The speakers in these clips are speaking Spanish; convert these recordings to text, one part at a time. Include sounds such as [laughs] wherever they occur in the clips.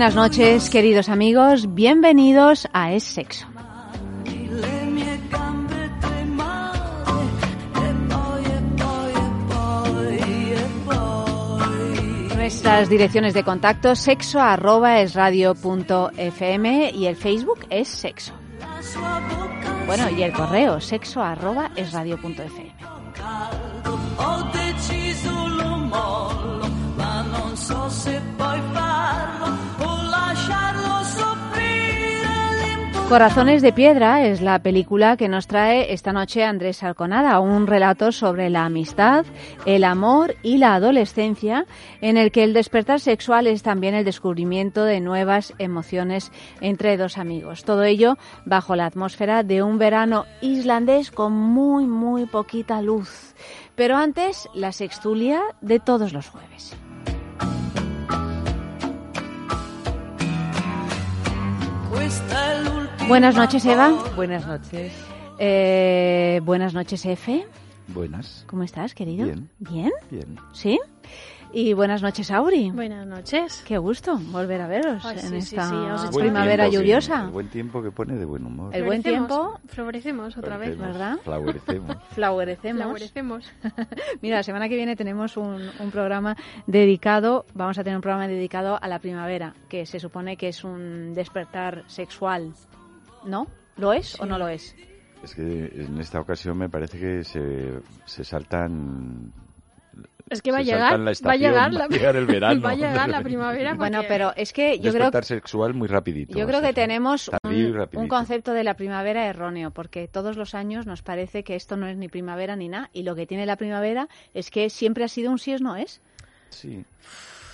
Buenas noches, queridos amigos. Bienvenidos a Es Sexo. Nuestras direcciones de contacto sexo arroba es y el Facebook es sexo. Bueno, y el correo sexo arroba es Corazones de Piedra es la película que nos trae esta noche Andrés Alconada, un relato sobre la amistad, el amor y la adolescencia, en el que el despertar sexual es también el descubrimiento de nuevas emociones entre dos amigos. Todo ello bajo la atmósfera de un verano islandés con muy, muy poquita luz. Pero antes, la sextulia de todos los jueves. Buenas noches, Eva. Buenas noches. Eh, buenas noches, Efe. Buenas. ¿Cómo estás, querido? Bien. ¿Bien? Bien. ¿Sí? Y buenas noches, Auri. Buenas noches. Qué gusto volver a veros Ay, en sí, esta sí, primavera tiempo lluviosa. el buen tiempo que pone de buen humor. El buen Florecemos, tiempo. Florecemos otra vez. Florecemos, ¿verdad? Florecemos. Flaurecemos. Florecemos. [laughs] Mira, la semana que viene tenemos un, un programa dedicado, vamos a tener un programa dedicado a la primavera, que se supone que es un despertar sexual. ¿No? ¿Lo es o no lo es? Es que en esta ocasión me parece que se, se saltan. Es que va a llegar, va a llegar va la, a llegar el [laughs] verano. va a llegar la primavera. Bueno, porque- pero es que yo creo Despertar sexual muy rapidito. Yo va creo que tenemos un, un concepto de la primavera erróneo, porque todos los años nos parece que esto no es ni primavera ni nada, y lo que tiene la primavera es que siempre ha sido un sí es no es. Sí.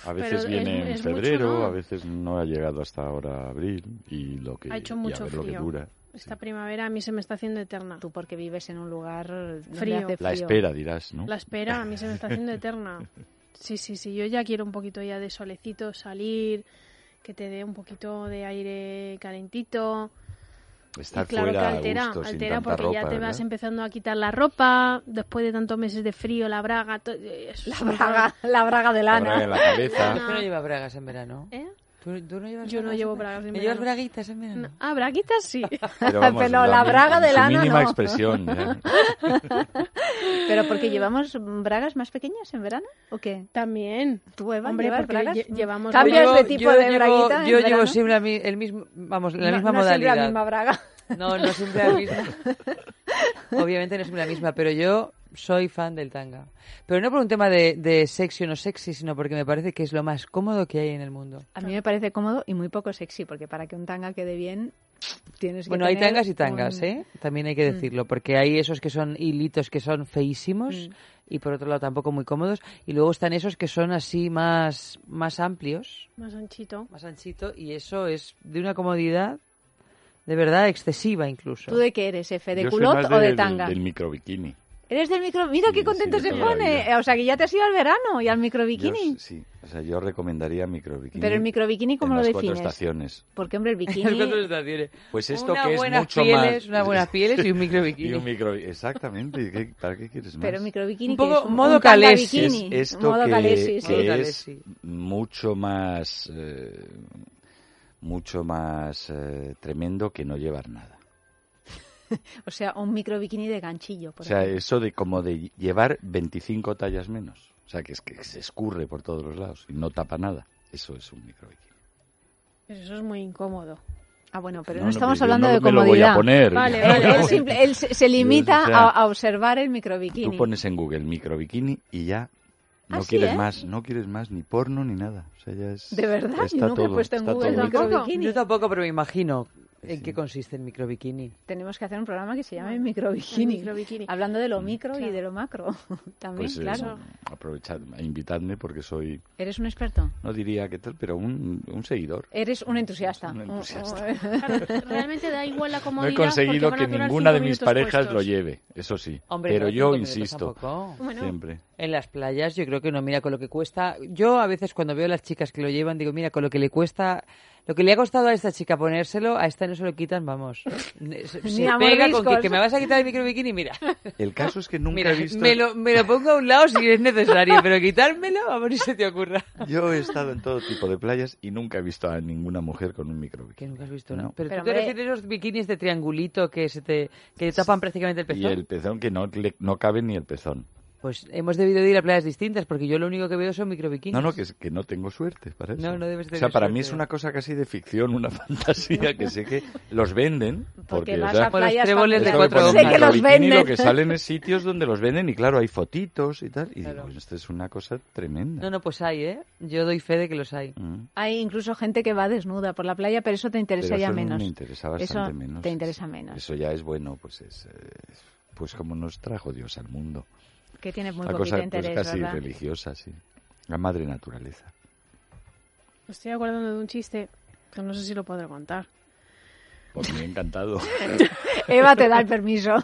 A Pero veces es- viene en es mucho, febrero, ¿no? a veces no ha llegado hasta ahora abril y lo que Ha hecho y a mucho ver lo que frío. dura. Esta primavera a mí se me está haciendo eterna. Tú porque vives en un lugar donde Frío. hace La frío. espera dirás, ¿no? La espera a mí se me está haciendo eterna. Sí, sí, sí. Yo ya quiero un poquito ya de solecito, salir, que te dé un poquito de aire calentito. Estar y claro fuera que a altera, gusto, sin altera tanta porque ropa, ya te vas ¿verdad? empezando a quitar la ropa, después de tantos meses de frío, la braga, La braga, la braga de La lana. braga en la cabeza. [laughs] No. ¿Tú no llevas bragas en verano? ¿Eh? ¿Tú, tú no llevas Yo no bragas llevo en verano? bragas en ¿Me llevas verano. braguitas en verano? No. Ah, braguitas sí. [laughs] Pero, vamos, Pero la mi- braga de lana mínima no. expresión. ya. [laughs] Pero porque llevamos bragas más pequeñas en verano, ¿o qué? También. ¿Tú, Eva, Hombre, llevas bragas? lle- llevamos ¿Cambias Yo de llevo- tipo de llevo- braguita en Yo verano? llevo siempre la mi- el mismo, vamos, la No- misma no siempre modalidad. la misma braga. No, no siempre la misma. [laughs] Obviamente no siempre la misma, pero yo soy fan del tanga. Pero no por un tema de, de sexy o no sexy, sino porque me parece que es lo más cómodo que hay en el mundo. A mí me parece cómodo y muy poco sexy, porque para que un tanga quede bien tienes que Bueno, hay tangas y tangas, un- ¿eh? También hay que decirlo, porque hay esos que son hilitos que son feísimos Mm. y por otro lado tampoco muy cómodos, y luego están esos que son así más, más amplios, más anchito. más anchito, y eso es de una comodidad de verdad excesiva incluso. ¿Tú de qué eres, Efe? ¿De Yo soy culot más o de del- tanga? Del microbikini. ¿Eres del micro? Mira Sí, qué contento sí, se pone. O sea, que ya te has ido al verano y al microbikini. Yo, sí, o sea, yo recomendaría microbikini. Pero el microbikini, ¿cómo en lo las cuatro defines? estaciones. Porque, hombre, el [laughs] Las bikini... cuatro estaciones. Pues esto Una que es mucho pieles, más... unas buenas pieles y un micro [laughs] Y bikini. un micro... Exactamente. ¿y qué- ¿Para qué quieres más? Pero microbikini, Un que poco es un, modo un es bikini. esto modo que, que Modo es mucho más eh, mucho más eh, tremendo que no llevar nada. [laughs] O sea, un microbikini de ganchillo, por O sea, ejemplo. eso de como de llevar 25 tallas menos. O sea, que es que se escurre por todos los lados y no tapa nada. Eso es un microbikini. Pues eso es muy incómodo. Ah, bueno, pero No, no, no, estamos yo hablando no de me lo voy comodidad. a poner. Vale, [laughs] Él, vale, él vale. simple- él se limita O sea, a, a observar el microbikini. Tú pones en Google microbikini y ya no Ah, sí, quieres ¿eh? más, no quieres más ni porno ni nada. O sea, ya es ¿De verdad? ya Yo nunca he todo, puesto en Google todo micro- hecho. bikini. Yo tampoco, pero me imagino ¿En qué consiste el microbikini? Tenemos que hacer un programa que se llame microbikini. microbikini. Hablando de lo micro y de lo macro. [laughs] También, Pues eh, claro. aprovechad, invitadme porque soy, ¿Eres un experto? no diría que tal, pero un, un seguidor. Eres un entusiasta. Un entusiasta. [laughs] Claro, [laughs] realmente da igual la No comodidad. he conseguido que ninguna de mis parejas puestos. lo lleve, eso sí. Hombre, pero no, yo insisto. Bueno, siempre. En las playas yo creo que no, mira, con lo que cuesta... Yo a veces cuando veo a las chicas que lo llevan, digo, mira, con lo que le cuesta... Lo que le ha costado a esta chica ponérselo, a esta no se lo quitan, vamos. [laughs] Se, Ni se a pega con que, que me vas a quitar el microbikini, mira. [laughs] El caso es que nunca Mira, he visto... me, lo, me lo pongo a un lado si es necesario, pero quitármelo, vamos, ni se te ocurra. Yo he estado en todo tipo de playas y nunca he visto a ninguna mujer con un microbikini. Que nunca has visto, No. ¿no? Pero, Pero, tú te refieres a los bikinis de triangulito que se te, que te tapan prácticamente el Y pezón. el pezón que no, le- no cabe ni el pezón. Pues hemos debido de ir a playas distintas, porque yo lo único que veo son microbikinis. No, no, que, que no tengo suerte para eso. No, no debes O tener sea, para mí suerte. es una cosa casi de ficción, una [laughs] fantasía que sé que los venden. Porque, Porque o vas sea, a playas tréboles de cuatro Sé que los microbikini, venden. Lo que salen es sitios donde los venden y claro, hay fotitos y tal. Y Claro. digo, esto es una cosa tremenda. No, no, pues hay, ¿eh? Yo doy fe de que los hay. Mm. Hay incluso gente que va desnuda por la playa, pero eso te interesa Pero ya eso menos. me interesa bastante Eso menos. te interesa menos. Eso ya es bueno, pues es... eh, pues como nos trajo Dios al mundo. Que tienes muy Una poquito cosa pues, interés, casi ¿verdad? religiosa, sí. La madre naturaleza. Me estoy acordando de un chiste que no sé si lo podré contar. Por mí encantado. [laughs] Eva te da el permiso.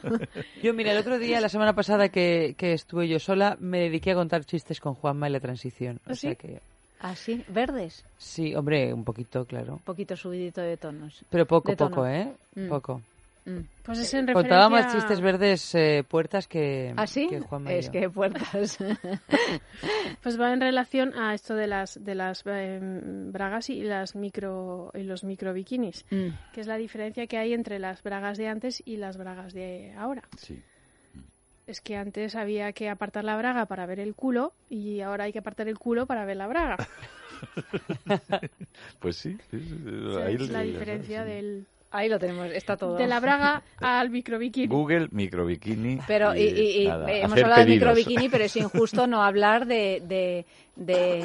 Yo, mira, el otro día, la semana pasada que, que estuve yo sola, me dediqué a contar chistes con Juanma en la transición. O ¿Ah, sea sí? que, Así, verdes. sí, hombre, un poquito, claro. Un poquito subidito de tonos. Pero poco, De tono. poco, ¿eh? Mm. Poco. Mm. Pues es en Contaba más chistes verdes eh, puertas que, ¿Ah, sí? que Juanma y Es que puertas. [laughs] Pues va en relación a esto de las de las eh, bragas y las micro y los micro bikinis, Mm. que es la diferencia que hay entre las bragas de antes y las bragas de ahora. Sí. Es que antes había que apartar la braga para ver el culo y ahora hay que apartar el culo para ver la braga. [laughs] Pues sí. sí, sí, O sea, ahí es la diferencia sí. del Ahí lo tenemos, está todo. de la braga [laughs] al micro bikini. Google, microbikini. Pero y, y- y, nada, hemos hablado de pedidos. microbikini, pero es injusto no hablar de, de, de,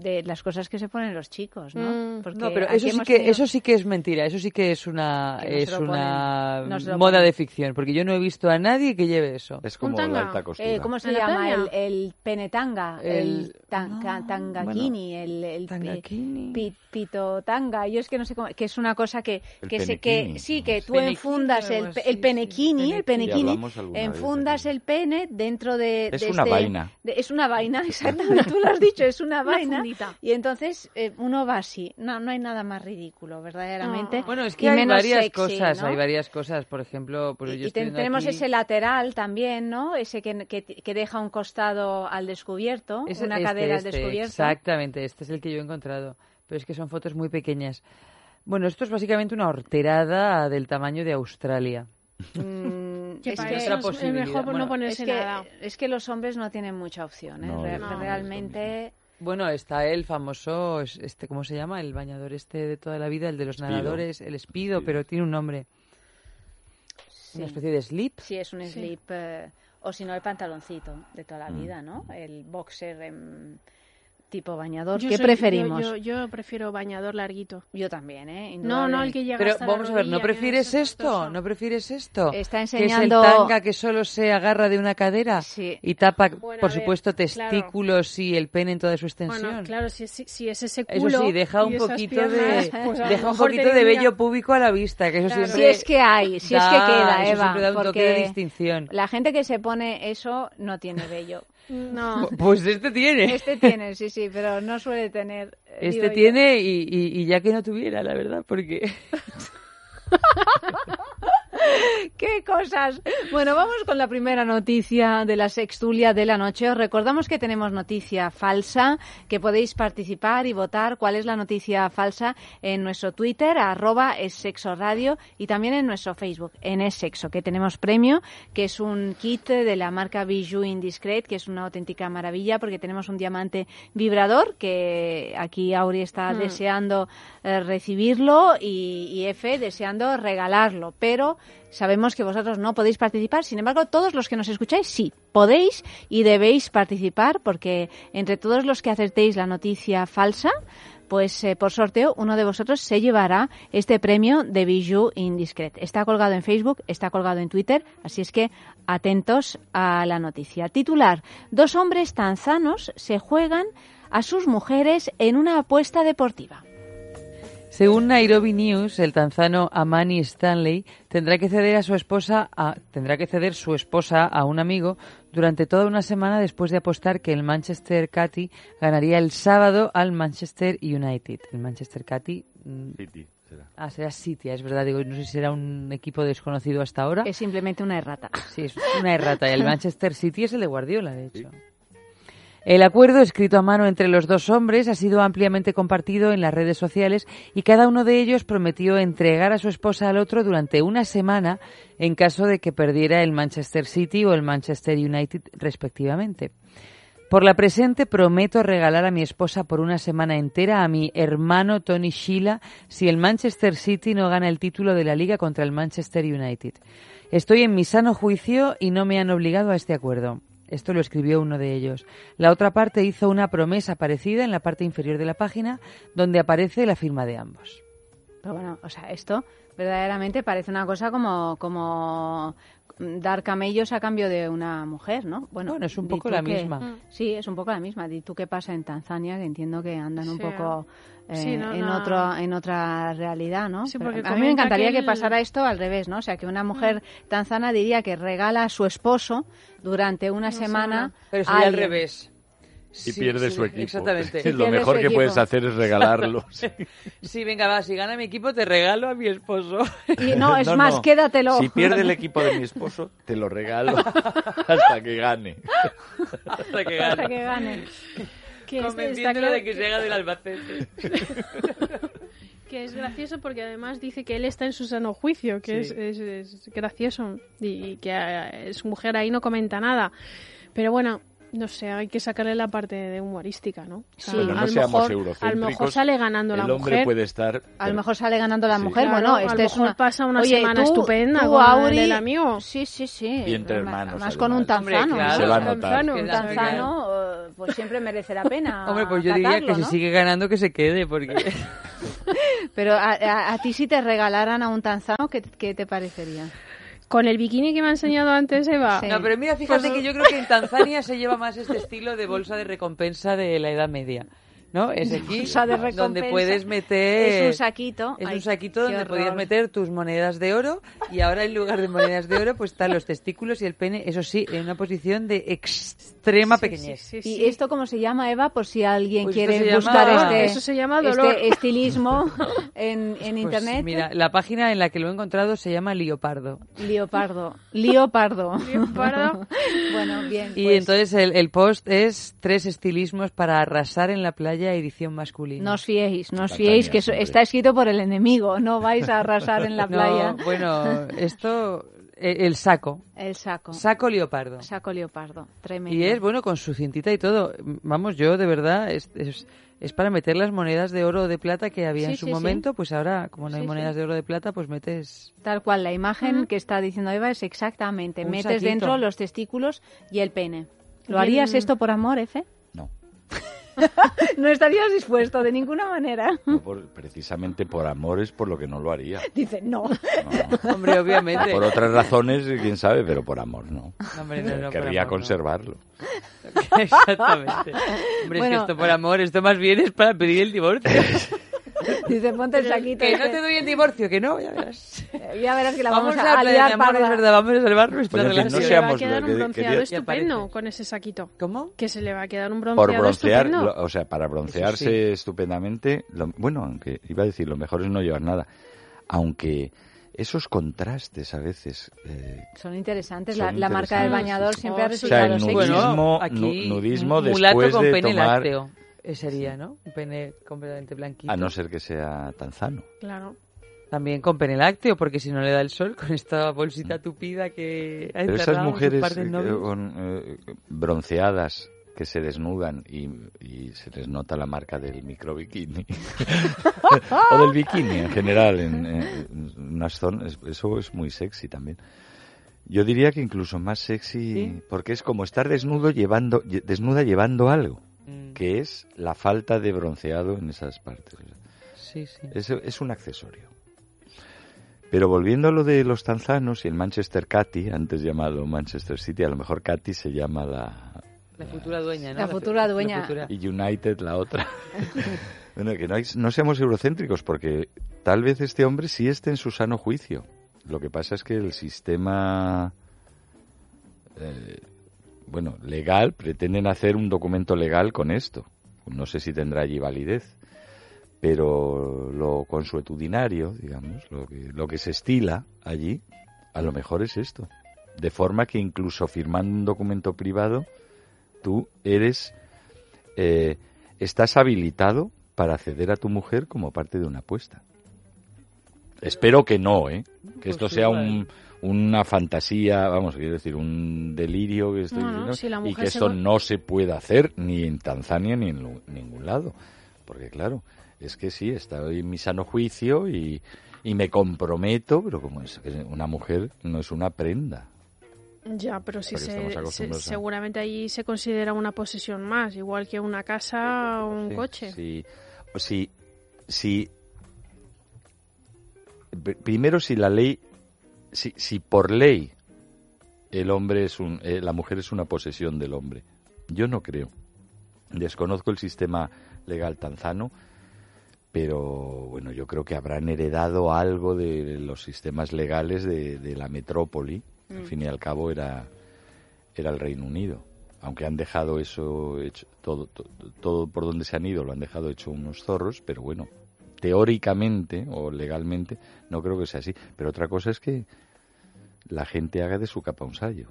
de las cosas que se ponen los chicos, ¿no? Mm. Porque No, pero eso sí, que, tenido- eso sí que es mentira, eso sí que es una, Que es una ponen, moda ponen. de ficción, porque yo no he visto a nadie que lleve eso. Es como la alta costura. Eh, ¿Cómo se ¿En la llama? El, el penetanga, el, El- tanga- no, tangakini, el, el pi- pitotanga. Yo es que no sé cómo, que es una cosa que, que, se, que sí, que tú Penequini enfundas el, el sí. penequini, el Penequini. Vez enfundas el pene dentro de... Es de una este- vaina. de- es una vaina, [laughs] exactamente, tú lo has dicho, es una Una vaina. fundita. Y entonces eh, uno va así. No, no hay nada más ridículo, verdaderamente. No. Bueno, es y que hay menos varias sexy, cosas, ¿no? hay varias cosas, por ejemplo, pues Y- yo y ten- tenemos aquí- ese lateral también, ¿no? Ese que, que, que deja un costado al descubierto, Ese- una este, cadera este, al descubierto. Exactamente, este es el que yo he encontrado. Pero es que son fotos muy pequeñas. Bueno, esto es básicamente una horterada del tamaño de Australia. Que es, para que, otra es posibilidad. mejor Bueno, no es, ponerse que, nada. es que los hombres no tienen mucha opción, ¿eh? No, Re- no, realmente... Bueno, está el famoso, es- este, ¿cómo se llama? El bañador este de toda la vida, el de los nadadores, el espido, pero tiene un nombre. Sí, Una especie de slip. sí, es un Sí. slip... eh, o si no, el pantaloncito de toda la Mm. vida, ¿no? El boxer em, tipo bañador. Yo ¿Qué soy- preferimos? Yo, yo, yo prefiero bañador larguito. Yo también, ¿eh? No, no el que llega Pero hasta la vamos a ver, ¿no prefieres es esto? ¿No prefieres esto? Está Que es enseñando- el tanga que solo se agarra de una cadera Sí. y tapa, Bueno, por ver, supuesto, claro. testículos y el pene en toda su extensión. Bueno, claro, si, si, si es ese Eso culo sí, deja un esas poquito piernas, de pues deja un poquito de vello púbico a la vista, que eso Claro. siempre Si es que hay, si es que da- queda, eso Eva. siempre da un toque porque de distinción. La gente que se pone eso no tiene vello. No, Pues este tiene. Este tiene, sí, sí, pero no suele tener. eh, Este tiene y, y- y ya que no tuviera, la verdad, porque [laughs] [laughs] ¡Qué cosas! Bueno, vamos con la primera noticia de la sextulia de la noche. Os recordamos que tenemos noticia falsa, que podéis participar y votar cuál es la noticia falsa en nuestro Twitter, arroba es sexo radio, y también en nuestro Facebook, en es sexo, que tenemos premio, que es un kit de la marca Bijou Indiscret, que es una auténtica maravilla porque tenemos un diamante vibrador, que aquí Auri está Hmm. deseando eh, recibirlo y, y Efe deseando regalarlo, pero sabemos que vosotros no podéis participar, sin embargo, todos los que nos escucháis sí, podéis y debéis participar porque entre todos los que acertéis la noticia falsa, pues eh, por sorteo uno de vosotros se llevará este premio de Bijou Indiscret. Está colgado en Facebook, está colgado en Twitter, así es que atentos a la noticia. Titular, dos hombres tanzanos se juegan a sus mujeres en una apuesta deportiva. Según Nairobi News, el tanzano Amani Stanley tendrá que ceder a su esposa a, tendrá que ceder su esposa a un amigo durante toda una semana después de apostar que el Manchester City ganaría el sábado al Manchester United. El Manchester City mm, City, será. Ah, será City, es verdad. Digo, no sé si será un equipo desconocido hasta ahora. Es simplemente una errata. Sí, es una errata. El Manchester City es el de Guardiola, de hecho. El acuerdo escrito a mano entre los dos hombres ha sido ampliamente compartido en las redes sociales y cada uno de ellos prometió entregar a su esposa al otro durante una semana en caso de que perdiera el Manchester City o el Manchester United respectivamente. Por la presente prometo regalar a mi esposa por una semana entera a mi hermano Tony Sheila si el Manchester City no gana el título de la liga contra el Manchester United. Estoy en mi sano juicio y no me han obligado a este acuerdo. Esto lo escribió uno de ellos. La otra parte hizo una promesa parecida en la parte inferior de la página, donde aparece la firma de ambos. Pero bueno, o sea, esto verdaderamente parece una cosa como, como dar camellos a cambio de una mujer, ¿no? Bueno, es un poco la misma. Sí, es un poco la misma. ¿Y tú qué pasa en Tanzania? Que entiendo que andan un poco eh, Sí, no, en, no. otro, en otra realidad, ¿no? Sí, Pero porque a mí me encantaría que pasara esto al revés, ¿no? O sea, que una mujer tanzana diría que regala a su esposo durante una, semana. Pero a sería al revés. Y Sí, pierde sí, su equipo. Exactamente. Es [laughs] lo mejor que puedes hacer es regalarlo. [laughs] Sí. Sí, venga, va, si gana mi equipo te regalo a mi esposo. Y no, es [laughs] más, no. quédatelo. Si pierde el equipo de mi esposo, te lo regalo hasta que gane. Hasta que Hasta gane. que gane. Que claro de que llega del Albacete. que es gracioso porque además dice que él está en su sano juicio, que Sí. es, es- es gracioso y que eh, su mujer ahí no comenta nada. Pero bueno, no sé, hay que sacarle la parte de humorística, ¿no? O sea, Sí. Pero no a lo seamos mejor- A lo mejor sale ganando la El hombre mujer. puede estar... A lo mejor sale ganando la Sí. mujer. Claro, bueno, a lo este es mejor una... pasa una Oye, semana tú- estupenda tú, con Auri- el amigo. Sí, sí, sí. Y entre hermanos, Además con un además. Hombre, tanzano. claro. Se va a ¿no? notar. Tanzano, Un Tanzano. tanzano, eh, pues siempre merece la pena. [laughs] Hombre, pues yo diría que si ¿no? sigue ganando que se quede, porque... [laughs] Pero a, a- a ti si te regalaran a un tanzano, ¿qué, qué te parecería? Con el bikini que me ha enseñado antes Eva. Sí. No, pero mira, fíjate que yo creo que en Tanzania se lleva más este estilo de bolsa de recompensa de la Edad Media. ¿No? Es aquí [laughs] Bolsa de donde puedes meter... Es un saquito. Es Ay, un saquito donde horror. podías meter tus monedas de oro y ahora en lugar de monedas de oro pues están los testículos y el pene, eso sí, en una posición de extrema pequeñez. Sí, ¿Y sí. esto cómo se llama, Eva? Por si alguien Pues quiere llama- buscar este, Eso se llama dolor. este estilismo [laughs] en, en Pues internet. mira, la página en la que lo he encontrado se llama Leopardo. Leopardo. Leopardo. [laughs] Leopardo. bueno, bien. Y pues, entonces el, el post es tres estilismos para arrasar en la playa edición masculina. No os fiéis, no os fiéis, que eso está escrito por el enemigo. No vais a arrasar en la [laughs] No, playa. bueno, esto, eh, el saco, El saco. saco leopardo. Saco leopardo. Tremendo. Y es, bueno, con su cintita y todo. Vamos, yo de verdad, es, es, es para meter las monedas de oro o de plata que había Sí, en su sí, sí. momento, pues ahora, como no hay Sí, monedas sí. de oro o de plata, pues metes... Tal cual, la imagen que está diciendo Eva es exactamente. Un Metes saquito. dentro los testículos y el pene. ¿Lo harías esto por amor, Efe? No, [laughs] no estarías dispuesto de ninguna manera. no por- precisamente por amor es por lo que no lo haría. Dice, no. No. [laughs] Hombre, obviamente. Por otras razones, quién sabe, pero por amor no. No, hombre, no, no, por Querría amor, no. conservarlo. [laughs] Exactamente. Hombre, es que esto por amor, esto más bien es para pedir el divorcio. Dice, ponte el saquito. que no te doy el divorcio, que no, ya verás. Ya verás que la vamos, Vamos a, a liar parda. es verdad, vamos a salvar nuestra Pues fin, relación. no se le va a quedar un que- bronceado Ya estupendo con ese saquito. ¿Cómo? Que se le va a quedar un bronceado Por broncear, estupendo. lo- o sea, para broncearse sí. estupendamente, lo- bueno, aunque iba a decir, lo mejor es no llevar nada. Aunque esos contrastes a veces, eh, Son interesantes. Son La, la marca del bañador siempre ha Oh, sí. o sea, el resultado nudismo, aquí, nu- nudismo después con de pene tomar, Eh, Sería, ¿no? Un pene completamente blanquito. a no ser que sea tanzano. Claro. También con pene lácteo, porque si no le da el sol, con esta bolsita tupida que ha Pero esas mujeres par de novios. con, eh, bronceadas que se desnudan y, y se les nota la marca del micro bikini [laughs] o del bikini en general en, en unas zonas eso es muy sexy también yo diría que incluso más sexy ¿Sí? porque es como estar desnudo llevando lle- desnuda llevando algo Mm. que es la falta de bronceado en esas partes. Sí, sí. Es, es un accesorio. Pero volviendo a lo de los tanzanos y el Manchester City, antes llamado Manchester City, a lo mejor City se llama la, La futura dueña, ¿no? La futura dueña. futura- y United la otra. [laughs] bueno, que no, hay- no seamos eurocéntricos, porque tal vez este hombre sí esté en su sano juicio. Lo que pasa es que el sistema, eh, bueno, legal, pretenden hacer un documento legal con esto. No sé si tendrá allí validez, pero lo consuetudinario, digamos, lo que, lo que se estila allí, a lo mejor es esto. De forma que incluso firmando un documento privado, tú eres, eh, estás habilitado para acceder a tu mujer como parte de una apuesta. Espero que no, ¿eh? Que esto Pues sea igual. un, una fantasía, vamos, quiero decir, un delirio que estoy No, no, diciendo, si la y que esto va- no se puede hacer ni en Tanzania ni en ningún lado. Porque claro, es que sí, estoy en mi sano juicio y, y me comprometo, pero como es que una mujer no es una prenda. Ya, pero si se, seguramente ahí se considera una posesión más, igual que una casa o un Sí, coche. Sí. Si pr- primero si la ley, si, si por ley el hombre es un, eh, la mujer es una posesión del hombre, yo no creo. Desconozco el sistema legal tanzano, pero bueno, yo creo que habrán heredado algo de los sistemas legales de, de la metrópoli. Al fin y al cabo era, era el Reino Unido. Aunque han dejado eso hecho, todo, to- todo por donde se han ido lo han dejado hecho unos zorros, pero bueno, teóricamente o legalmente no creo que sea así. Pero otra cosa es que la gente haga de su capa un sallo.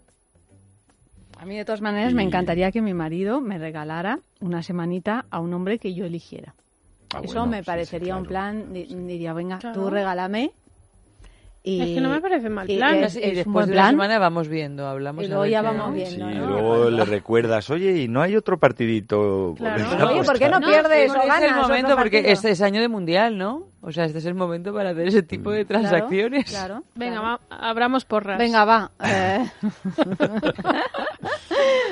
A mí, de todas maneras, me encantaría que mi marido me regalara una semanita a un hombre que yo eligiera. Ah, Eso bueno, me sí, parecería sí, un claro. plan, di- diría, venga, Claro. tú regálame. Y, Es que no me parece mal y plan. es- y es un después de una plan. semana vamos viendo, hablamos. Y luego ya vamos ¿no? viendo. Sí, no, y no, luego no. le recuerdas, oye, ¿y no hay otro partidito? Claro. Oye, ¿por qué no apostar? pierdes Porque o es el momento, porque este es año de mundial, ¿no? O sea, este es el momento para hacer ese tipo de Claro, transacciones. Claro. [laughs] Venga, claro. va, abramos porras. Venga, va. eh. [laughs]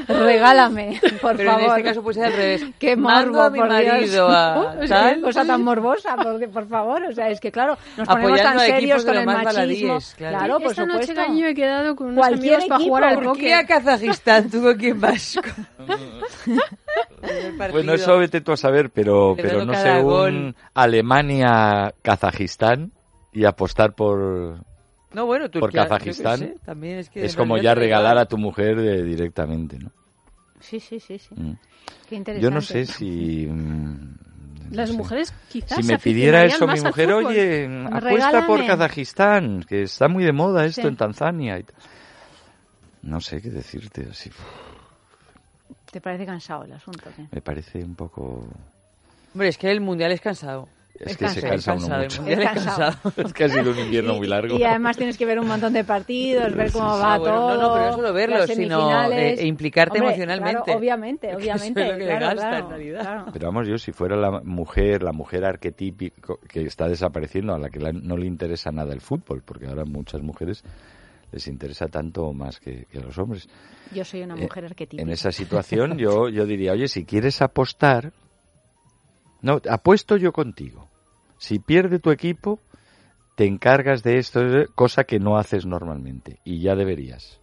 Regálame, por Pero favor. en este caso puede ser al revés. Qué Mando morbo, a mi por Dios. marido a [laughs] Qué tal. cosa tan morbosa, porque, por favor. O sea, es que claro, nos ponemos Apoyando tan a serios con el más machismo. baladíes, claro. por Esta noche supuesto. caño he quedado con unos Cualquier amigos para equipo, jugar al ¿por póker. Turquía-Kazajistán, ¿tú con quién vas? Bueno, eso vete tú a saber, pero, Pero pero no no sé, un Alemania-Kazajistán y apostar por... No, bueno, Turquía, Por Kazajistán sé, también es que Es como ya regalar a tu mujer de- directamente, ¿no? Sí, sí, sí, sí. Mm. Qué interesante. Yo no sé si... mm, no Las sé. mujeres quizás Si me pidiera eso mi mujer, fútbol. oye, apuesta por. Kazajistán, que está muy de moda esto Sí. en Tanzania. y. No sé qué decirte, así. ¿Te parece cansado el asunto? qué? Me parece un poco... Hombre, es que el mundial es cansado. Es, Es que se cansado, cansa uno el mucho. mundial Es cansado. cansado. [laughs] Es que ha sido un invierno muy largo. Y, y además tienes que ver un montón de partidos, ver cómo va Ah, bueno, todo. no, no, pero no solo verlos, las sino, semifinales. eh, implicarte Hombre, emocionalmente. claro, obviamente, Que eso obviamente. es lo que le claro, gasta, claro, en realidad. claro. Pero vamos, yo si fuera la mujer, la mujer arquetípico que está desapareciendo, a la que la- no le interesa nada el fútbol, porque ahora muchas mujeres les interesa tanto o más que, que a los hombres. Yo soy una Eh, mujer arquetípica. En esa situación yo, yo diría, oye, si quieres apostar, no, apuesto yo contigo. Si pierde tu equipo, te encargas de esto, cosa que no haces normalmente, y ya deberías.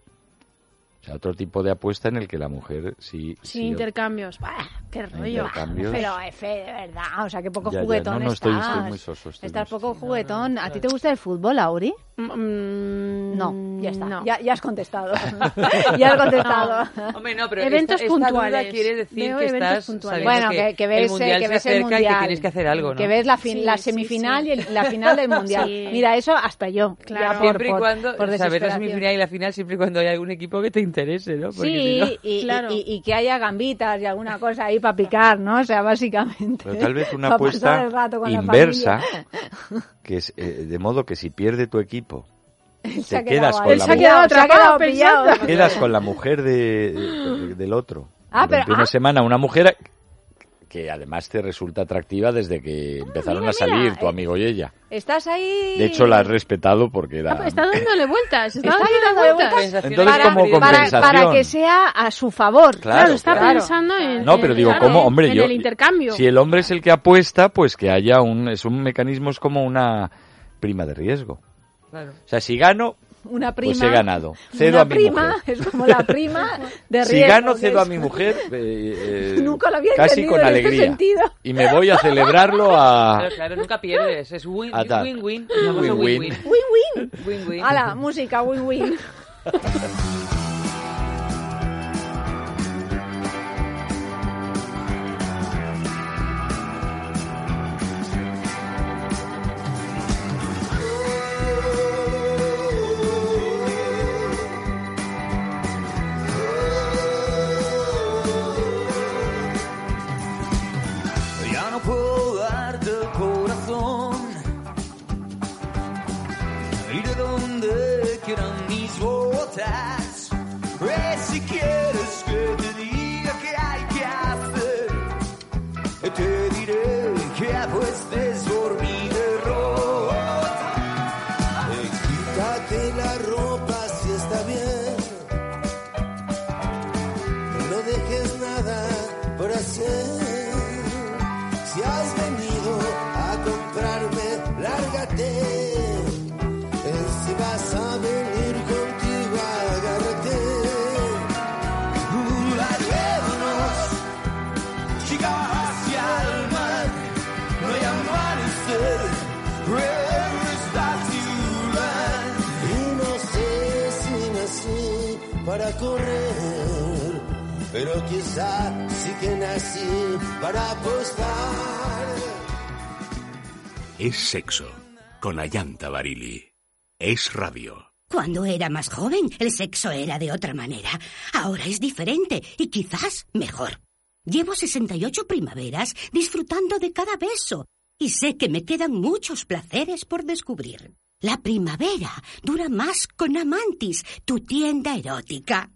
Sea, otro tipo de apuesta en el que la mujer sí... Sin sí, intercambios. Bah, ¡Qué rollo! intercambios. Pero, Efe, de verdad, o sea, qué poco Ya, ya, juguetón no, no, estoy- estás. estoy muy soso, estoy Estás muy poco soso. juguetón. ¿A ti te gusta el fútbol, Auri? Mm, No, ya está. no. Ya, ya has contestado. [laughs] ya has contestado. [laughs] Hombre, no, pero Eventos esta, esta duda puntuales. quiere decir Veo que eventos estás Bueno, que, que ves, el mundial eh, que se ves el mundial. y que tienes que hacer algo, ¿no? Que ves la, fin- Sí, la sí, semifinal sí. y el- la final del mundial. Sí. Mira, eso hasta yo. Claro. ya por- Siempre y por- cuando por saber la semifinal y la final, siempre y cuando hay algún equipo que te interese, ¿no? Porque Sí, si no- y, Claro. y- y que haya gambitas y alguna cosa ahí para picar, ¿no? O sea, básicamente. Pero tal vez una apuesta inversa, que es eh, de modo que si pierde tu equipo, te quedas con la mujer. quedas con la mujer de, de- del otro. Ah, Durante pero- una ah. semana, una mujer que además te resulta atractiva desde que empezaron mira, a salir mira, tu eh, amigo y ella. Estás ahí. De hecho, la has respetado porque era... Ah, pues está dándole vueltas. Está, Está dándole vueltas. vueltas. Entonces, para, como para- compensación. para que sea a su favor. Claro, Claro, está claro. pensando en. No, pero digo, claro, ¿cómo? Hombre, en yo... el intercambio. Si el hombre es el que apuesta, pues que haya un... Es un mecanismo, es como una prima de riesgo. Claro. O sea, si gano, Una prima. pues he ganado. Cedo una a mi prima mujer. [laughs] es como la prima [laughs] de Si riesgo, gano, que cedo a mi mujer [laughs] eh, eh, Nunca lo había casi con en este alegría. sentido. Y me voy a celebrarlo a... Claro, claro, nunca pierdes. Es win- A tal. win-win. Win-win. Win-win. Win-win. Hala, música, win-win. Race pero quizá sí que nací para apostar. Es sexo con Ayanta Barili. Es radio. Cuando era más joven, el sexo era de otra manera. Ahora es diferente y quizás mejor. Llevo 68 primaveras disfrutando de cada beso y sé que me quedan muchos placeres por descubrir. La primavera dura más con Amantis, tu tienda erótica.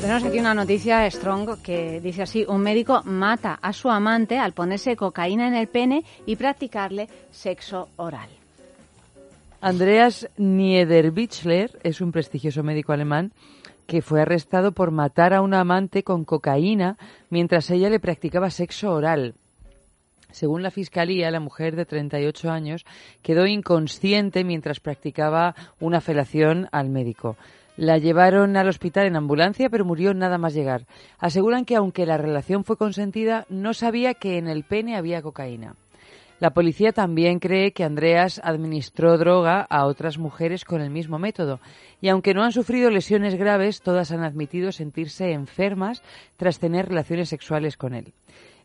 Tenemos aquí una noticia strong que dice así, un médico mata a su amante al ponerse cocaína en el pene y practicarle sexo oral. Andreas Niederbichler es un prestigioso médico alemán que fue arrestado por matar a una amante con cocaína mientras ella le practicaba sexo oral. Según la fiscalía, la mujer de 38 años quedó inconsciente mientras practicaba una felación al médico. La llevaron al hospital en ambulancia, pero murió nada más llegar. Aseguran que aunque la relación fue consentida, no sabía que en el pene había cocaína. La policía también cree que Andreas administró droga a otras mujeres con el mismo método y aunque no han sufrido lesiones graves, todas han admitido sentirse enfermas tras tener relaciones sexuales con él.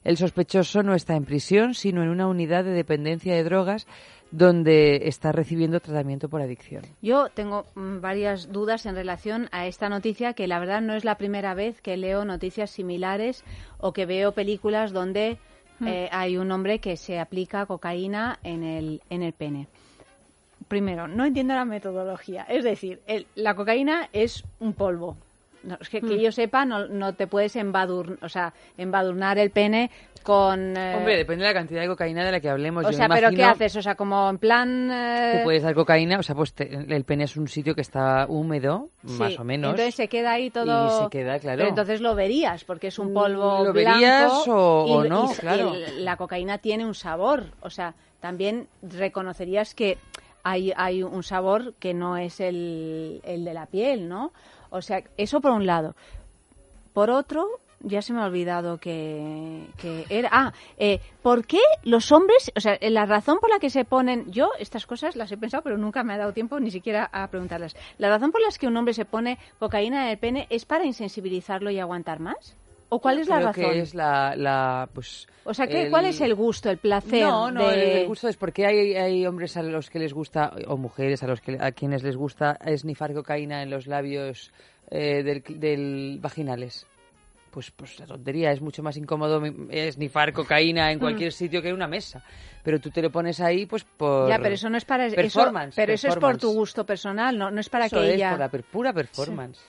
El sospechoso no está en prisión, sino en una unidad de dependencia de drogas donde está recibiendo tratamiento por adicción. Yo tengo mm, varias dudas en relación a esta noticia, que la verdad no es la primera vez que leo noticias similares o que veo películas donde eh, hay un hombre que se aplica cocaína en el, en el pene. Primero, no entiendo la metodología. Es decir, el- la cocaína es un polvo. No, es que, que yo sepa, no, no te puedes embadur, o sea, embadurnar el pene con... eh, Hombre, depende de la cantidad de cocaína de la que hablemos. o Yo sea, ¿pero qué haces? O sea, como en plan... eh, Que puedes dar cocaína, o sea, pues te- el pene es un sitio que está húmedo, Sí, más o menos. Entonces se queda ahí todo. Y se queda, claro. Pero entonces lo verías, porque es un polvo ¿Lo blanco. verías o- y- o y- no? y Claro. la cocaína tiene un sabor. O sea, también reconocerías que hay, hay un sabor que no es el, el de la piel, ¿no? O sea, eso por un lado. Por otro, ya se me ha olvidado que, que era. Ah, eh, ¿por qué los hombres, o sea, la razón por la que se ponen, yo estas cosas las he pensado, pero nunca me ha dado tiempo ni siquiera a preguntarlas. ¿La razón por la que un hombre se pone cocaína en el pene es para insensibilizarlo y aguantar más? ¿O cuál es la Creo razón? que es la, la, pues, O sea, ¿qué, el- ¿cuál es el gusto, el placer? No, no, de- el, el gusto es porque hay, hay hombres a los que les gusta, o mujeres a los que a quienes les gusta esnifar cocaína en los labios eh, del, del vaginales. Pues, pues la tontería, es mucho más incómodo esnifar cocaína en cualquier sitio que en una mesa. Pero tú te lo pones ahí, pues por. Ya, pero eso no es para eso, Performance, pero eso es por tu gusto personal, no, no es para Eso que es ella. por la per- pura performance.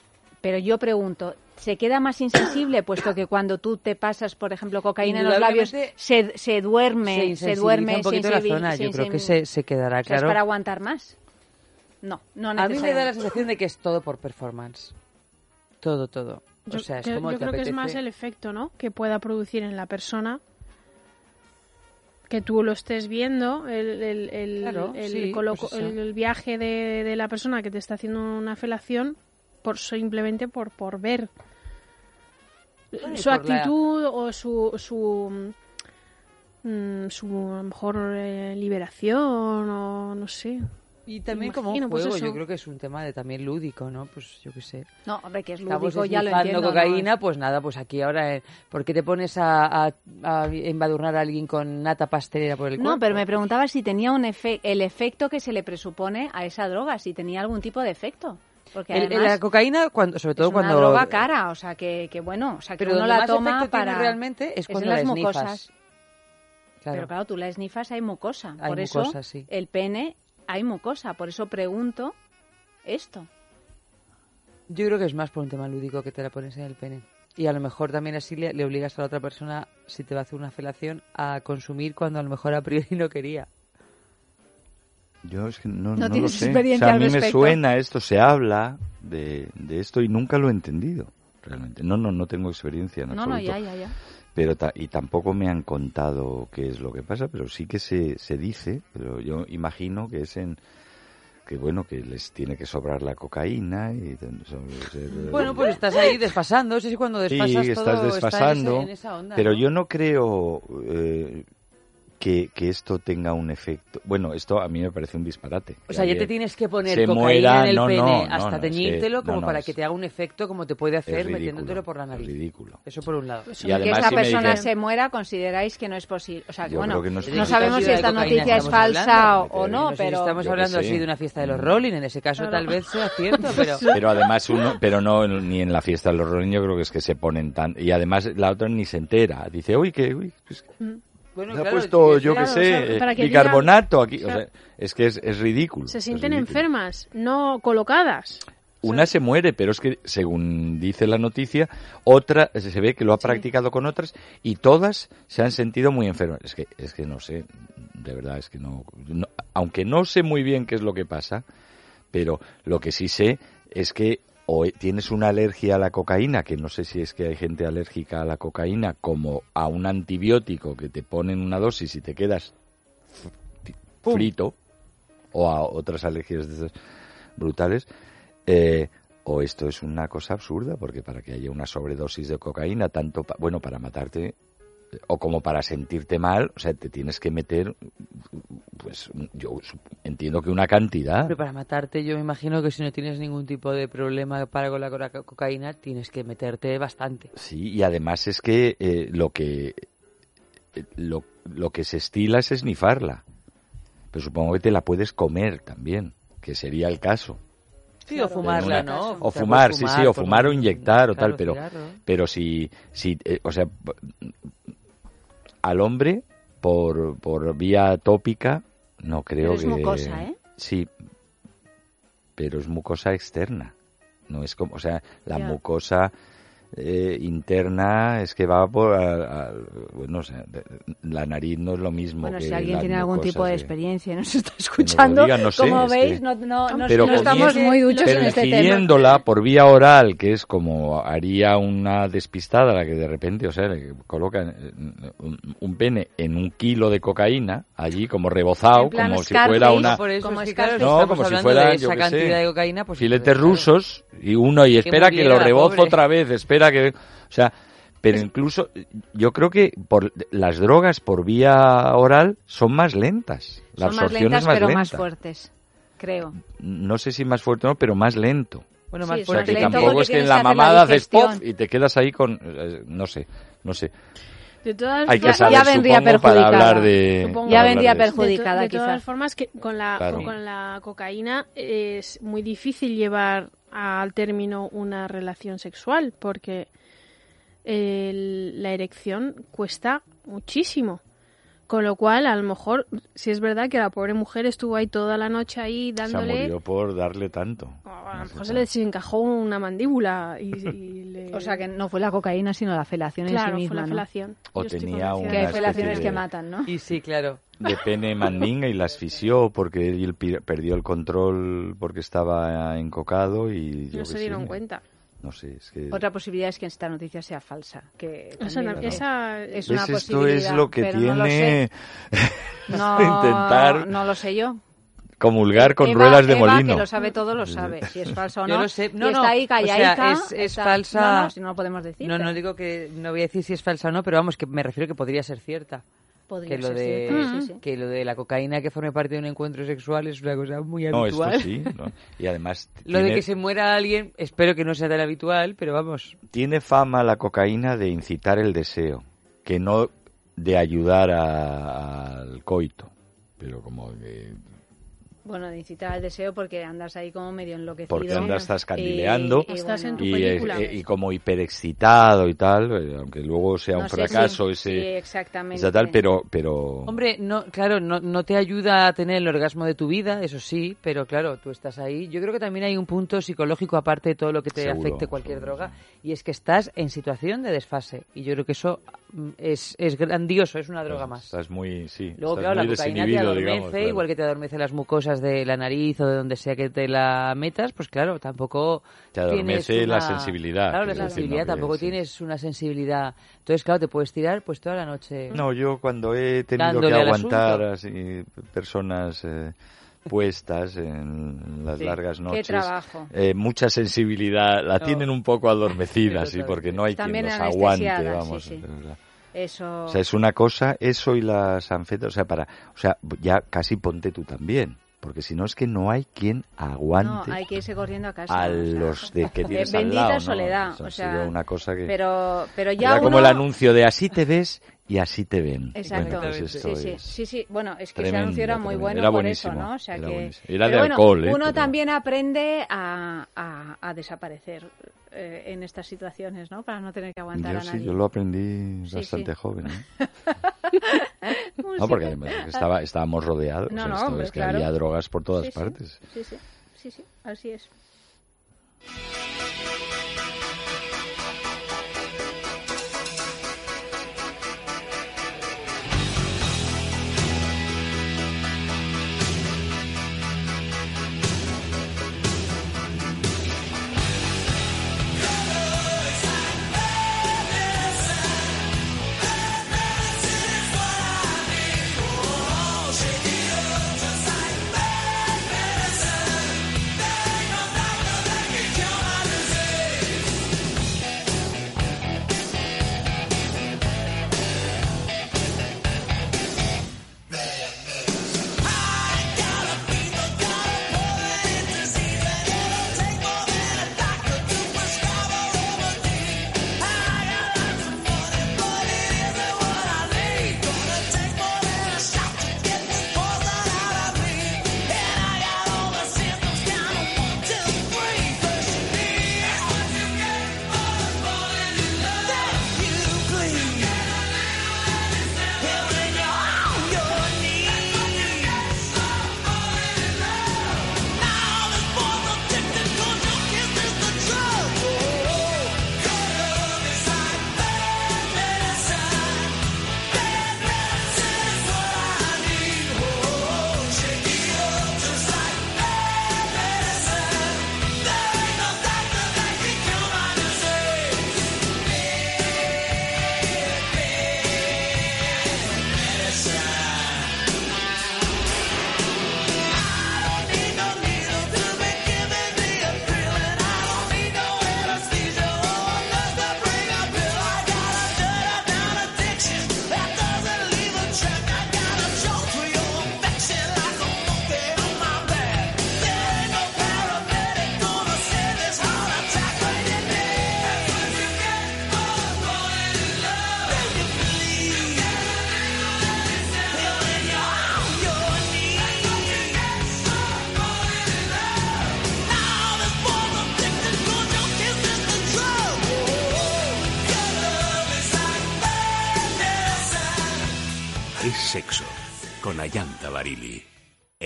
Pero yo pregunto, ¿se queda más insensible puesto que cuando tú te pasas, por ejemplo, cocaína en los labios, se, se duerme, se se, duerme, un poquito la zona. Yo se- creo que se- se, se quedará o sea, claro. ¿Es para aguantar más? No, no A mí me da la sensación de que es todo por performance. Todo, todo. Yo, o sea, es como yo creo que es más el efecto, ¿no? Que pueda producir en la persona. Que tú lo estés viendo, el, el, el, Claro, el sí, coloco- pues el viaje de, de la persona que te está haciendo una felación por simplemente por, por ver Bueno, su por la- actitud o su su mm, su a lo mejor eh, liberación o no sé Y también como un Imagino, pues juego, eso. yo creo que es un tema de también lúdico, ¿no? Pues yo qué sé. No, hombre, que es Estamos lúdico, ya lo entiendo. ¿no? cocaína, pues nada, pues aquí ahora, eh, ¿por qué te pones a, a, a embadurnar a alguien con nata pastelera por el No, cuerpo? pero me preguntaba si tenía un efe- el efecto que se le presupone a esa droga, si tenía algún tipo de efecto. Porque El- el- además la cocaína, cuando, sobre todo es una cuando... droga cara, o sea, que, que bueno, o sea, que Pero uno la toma para... realmente es es en cuando las la mucosas. Claro. Pero claro, tú la esnifas, hay mucosa. Hay por eso mucosa, sí. el pene hay mucosa. Por eso pregunto esto. Yo creo que es más por un tema lúdico que te la pones en el pene. Y a lo mejor también así le, le obligas a la otra persona, si te va a hacer una felación, a consumir cuando a lo mejor a priori no quería. Yo es que no, No no lo sé. experiencia O sea, a mí me suena esto, se habla de, de esto y nunca lo he entendido, realmente. No, no, no tengo experiencia en No, no, absoluto. ya, ya, ya. Pero ta- y tampoco me han contado qué es lo que pasa, pero sí que se, se dice, pero yo imagino que es en que bueno que les tiene que sobrar la cocaína y Bueno, pues estás ahí desfasando, sí, sí, cuando desfasas sí, todo estás está en ese- desfasando, en esa onda, pero ¿no? yo no creo eh, que, que esto tenga un efecto. Bueno, esto a mí me parece un disparate. O sea, ya te tienes que poner se cocaína muera, en el no, pene no, no, hasta teñírtelo como no, para es- que te haga un efecto como te puede hacer ridículo, metiéndotelo por la nariz. es ridículo. Eso por un lado. Eso Y que esa si persona dicen- se muera, consideráis que no es posible. O sea, que Yo bueno, creo que no es no posible. sabemos si esta noticia es falsa hablando, o, o no, pero... estamos hablando así de una fiesta de los Mm. Rolling, en ese caso tal vez sea cierto, pero... [laughs] Pero además uno, pero no ni en la fiesta de los Rolling, yo creo que es que se ponen tan y además la otra ni se entera. Dice, uy, que uy, pues, Bueno, ha puesto, es que- yo claro, qué o sé, sea, para que bicarbonato aquí. O sea, es que es, es ridículo. se sienten ridículo. enfermas no colocadas Una se muere, pero es que, según dice la noticia, otra se ve que lo ha practicado con otras y todas se han sentido muy enfermas. Es que, es que no sé, de verdad, es que no, no- Aunque no sé muy bien qué es lo que pasa, pero lo que sí sé es que o tienes una alergia a la cocaína, que no sé si es que hay gente alérgica a la cocaína, como a un antibiótico que te ponen una dosis y te quedas Pum. frito, o a otras alergias brutales, eh, o esto es una cosa absurda, porque para que haya una sobredosis de cocaína, tanto, pa- bueno, para matarte, o como para sentirte mal, o sea, te tienes que meter, pues, yo entiendo que una cantidad. Pero para matarte, yo me imagino que si no tienes ningún tipo de problema para con la coca- cocaína, tienes que meterte bastante. Sí, y además es que eh, lo que eh, lo, lo que se estila es esnifarla. Pero supongo que te la puedes comer también, que sería el caso. Sí, o fumarla, Una- ¿no? O fumar, sí, fumar sí, o fumar o inyectar o claro, tal, pero pero si si eh, o sea, al hombre por por vía tópica no creo Pero es que mucosa, ¿eh? Sí. Pero es mucosa externa. No es como, o sea, la mucosa eh, interna es que va por a- a- bueno, o sea, la nariz no es lo mismo Bueno, que si alguien tiene algún tipo de experiencia y nos [laughs] está escuchando, no sé, como es veis, que- no, no, no- Pero no estamos muy duchos pero en este tema. por vía oral, que es como haría una despistada, la que de repente, o sea, le colocan eh, un, un pene en un kilo de cocaína, allí como rebozado, como si fuera una... Por eso Como es que, Scarface. claro, No, estamos como si hablando fuera, de esa cantidad sé, de cocaína, pues filetes claro. rusos y uno y espera que, lo rebozo pobre. otra vez, espera que, o sea, Pero incluso yo creo que por las drogas por vía oral son más lentas. La Son más absorción lentas, es más pero lenta. más fuertes, creo. No sé si más fuerte o no, pero más lento. Bueno, Sí, más es O sea, más que fuerte. lento tampoco es que en la mamada haces pop y te quedas ahí con... eh, no sé, no sé. De todas Hay que Ya- saber, ya vendría supongo, para perjudicada. hablar de... Supongo. para Ya hablar vendría de perjudicada. De, to- de todas formas, que con la, Claro. con la cocaína es muy difícil llevar al término una relación sexual porque el- la erección cuesta muchísimo. Con lo cual, a lo mejor, si es verdad que la pobre mujer estuvo ahí toda la noche ahí Se dándole... murió por darle tanto. A No lo mejor se le desencajó una mandíbula y, y [laughs] le... O sea, que no fue la cocaína, sino la felación claro, en sí fue misma, la ¿no? felación. O Yo tenía convencida Que de hay Una felaciones especie que de- matan, ¿no? Y sí, claro. de pene [laughs] mandinga y la asfixió porque él perdió el control porque estaba encocado y yo No se dieron sé. cuenta. No sé, es que... Otra posibilidad es que esta noticia sea falsa. Que Esa, también esa- es ¿Ves? una Esto es posibilidad, lo que pero no lo tiene [laughs] No, intentar no lo sé yo. comulgar con Eva- ruedas de Eva, molino. que lo sabe todo, lo sabe. Si es [laughs] falso o no. Yo lo sé. No, y no, está ahí o sea, callaica. es- es está- falsa. No, no, si no lo podemos decir. No, no digo que no voy a decir si es falsa o no, pero vamos, que me refiero que podría ser cierta. Podría Que lo, ser de, cierto, sí, sí. que lo de la cocaína que forme parte de un encuentro sexual es una cosa muy No, esto habitual. sí. ¿no? Y además [laughs] Lo de que se muera alguien, espero que no sea tan habitual, pero vamos. tiene fama la cocaína de incitar el deseo, que no de ayudar a- al coito. Pero como que Bueno, de incitar al deseo porque andas ahí como medio enloquecido. porque andas estás Y- candileando y Estás en bueno, tu y, eh, y como hiperexcitado y tal, eh, aunque luego sea no un sé fracaso si- ese Sí, exactamente. tal, pero pero Hombre, no, claro, no, no te ayuda a tener el orgasmo de tu vida, eso sí, pero claro, tú estás ahí. Yo creo que también hay un punto psicológico aparte de todo lo que te Seguro, afecte cualquier seguro, droga, y es que estás en situación de desfase. Y yo creo que eso mm, es, es grandioso, es una droga más. estás muy sí, Luego, estás claro, la cocaína te adormece, digamos, claro. igual que te adormece las mucosas de la nariz o de donde sea que te la metas, pues claro, tampoco Te adormece tienes la sensibilidad, Claro, la sensibilidad, tampoco sí. tienes una sensibilidad. Entonces, claro, te puedes tirar pues toda la noche. No, yo cuando he tenido que aguantar así personas eh, puestas en las Sí. largas Qué noches, trabajo. eh, mucha sensibilidad, la No. tienen un poco adormecida, sí, porque no hay También quien los aguante, sí, vamos. sí. Eso. O sea, es una cosa, eso y las anfetas, o sea, para, o sea, ya casi ponte tú también, porque si no es que no hay quien no, aguante hay que irse corriendo a casa. a o sea, los de que [laughs] tienes al bendita lado, ¿no? Eso ha o sea, sido una cosa que Pero, pero ya era uno... como el anuncio de así te ves y así te ven. Exacto. Bueno, pues Sí, sí, sí, sí. Bueno, es que ese Tremendo, anuncio era muy tremendo. bueno Era por eso, ¿no? O sea era que... Era de bueno, alcohol, ¿eh? Uno Pero- también aprende a, a, a desaparecer eh, en estas situaciones, ¿no? Para no tener que aguantar Yo a sí, nadie. yo lo aprendí Sí, bastante sí. joven. ¿eh? [laughs] No, porque además estaba, estábamos rodeados. No, o sea, no, hombre, es que claro. había drogas por todas Sí, sí. partes. Sí, sí, sí, sí, así es.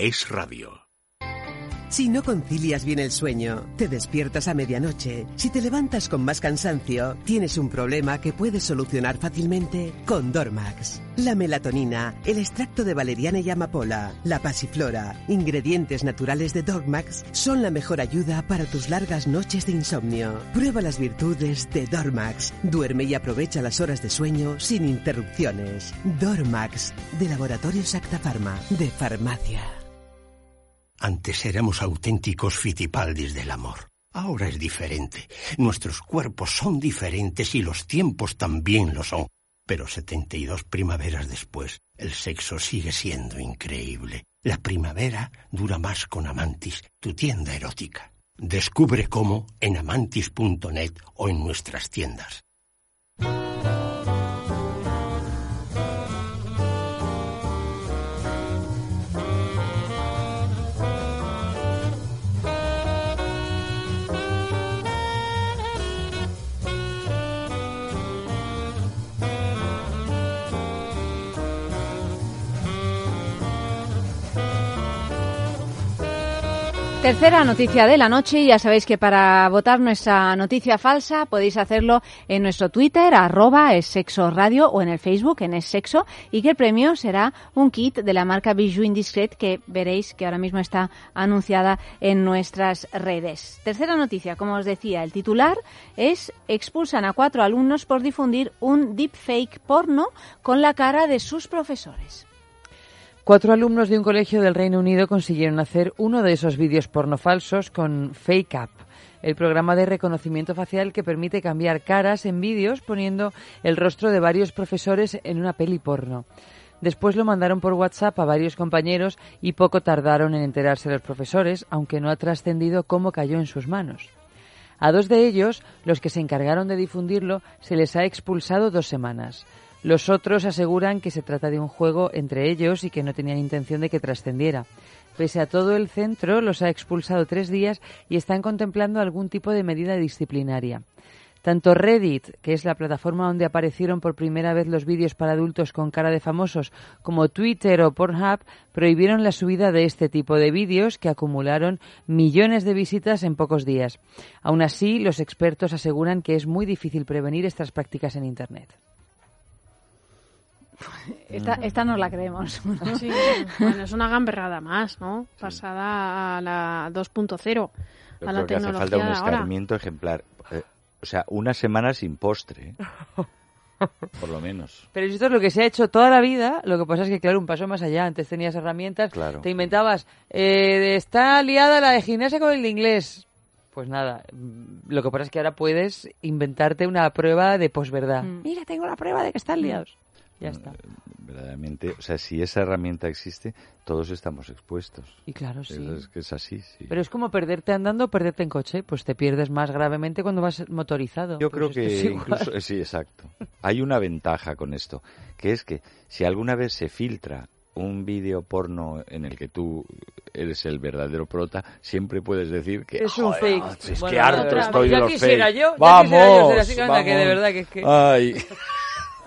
Es radio. Si no concilias bien el sueño, te despiertas a medianoche, si te levantas con más cansancio, tienes un problema que puedes solucionar fácilmente con Dormax. La melatonina, el extracto de valeriana y amapola, la pasiflora, ingredientes naturales de Dormax son la mejor ayuda para tus largas noches de insomnio. Prueba las virtudes de Dormax. Duerme y aprovecha las horas de sueño sin interrupciones. Dormax, de Laboratorios Acta Pharma, de Farmacia. Antes éramos auténticos fitipaldis del amor. Ahora es diferente. Nuestros cuerpos son diferentes y los tiempos también lo son. Pero 72 primaveras después, el sexo sigue siendo increíble. La primavera dura más con Amantis, tu tienda erótica. Descubre cómo en amantis.net o en nuestras tiendas. Tercera noticia de la noche. Ya sabéis que para votar nuestra noticia falsa podéis hacerlo en nuestro Twitter, arroba es sexo radio, o en el Facebook, en es sexo, y que el premio será un kit de la marca Bijou Indiscret que veréis que ahora mismo está anunciada en nuestras redes. Tercera noticia, como os decía, el titular es expulsan a cuatro alumnos por difundir un deepfake porno con la cara de sus profesores. Cuatro alumnos de un colegio del Reino Unido consiguieron hacer uno de esos vídeos porno falsos con Fake Up, el programa de reconocimiento facial que permite cambiar caras en vídeos poniendo el rostro de varios profesores en una peli porno. Después lo mandaron por WhatsApp a varios compañeros y poco tardaron en enterarse los profesores, aunque no ha trascendido cómo cayó en sus manos. A dos de ellos, los que se encargaron de difundirlo, se les ha expulsado dos semanas. Los otros aseguran que se trata de un juego entre ellos y que no tenían intención de que trascendiera. Pese a todo, el centro los ha expulsado tres días y están contemplando algún tipo de medida disciplinaria. Tanto Reddit, que es la plataforma donde aparecieron por primera vez los vídeos para adultos con cara de famosos, como Twitter o Pornhub, prohibieron la subida de este tipo de vídeos que acumularon millones de visitas en pocos días. Aún así, los expertos aseguran que es muy difícil prevenir estas prácticas en Internet. Esta, esta no la creemos. Sí, bueno, es una gamberrada más, ¿no? Pasada a la 2.0, a la creo que hace tecnología falta un ahora. escarmiento ejemplar. Eh, o sea, una semana sin postre. ¿eh? [laughs] Por lo menos. Pero esto es lo que se ha hecho toda la vida. Lo que pasa es que, claro, un paso más allá. Antes tenías herramientas, Claro. te inventabas, eh, está liada la de gimnasia con el de inglés. Pues nada, mm, lo que pasa es que ahora puedes inventarte una prueba de posverdad. Mm. Mira, tengo la prueba de que están liados. Ya está. Verdaderamente, o sea, si esa herramienta existe, todos estamos expuestos. Y claro, sí. Es, es que es así, sí. Pero es como perderte andando o perderte en coche. Pues te pierdes más gravemente cuando vas motorizado. Yo Pues creo que incluso, eh, sí, exacto. Hay una ventaja con esto, que es que si alguna vez se filtra un vídeo porno en el que tú eres el verdadero prota, siempre puedes decir que Es un "Joder, fake". es Bueno, que harto estoy de los quisiera fake. yo, vamos, quisiera yo anda, que de vamos. verdad que es que- Ay,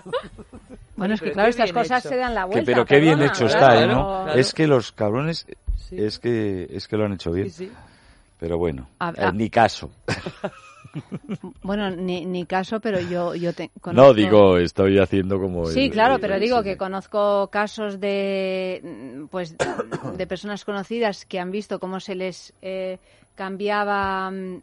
[laughs] Bueno, es que Pero claro, estas cosas hecho. se dan la que- vuelta. pero qué bien hecho claro, está, ¿eh. ¿no? claro. Es que los cabrones, Sí. es que es que lo han hecho bien. Sí, sí. Pero bueno, A- eh, a- ni caso. [laughs] Bueno, ni, ni caso, pero yo, yo te, No, conozco- digo, estoy haciendo como... Sí, el- claro, el- pero el- digo sí. que conozco casos de, mm, pues, [coughs] de personas conocidas que han visto cómo se les eh, cambiaba mm,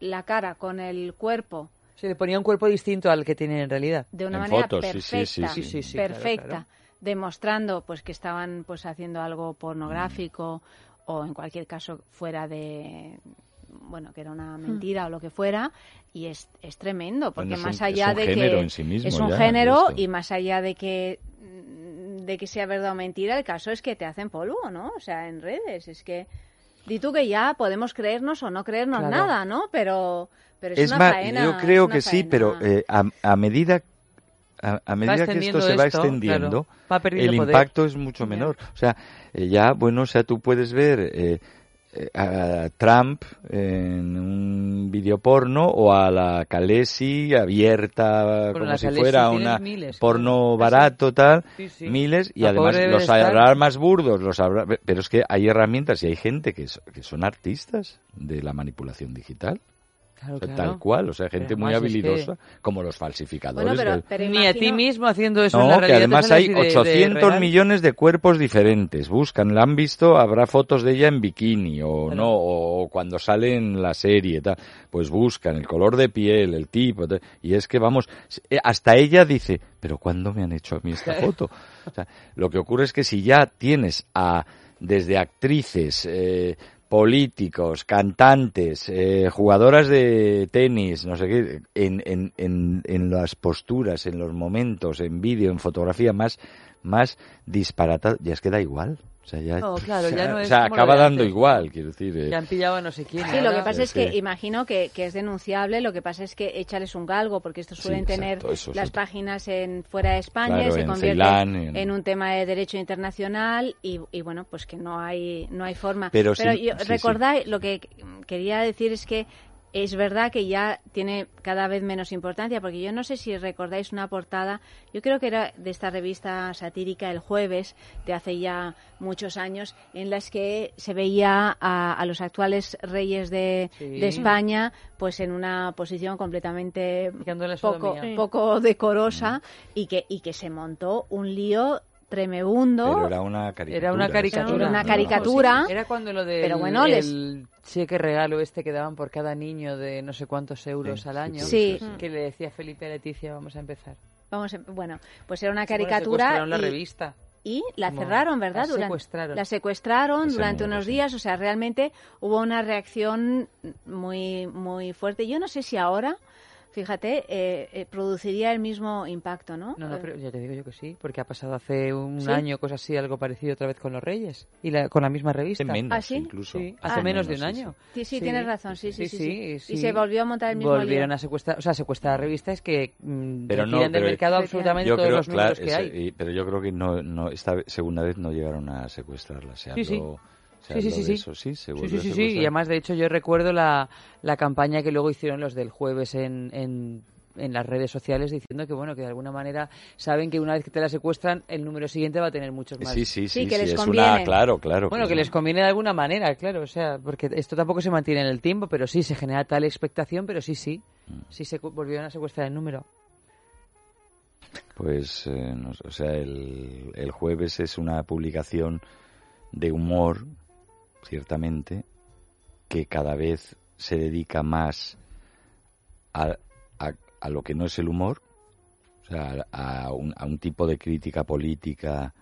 la cara con el cuerpo Se le ponía un cuerpo distinto al que tienen en realidad. de una En manera fotos, sí, perfecta, sí, sí, sí. Sí, sí, claro, perfecta, claro. demostrando pues que estaban pues haciendo algo pornográfico o en cualquier caso fuera de bueno que era una mentira o lo que fuera y es, es tremendo porque Bueno, es más un- allá es un de género que en sí mismo es un ya, género y más allá de que de que sea verdad o mentira el caso es que te hacen polvo no o sea en redes es que di tú que ya podemos creernos o no creernos Claro. nada no pero pero es, Es una más, faena, yo es creo una que sí, pero eh, a, a medida a, a medida que esto se va esto, extendiendo, claro, va perdiendo el poder. impacto es mucho menor. O sea, eh, ya, bueno, o sea, tú puedes ver eh, eh, a Trump en un vídeo porno o a la Calesi abierta como si fuera una miles, porno barato tal Sí, sí. miles y La además los estar- habrá más burdos los habrá pero es que hay herramientas y hay gente que, es- que son artistas de la manipulación digital Claro, O sea, claro. tal cual o sea gente Pero muy además es que- habilidosa como los falsificadores Bueno, pero, del- Ni a ti mismo haciendo eso en no, la que además hay sale así de- de 800 real. millones de cuerpos diferentes. Buscan, la han visto, habrá fotos de ella en bikini o no, o cuando sale en la serie, tal. Pues buscan el color de piel, el tipo, tal. y es que vamos, eh, hasta ella dice, pero ¿cuándo me han hecho a mí esta [laughs] foto? O sea, lo que ocurre es que si ya tienes a desde actrices, eh, políticos, cantantes, eh, jugadoras de tenis, no sé qué, en, en, en, en las posturas, en los momentos, en vídeo, en fotografía más, más ya es que da igual. O sea, ya, No, [laughs] claro, ya no o es sea, como lo acaba dando antes. igual, quiero decir. eh. Ya han pillado a no sé quién. Sí, lo ahora- que pasa es que Sí. imagino que, que es denunciable, lo que pasa es que échales un galgo, porque estos Sí, suelen tener exacto, eso es las páginas en fuera de España Claro, y se en convierte Ceilán, en- en un tema de derecho internacional y, y bueno, pues que no hay no hay forma. Pero sí, yo, sí, sí. recordáis, lo que quería decir es que es verdad que ya tiene cada vez menos importancia, porque yo no sé si recordáis una portada, yo creo que era de esta revista satírica El Jueves, de hace ya muchos años, en las que se veía a, a los actuales reyes de, Sí. de España pues en una posición completamente poco, poco decorosa y, que, y que se montó un lío tremebundo. Pero era una caricatura. Era una caricatura. Era una No, caricatura. Sí, Era cuando lo del Pero bueno, les- cheque regalo este que daban por cada niño de no sé cuántos euros Sí, al sí, año. Sí. Que le decía Felipe a Leticia, vamos a empezar. Vamos, a- bueno, pues era una Bueno, caricatura secuestraron la y, revista. y la cerraron, ¿verdad? la Durante- secuestraron. La secuestraron durante unos días, o sea, realmente hubo una reacción muy muy fuerte. Yo no sé si ahora, fíjate, eh, eh, produciría el mismo impacto, ¿no? No, no, Eh, pero ya te digo yo que sí, porque ha pasado hace un ¿Sí? año, cosa así, algo parecido otra vez con los Reyes y la- con la misma revista. Hace menos, ¿Ah, sí? incluso. Sí, hace Ah. menos de un sí, año. Sí, sí, tienes razón, sí, sí, sí, sí. sí. Y se volvió a montar el mismo Volvieron lío. a secuestrar, o sea, secuestrar revistas que mm, Pero no, retiran del mercado absolutamente todos creo, los números claro, que ese- hay. y- pero yo creo que no, no, esta segunda vez no llegaron a secuestrarla. Se Sí, habló- Sí, sí, sí, sí. eso, sí, se Sí, volvió sí, a sí, sí. secuestrar. Y además, de hecho, yo recuerdo la, la campaña que luego hicieron los del jueves en, en, en las redes sociales diciendo que, bueno, que de alguna manera saben que una vez que te la secuestran, el número siguiente va a tener muchos más. Sí, sí, sí, Sí, que sí, les es conviene. una, claro, claro. Bueno, que les conviene de alguna manera, claro, o sea, porque esto tampoco se mantiene en el tiempo, pero sí se genera tal expectación, pero sí, sí, Mm. sí se cu- volvieron a secuestrar el número. Pues, eh, no o sea, el, el jueves es una publicación de humor, ciertamente, que cada vez se dedica más a, a- a lo que no es el humor, o sea, a un, a un tipo de crítica política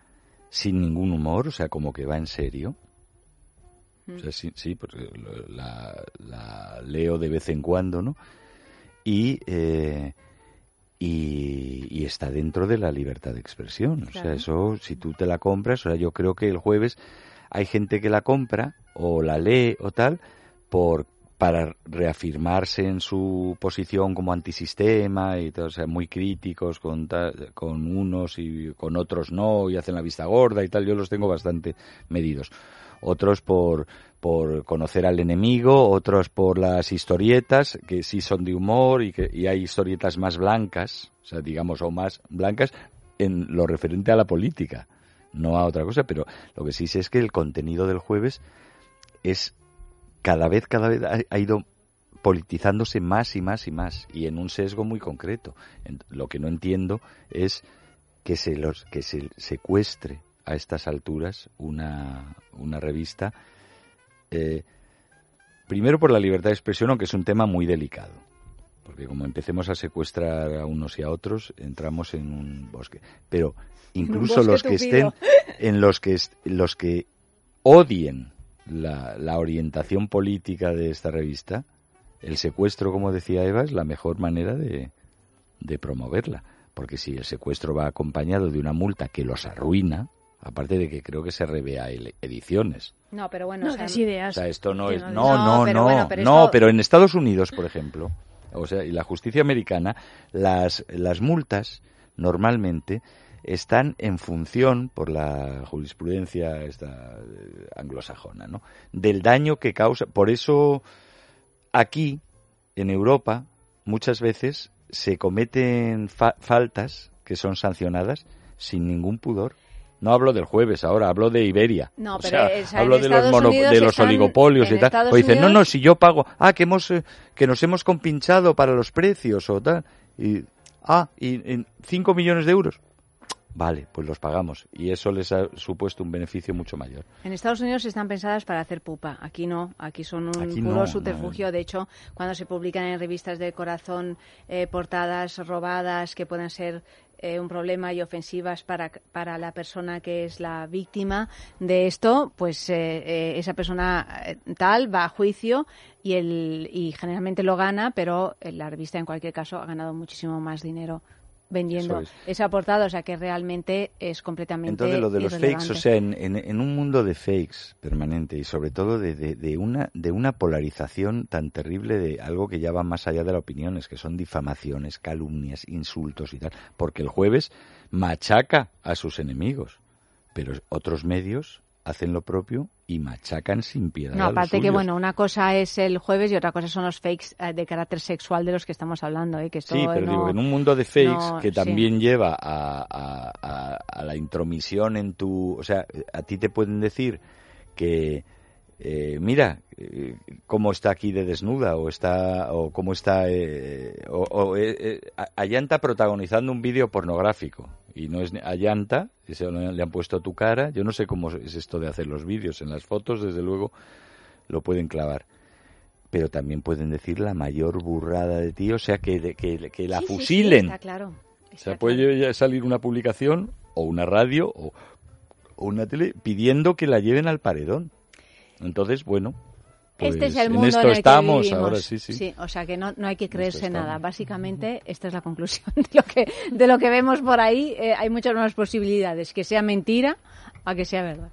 sin ningún humor, o sea, como que va en serio. O sea, sí, sí, porque lo- la, la leo de vez en cuando, ¿no? Y, eh, y, y está dentro de la libertad de expresión. O sea, eso, si tú te la compras, o sea, yo creo que el jueves hay gente que la compra o la lee o tal por para reafirmarse en su posición como antisistema y todo, o sea, muy críticos con, con unos y con otros no, y hacen la vista gorda y tal, yo los tengo bastante medidos. Otros por, por conocer al enemigo, otros por las historietas, que sí son de humor y que y hay historietas más blancas, o sea, digamos, o más blancas en lo referente a la política, no a otra cosa, pero lo que sí sé es que el contenido del jueves es cada vez, cada vez ha, ido politizándose más y más y más y en un sesgo muy concreto. Lo que no entiendo es que se los que se secuestre a estas alturas una, una revista eh, primero por la libertad de expresión, aunque es un tema muy delicado. Porque como empecemos a secuestrar a unos y a otros, entramos en un bosque. Pero incluso bosque los que tupido. estén, [laughs] en los que, los que odien la, la orientación política de esta revista, el secuestro, como decía Eva, es la mejor manera de, de promoverla. Porque si el secuestro va acompañado de una multa que los arruina, aparte de que creo que se revea el- ediciones. No, pero bueno, No o sea, ideas. O sea, esto no Que es... no No, no, No, pero no, bueno, pero no, esto- pero en Estados Unidos, por ejemplo, o sea, y la justicia americana, las, las multas normalmente están en función, por la jurisprudencia esta eh, anglosajona, ¿no? del daño que causa. Por eso aquí, en Europa, muchas veces se cometen fa- faltas que son sancionadas sin ningún pudor. No hablo del jueves ahora, hablo de Iberia. No, O pero sea, es- en hablo de los, mono- de los oligopolios y tal. Estados O dicen, no, no, si yo pago, ah, que hemos, eh, que nos hemos compinchado para los precios o tal. Y, ah, y en 5 millones de euros. Vale, pues los pagamos. Y eso les ha supuesto un beneficio mucho mayor. En Estados Unidos están pensadas para hacer pupa. Aquí no. Aquí son un Aquí puro no, subterfugio. De hecho, cuando se publican en revistas de corazón eh, portadas robadas que pueden ser eh, un problema y ofensivas para, para la persona que es la víctima de esto, pues eh, eh, esa persona eh, tal va a juicio y, el, y generalmente lo gana, pero la revista en cualquier caso ha ganado muchísimo más dinero vendiendo Eso esa portada, o sea que realmente es completamente Entonces, lo de los fakes, o sea, en, en- en un mundo de fakes permanente y sobre todo de, de- de una, de una polarización tan terrible de algo que ya va más allá de las opiniones, que son difamaciones, calumnias, insultos y tal, porque el jueves machaca a sus enemigos, pero otros medios hacen lo propio y machacan sin piedad. No, aparte que, bueno, una cosa es el jueves y otra cosa son los fakes eh, de carácter sexual de los que estamos hablando, ¿eh? que esto Sí, pero no- digo, en un mundo de fakes no, que sí. también lleva a, a- a- a la intromisión en tu... O sea, a ti te pueden decir que, eh, mira, eh, cómo está aquí de desnuda o está o cómo está... eh, o, o, eh, eh, a- Ayanta protagonizando un vídeo pornográfico y no es Ayanta, se le han puesto tu cara. Yo no sé cómo es esto de hacer los vídeos. En las fotos, desde luego, lo pueden clavar pero también pueden decir la mayor burrada de ti, o sea, que, que, que la Sí, sí, sí, fusilen. está claro. o sea, puede salir una publicación o una radio o, o una tele pidiendo que la lleven al paredón. Entonces, bueno, pues este es el en mundo esto en el estamos que vivimos. ahora, sí, sí. o sea que no, no hay que creerse nada. Básicamente, esta es la conclusión [laughs] de lo que, de lo que vemos por ahí. Eh, hay muchas más posibilidades que sea mentira a que sea verdad.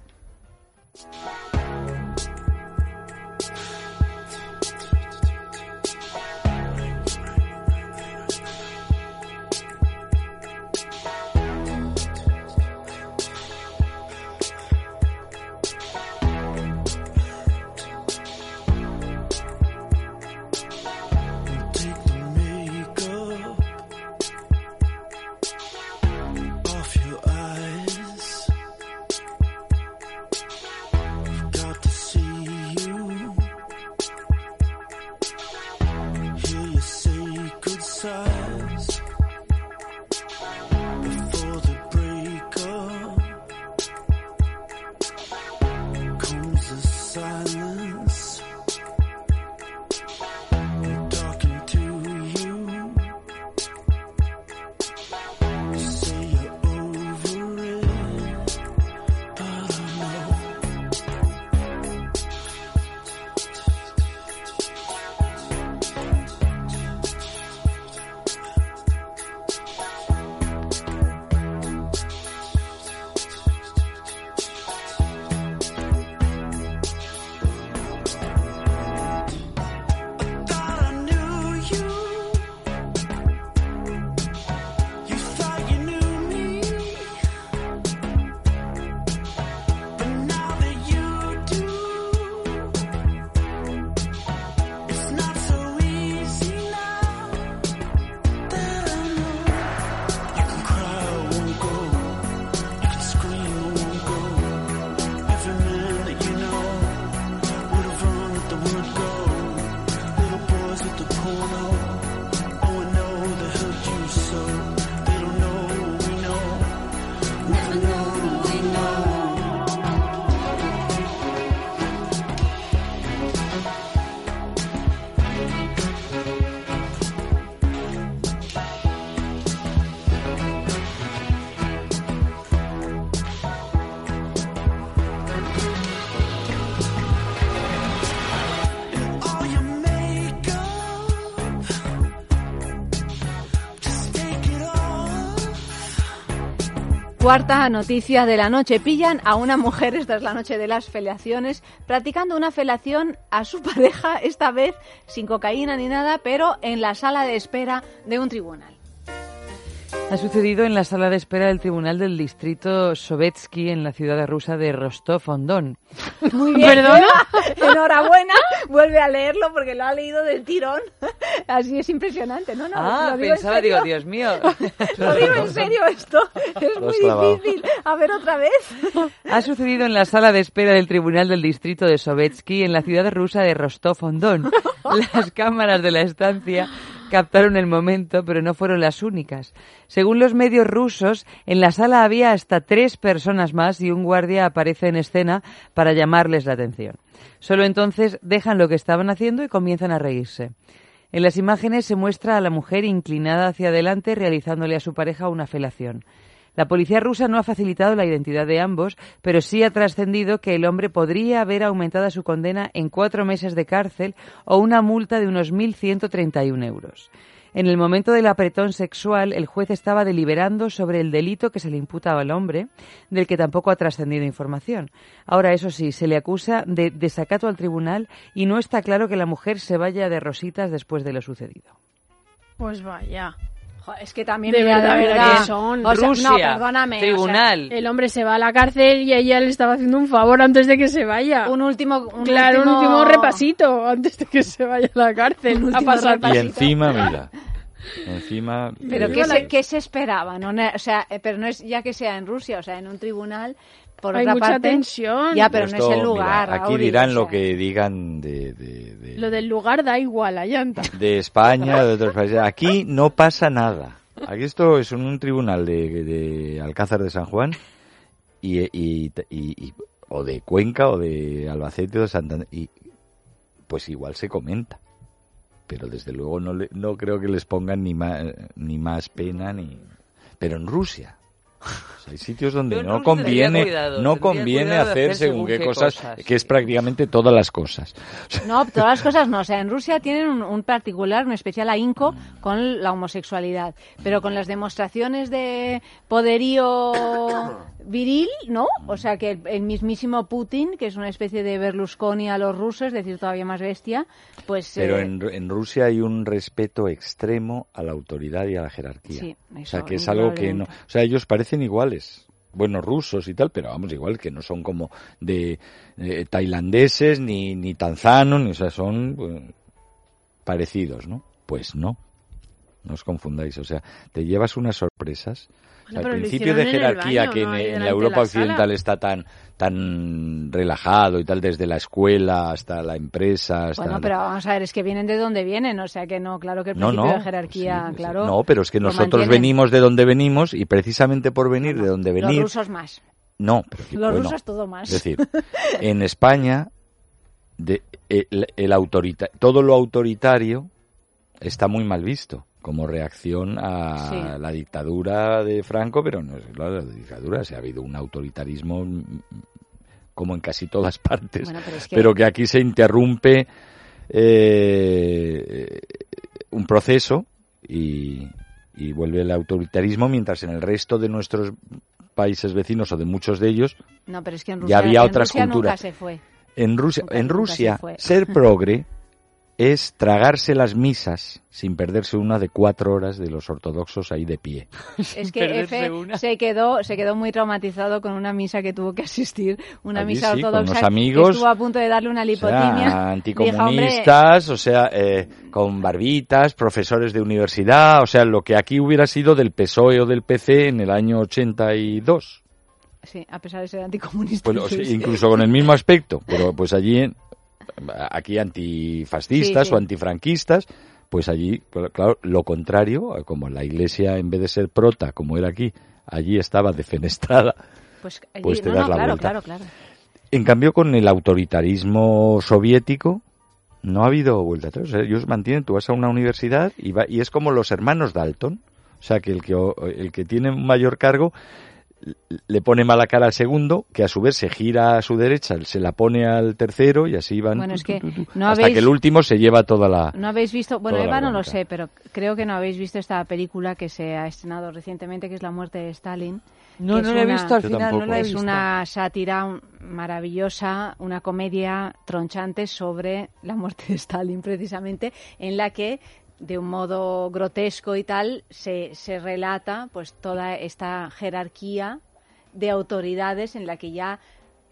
Cuarta noticia de la noche. Pillan a una mujer, esta es la noche de las felaciones, practicando una felación a su [laughs] pareja, esta vez sin cocaína ni nada, pero en la sala de espera de un tribunal. Ha sucedido en la sala de espera del Tribunal del Distrito Sovetsky en la ciudad rusa de Rostov-on-Don. Muy [laughs] bien. ¿Perdona? [laughs] Enhorabuena. Vuelve a leerlo porque lo ha leído del tirón. [laughs] Así es impresionante. No, no, ah, lo digo pensaba, en serio. digo, Dios mío. Lo digo en serio esto. Es muy difícil. A ver otra vez. Ha sucedido en la sala de espera del Tribunal del Distrito de Sovetsky en la ciudad rusa de Rostov-on-Don. Las cámaras de la estancia captaron el momento, pero no fueron las únicas. Según los medios rusos, en la sala había hasta tres personas más y un guardia aparece en escena para llamarles la atención. Solo entonces dejan lo que estaban haciendo y comienzan a reírse. En las imágenes se muestra a la mujer inclinada hacia adelante realizándole a su pareja una felación. La policía rusa no ha facilitado la identidad de ambos, pero sí ha trascendido que el hombre podría haber aumentado su condena en cuatro meses de cárcel o una multa de unos 1.131 euros. En el momento del apretón sexual, el juez estaba deliberando sobre el delito que se le imputaba al hombre, del que tampoco ha trascendido información. Ahora, eso sí, se le acusa de desacato al tribunal y no está claro que la mujer se vaya de rositas después de lo sucedido. Pues vaya. Es que también De mira, verdad, de ¿verdad verdad. que son? O sea, Rusia, no, perdóname. o sea, tribunal. El hombre se va a la cárcel y ella le estaba haciendo un favor antes de que se vaya. un último, un claro, último... un último repasito antes de que se vaya a la cárcel. [laughs] Un a último pasar Y encima, mira, encima... Pero eh, ¿qué se, qué se esperaba? No, o sea, eh, pero no es ya que sea en Rusia, o sea, en un tribunal. Por Hay otra mucha parte, tensión. Ya, pero no esto, es el mira, lugar. aquí Auri, dirán o lo sea. que digan de, de, de- Lo del lugar da igual, la llanta. de España, de otros países. Aquí no pasa nada. Aquí esto es un, un tribunal de, de Alcázar de San Juan y, y- y- y- o de Cuenca o de Albacete o de Santander. Y pues igual se comenta. Pero desde luego no, le- no creo que les pongan ni más, ni más pena ni... Pero en Rusia... o sea, hay sitios donde no conviene, cuidado, no conviene hacer según según qué cosas, cosas, que es prácticamente todas las cosas. [laughs] No, todas las cosas no. O sea, en Rusia tienen un, un particular, un especial ahínco con la homosexualidad. Pero con las demostraciones de poderío viril, ¿no? O sea, que el, el mismísimo Putin, que es una especie de Berlusconi a los rusos, es decir, todavía más bestia, pues... Pero eh, en, en Rusia hay un respeto extremo a la autoridad y a la jerarquía. Sí, o eso, sea, que es algo que no... O sea, ellos parecen iguales. Bueno, rusos y tal, pero vamos, igual que no son como de eh, tailandeses, ni, ni tanzanos, ni, o sea, son pues, parecidos, ¿no? Pues no. No os confundáis, o sea, te llevas unas sorpresas. O sea, Bueno, el principio de jerarquía baño, que no en, la Europa la occidental está tan tan relajado y tal, desde la escuela hasta la empresa, hasta Bueno, pero vamos a ver, es que vienen de donde vienen, o sea que no, claro que el no, principio no. de jerarquía, sí, claro. No, pero es que nosotros venimos de donde venimos y precisamente por venir de donde Los venir. rusos más. No, pero Los bueno, rusos todo más. Es decir, en España de- el, el autorita- todo lo autoritario está muy mal visto como reacción a Sí. la dictadura de Franco, pero no es claro, la dictadura, se ha habido un autoritarismo como en casi todas partes, Bueno, pero es que- pero que aquí se interrumpe eh, un proceso y, y vuelve el autoritarismo, mientras en el resto de nuestros países vecinos o de muchos de ellos No, pero es que en Ya había en otras nunca culturas. se fue. En Rusia, Nunca- en Rusia se ser progre es tragarse las misas sin perderse una de cuatro horas de los ortodoxos ahí de pie. [laughs] Es que Efe una. se quedó, se quedó muy traumatizado con una misa que tuvo que asistir, una Allí misa sí, con ortodoxa. que amigos. estuvo a punto de darle una O lipotimia. Dijo, anticomunistas, o sea, eh, con barbitas, profesores de universidad, o sea, lo que aquí hubiera sido del PSOE o del PC en el año 82. sí, a pesar de ser anticomunista. Pues, o sea, [laughs] incluso. con el mismo aspecto, pero pues allí, aquí antifascistas Sí, sí. o antifranquistas, pues allí, claro, lo contrario, como la iglesia en vez de ser prota, como era aquí, allí estaba defenestrada. Pues, allí- pues te no, das no, la claro, vuelta. claro, claro. En cambio, con el autoritarismo soviético, no ha habido vuelta atrás. O sea, ellos mantienen, tú vas a una universidad y, va, y es como los hermanos Dalton. O sea, que el que, el que tiene un mayor cargo le pone mala cara al segundo, que a su vez se gira a su derecha, se la pone al tercero y así van Bueno, es que tu, tu, tu, no hasta habéis- que el último se lleva toda la... No habéis visto, bueno, Eva no lo sé, pero creo que no habéis visto esta película que se ha estrenado recientemente, que es La muerte de Stalin. No, no es la he una- visto al final, no la he Es visto. una sátira maravillosa, una comedia tronchante sobre la muerte de Stalin, precisamente, en la que de un modo grotesco y tal, se, se relata pues toda esta jerarquía de autoridades en la que ya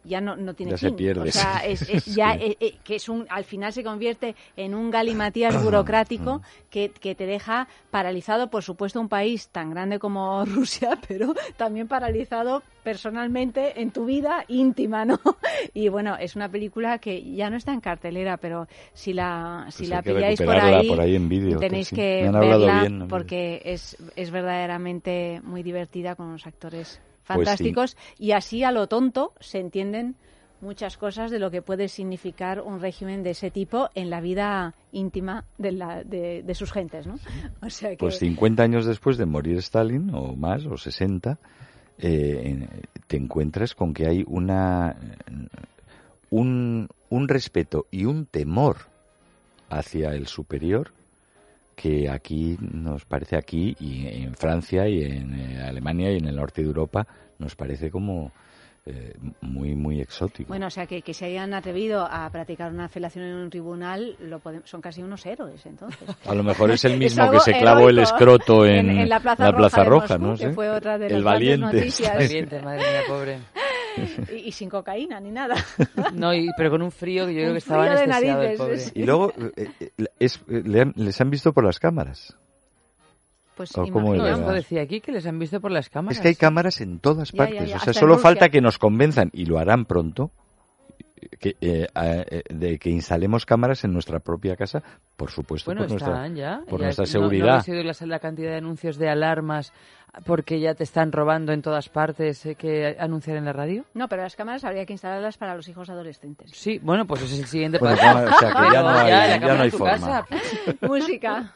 ya no, no tiene Ya se pierde, O sea, es, es [laughs] ya Sí. eh, eh, que es un al final se convierte en un galimatías burocrático que, que te deja paralizado, por supuesto, un país tan grande como [laughs] Rusia, pero también paralizado personalmente en tu vida íntima, ¿no? [laughs] Y bueno, es una película que ya no está en cartelera, pero si la si Pues la hay que pilláis por ahí, por ahí en vídeo, que tenéis sí. que verla bien, porque es es verdaderamente muy divertida con unos actores Pues sí. fantásticos y así a lo tonto se entienden muchas cosas de lo que puede significar un régimen de ese tipo en la vida íntima de, la- de- de sus gentes, ¿no? [laughs] O sea que Pues 50 años después de morir Stalin, o más, o 60, eh, te encuentras con que hay una un, un respeto y un temor hacia el superior que aquí nos parece aquí y en Francia y en eh, Alemania y en el norte de Europa nos parece como eh, muy muy exótico. bueno, o sea que, que se hayan atrevido a practicar una felación en un tribunal lo podem- son casi unos héroes, entonces. A lo mejor es el [laughs] mismo que se clavó el escroto [laughs] en, en la Plaza Roja, de Roja, Moscú, ¿no? que sé. fue otra de el las valiente. noticias. Valiente, madre mía, pobre. Y, y sin cocaína ni nada. No, y, pero con un frío que yo creo que estaba frío de anestesiado el pobre. sí. Y luego eh, eh, es- eh, le han- les han visto por las cámaras. Pues ¿O cómo No, era? esto decía aquí que les han visto por las cámaras. Es que hay cámaras en todas Ya, ya, partes. ya, O sea, hasta solo falta que nos convenzan, y lo harán pronto, que, eh, a- eh, de que instalemos cámaras en nuestra propia casa, por supuesto, Bueno, por nuestra, están ya. por Ya- nuestra no- ¿No, seguridad. habéis oído la, la cantidad de anuncios de alarmas porque ya te están robando en todas partes eh, que anunciar en la radio? No, pero las cámaras habría que instalarlas para los hijos adolescentes. Sí, bueno, pues ese es el siguiente paso. o sea, que ya [laughs] no hay- ya no forma. casa. Música.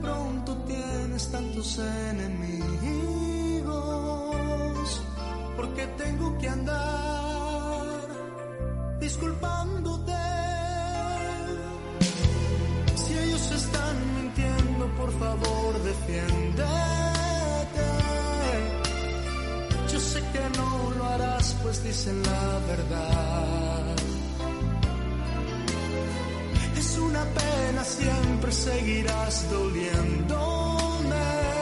Pronto tienes tantos enemigos, porque tengo que andar disculpándote. Si ellos están mintiendo, por favor, defiéndete. Yo sé que no lo harás, pues dicen la verdad. Una pena, siempre seguirás doliéndome.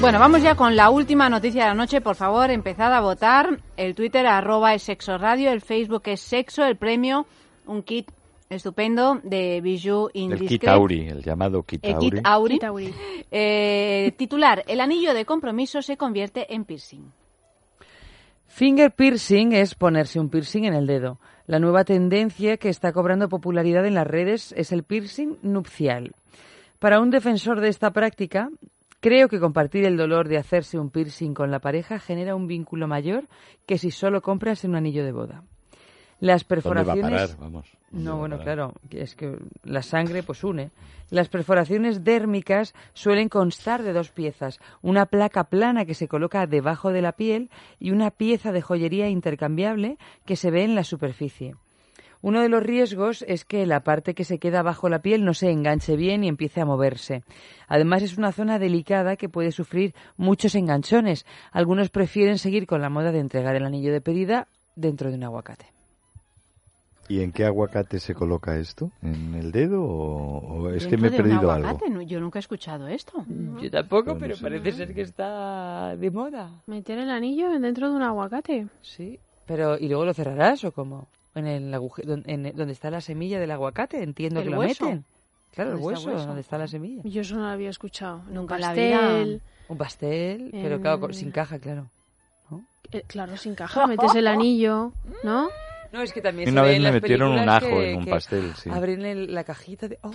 Bueno, vamos ya con la última noticia de la noche. Por favor, empezad a votar. El Twitter arroba es Sexo Radio, el Facebook es Sexo, el premio, un kit estupendo de Bijou El Indiscret. Kit Auri, el llamado Kit El Auri. kit Auri. Kit Auri. Eh, titular, el anillo de compromiso se convierte en piercing. Finger piercing es ponerse un piercing en el dedo. La nueva tendencia que está cobrando popularidad en las redes es el piercing nupcial. Para un defensor de esta práctica, creo que compartir el dolor de hacerse un piercing con la pareja genera un vínculo mayor que si solo compras un anillo de boda. Las ¿Dónde va a perforaciones no, bueno, claro, es que la sangre pues une. Las perforaciones dérmicas suelen constar de dos piezas, una placa plana que se coloca debajo de la piel y una pieza de joyería intercambiable que se ve en la superficie. Uno de los riesgos es que la parte que se queda bajo la piel no se enganche bien y empiece a moverse. Además es una zona delicada que puede sufrir muchos enganchones. Algunos prefieren seguir con la moda de entregar el anillo de pedida dentro de un aguacate. ¿Y en qué aguacate se coloca esto? ¿En el dedo o, o es que me he de un perdido algo? aguacate, no, Yo nunca he escuchado esto. Yo tampoco, pero parece ser que está de moda. Meter el anillo dentro de un aguacate. Sí. Pero, ¿y luego lo cerrarás o cómo? En el aguje- don- en- donde está la semilla del aguacate, entiendo ¿El que lo meten. Claro, el ¿Dónde está hueso, hueso? donde está la semilla. Yo eso no lo había escuchado. Nunca un pastel. Un pastel, pero claro, sin caja, claro. eh, claro, sin caja. Metes el anillo, ¿no? No, es que también Una se ve vez en me las metieron un ajo que- en un que pastel, sí. Abren el- la cajita de... ¡Oh!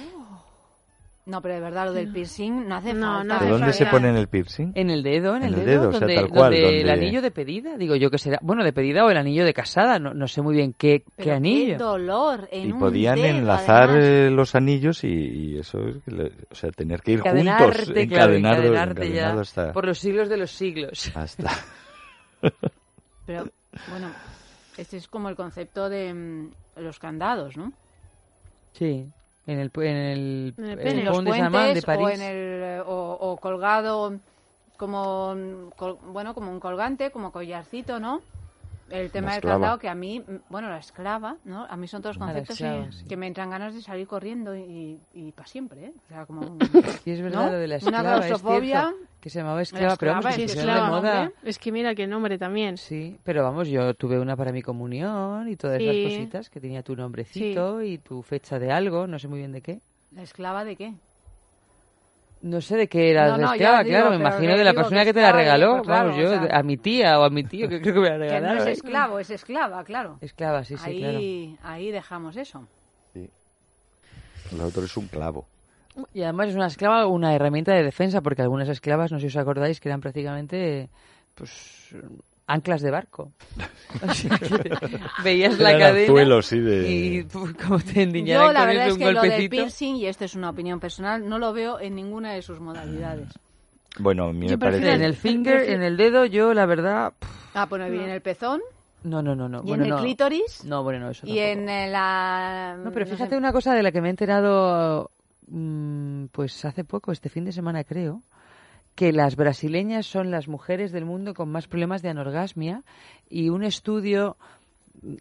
No, pero de verdad, lo del piercing no hace No, falta. no ¿De hace dónde se pone en el piercing? En el dedo, en el, En el dedo, dedo, o sea, donde, tal cual, donde el donde- anillo de pedida, digo yo que será, bueno, de pedida o el anillo de casada, no, no sé muy bien qué, Pero qué anillo. dolor en Y un podían dedo, enlazar además. eh, los anillos y, y eso es, que le- o sea, tener que ir juntos, Encadenarte, claro, encadenado, encadenarte ya hasta, por los siglos de los siglos. hasta- [laughs] Pero, bueno, este es como el concepto de mm, los candados, ¿no? Sí, en el, en el, En el en los des Amants de puentes París. o, en el, eh, o, o colgado como, col- bueno, como un colgante, como collarcito, ¿no? El tema del esclava. candado que a mí, bueno, la esclava, ¿no? A mí son todos conceptos esclava, que- sí. que me entran ganas de salir corriendo y, y para siempre, ¿eh? O sea, como un- Sí, es verdad ¿no? lo de la Una esclava, es claustrofobia. cierto, que se llamaba esclava, pero vamos, esclava que es Sí, esclava, de moda. Es que mira qué nombre también. Sí, pero vamos, yo tuve una para mi comunión y todas Sí. esas cositas, que tenía tu nombrecito y tu fecha de algo, no sé muy bien de qué. ¿La esclava de qué? No sé de qué era No, esclava, digo, claro, me imagino de la persona que que te la regaló, pues claro, vamos, yo, o sea- a mi tía o a mi tío, que creo que me la Que no es ¿eh? esclavo, es esclava, claro. Esclava, sí, sí, claro. ahí, ahí dejamos eso. Lo otro es un clavo. Y además es una esclava una herramienta de defensa, porque algunas esclavas, no sé si os acordáis, que eran prácticamente pues anclas de barco. [laughs] O sea, que veías la cadena anzuelos, sí, de- y puf, como te endiñaran Yo la con verdad eso es un que lo del golpecito. piercing, y esto es una opinión personal, no lo veo en ninguna de sus modalidades. Bueno, a mí me Yo prefiero parece... En el finger, en el dedo, yo la verdad... puf, Ah, bueno, viene en el pezón, No, no, no, no. y bueno, en el no. clítoris, No, bueno, no, eso y tampoco. en eh, la... No, pero no fíjate sé, una cosa de la que me he enterado, mm, pues hace poco, este fin de semana creo, que las brasileñas son las mujeres del mundo con más problemas de anorgasmia y un estudio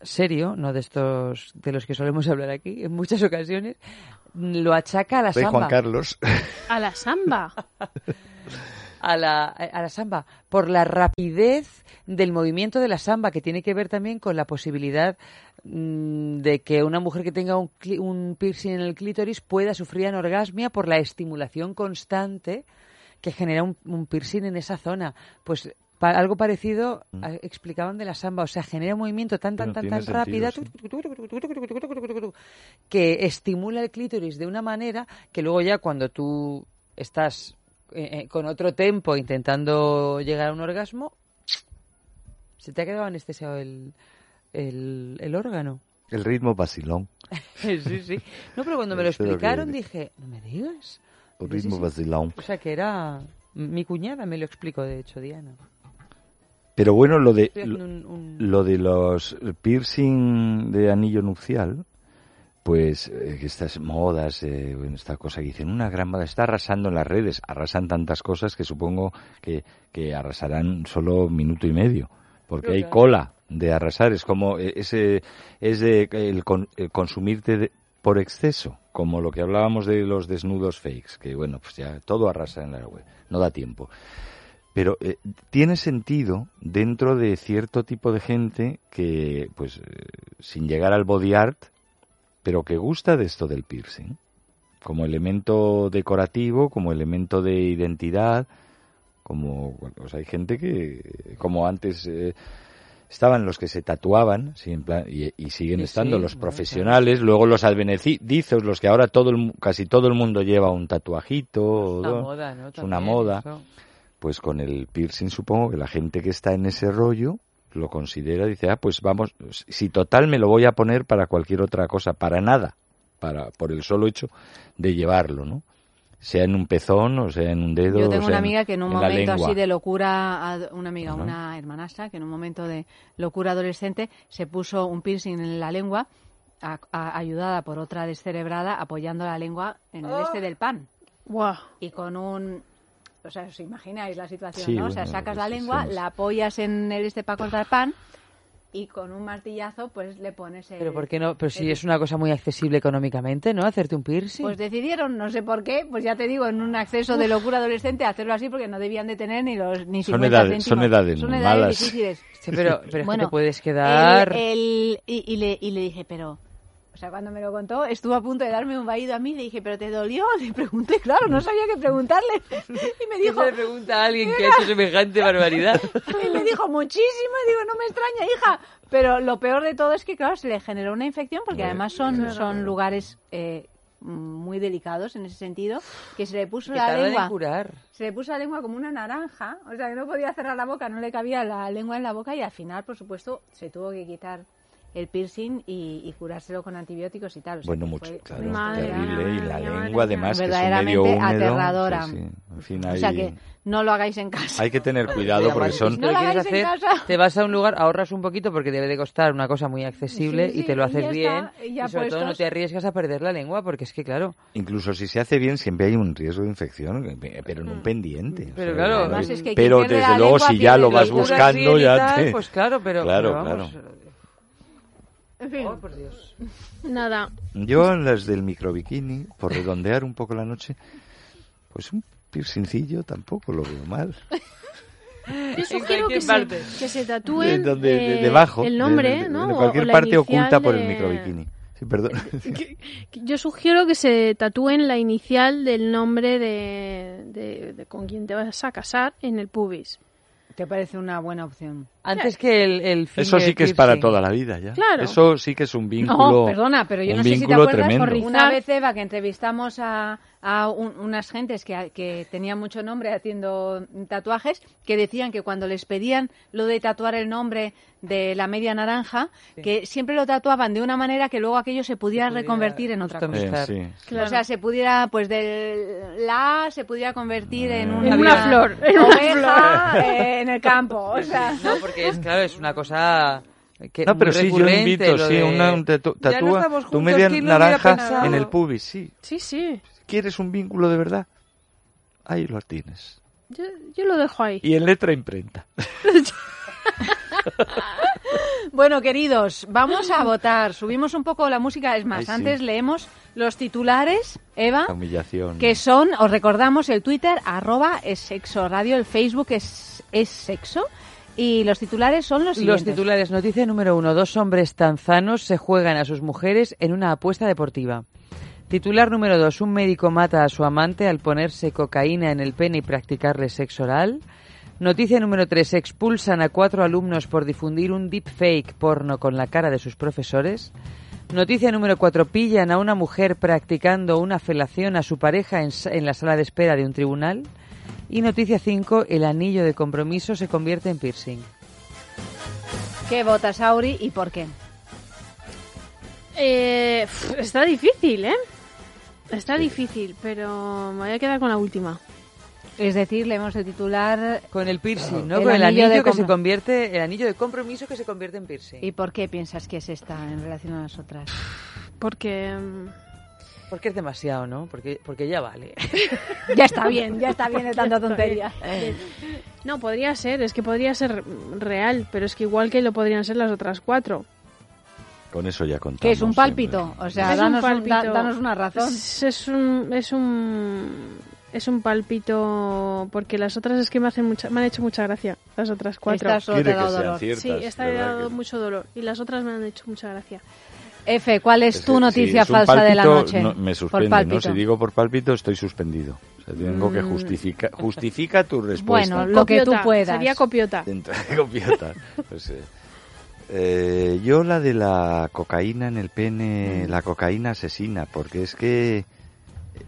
serio, no de estos de los que solemos hablar aquí en muchas ocasiones, lo achaca a la Rey Juan samba. Carlos. A la samba. [laughs] a la, a la samba por la rapidez del movimiento de la samba, que tiene que ver también con la posibilidad mm, de que una mujer que tenga un, cli- un piercing en el clítoris pueda sufrir anorgasmia por la estimulación constante que genera un, un piercing en esa zona. Pues pa- algo parecido a- explicaban de la samba, o sea, genera un movimiento tan, tan, tan, tan rápido sentido, que estimula el clítoris de una manera que luego ya cuando tú estás eh, eh, con otro tempo intentando llegar a un orgasmo, se te ha quedado anestesiado el, el, el órgano. El ritmo vacilón. sí, sí. No, pero cuando me lo explicaron dije, no me digas. Ritmo vacilón. O sea, que era... Mi cuñada me lo explicó, de hecho, Diana. Pero bueno, lo de lo de los piercing de anillo nupcial, pues eh, estas modas, eh, esta cosa que dicen, una gran moda, está arrasando en las redes, arrasan tantas cosas que supongo que, que arrasarán solo minuto y medio, porque hay cola de arrasar, es como eh, ese es de el, con- el consumirte de- por exceso, como lo que hablábamos de los desnudos fakes, que bueno, pues ya todo arrasa en la web, no da tiempo. Pero eh, tiene sentido dentro de cierto tipo de gente que, pues, eh, sin llegar al body art, pero que gusta de esto del piercing, como elemento decorativo, como elemento de identidad, como, bueno, pues hay gente que, como antes eh, estaban los que se tatuaban, sí, en plan- y, y siguen Sí, estando sí, los profesionales, luego los advenedizos, los que ahora todo el casi todo el mundo lleva un tatuajito, o Una dos, moda, ¿no? es una moda eso. pues con el piercing supongo que la gente que está en ese rollo lo considera, dice, ah, pues vamos, si total me lo voy a poner para cualquier otra cosa, para nada, para por el solo hecho de llevarlo, ¿no? Sea en un pezón o sea en un dedo. Yo o tengo sea una amiga que en un momento así de locura, una amiga, una hermanastra, que en un momento de locura adolescente se puso un piercing en la lengua a- a- ayudada por otra descerebrada apoyando la lengua en el este del pan. Guau. Y con un... O sea, os imagináis la situación, Sí, ¿no? O sea, sacas la sí, lengua, la apoyas en el este para cortar pan y con un martillazo pues le pones el... Pero ¿por qué no? Pero si el- es una cosa muy accesible económicamente, ¿no? Hacerte un piercing. Pues decidieron, no sé por qué, pues ya te digo, en un acceso de locura adolescente, hacerlo así porque no debían de tener ni los ni Son 50 edades- céntimos. son edades Son malas. edades difíciles. Sí, pero, pero es que Bueno, te puedes quedar... El- el- y, y le, y le dije, pero... O sea, cuando me lo contó, estuvo a punto de darme un vaído a mí. Le dije, ¿pero te dolió? [laughs] Le pregunté, claro, no sabía qué preguntarle. [laughs] Y me ¿Qué dijo, se le pregunta a alguien que ha hecho semejante barbaridad? [laughs] y me dijo, muchísimo. Y digo, no me extraña, hija. Pero lo peor de todo es que, claro, se le generó una infección porque además son, son lugares eh, muy delicados en ese sentido, que se le puso Que la lengua... curar. Se le puso la lengua como una naranja, o sea que no podía cerrar la boca, no le cabía la lengua en la boca y al final, por supuesto, se tuvo que quitar el piercing y, y curárselo con antibióticos y tal. o sea Bueno, mucho, fue claro, Madre terrible. Y la madre lengua, además, que es un medio húmedo. aterradora. sí, sí. En fin, O sea hay- que no lo hagáis en casa. hay que tener cuidado porque Si son... No lo quieres hagáis en hacer, casa. te vas a un lugar, ahorras un poquito porque debe de costar una cosa muy accesible Sí, y te lo y haces ya bien. está, y ya sobre todo no puestos. te arriesgas a perder la lengua porque es que, claro, Incluso si se hace bien, siempre hay un riesgo de infección, pero en un pendiente. o Pero sea, claro, Además es que pero desde luego, si ya lo vas buscando, y ya te... Pues claro, pero... Claro, vamos, En fin, oh, por Dios. Nada. Yo en las del microbikini, por redondear un poco la noche, pues un piercingillo tampoco lo veo mal. Yo sugiero que se, que se tatúen De- donde- de- eh, debajo, el nombre, de, de- ¿no? de O- cualquier o la parte inicial oculta por el microbikini. Sí, perdón. [laughs] Yo sugiero que se tatúen la inicial del nombre de, de- de con quien te vas a casar en el pubis. Te parece una buena opción. Antes que el, el Eso sí que es para toda la vida ya. Claro. Eso sí que es un vínculo. No, perdona, pero yo un no sé si te vínculo acuerdas, tremendo. Una vez, Eva, que entrevistamos a, a un- unas gentes que, que tenían mucho nombre haciendo tatuajes, que decían que cuando les pedían lo de tatuar el nombre de la media naranja, que siempre lo tatuaban de una manera que luego aquello se pudiera pudiera reconvertir en otra cosa. customizar. Sí. Claro. O sea, se pudiera, pues del la A se pudiera convertir en En una, una flor, en una oveja eh, [laughs] en el campo. O sea, No, porque es claro, es una cosa que No, pero sí, yo invito, sí, de- una, un tatu- no tu media ¿quién lo hubiera naranja en el pubis, sí. Sí, sí. ¿Quieres un vínculo de verdad? Ahí lo tienes. Yo, yo lo dejo ahí. Y en letra imprenta. [laughs] Bueno, queridos, vamos a votar. Subimos un poco la música. Es más, Ay, sí. antes leemos los titulares, Eva, La humillación. que son, os recordamos, el Twitter, arroba es sexo radio, el Facebook es, es sexo. Y los titulares son los Los siguientes. titulares, noticia número uno. Dos hombres tanzanos se juegan a sus mujeres en una apuesta deportiva. Titular número dos. Un médico mata a su amante al ponerse cocaína en el pene y practicarle sexo oral. Noticia número tres. Expulsan a cuatro alumnos por difundir un deepfake porno con la cara de sus profesores. Noticia número cuatro. Pillan a una mujer practicando una felación a su pareja en, la sala de espera de un tribunal. Y noticia 5. El anillo de compromiso se convierte en piercing. ¿Qué votas, Auri, y por qué? Eh, está difícil, ¿eh? Está difícil, pero me voy a quedar con la última. Es decir, leemos el titular Con el piercing, ¿no? El Con el anillo anillo, de que se convierte, el anillo de compromiso que se convierte en piercing. y por qué piensas que es esta en relación a las otras. Porque... mm, Porque es demasiado, ¿no? Porque, porque ya vale. [laughs] ya está bien, ya está bien de tanta tontería. No, podría ser, es que podría ser real, pero es que igual que lo podrían ser las otras cuatro. Con eso ya contamos. Que es un pálpito, o sea, Es un danos, un- da- danos una razón. Es, es un... Es un... Es un pálpito porque las otras es que me hacen mucha, me han hecho mucha gracia, las otras cuatro. Esta solo te ha que dado dolor. ciertas. Sí, esta me ha ¿verdad dado que- mucho dolor y las otras me han hecho mucha gracia. F, ¿cuál es Es tu que, noticia si falsa de la noche? no, me Por suspende. ¿no? Si digo por pálpito, estoy suspendido. O sea, tengo que Mm. justificar. Justifica tu respuesta. Bueno, Lo que tú Copiota, puedas. Sería copiota. Dentro de copiota. [laughs] Pues, eh, eh, yo la de la cocaína en el pene, la cocaína asesina, porque es que eh,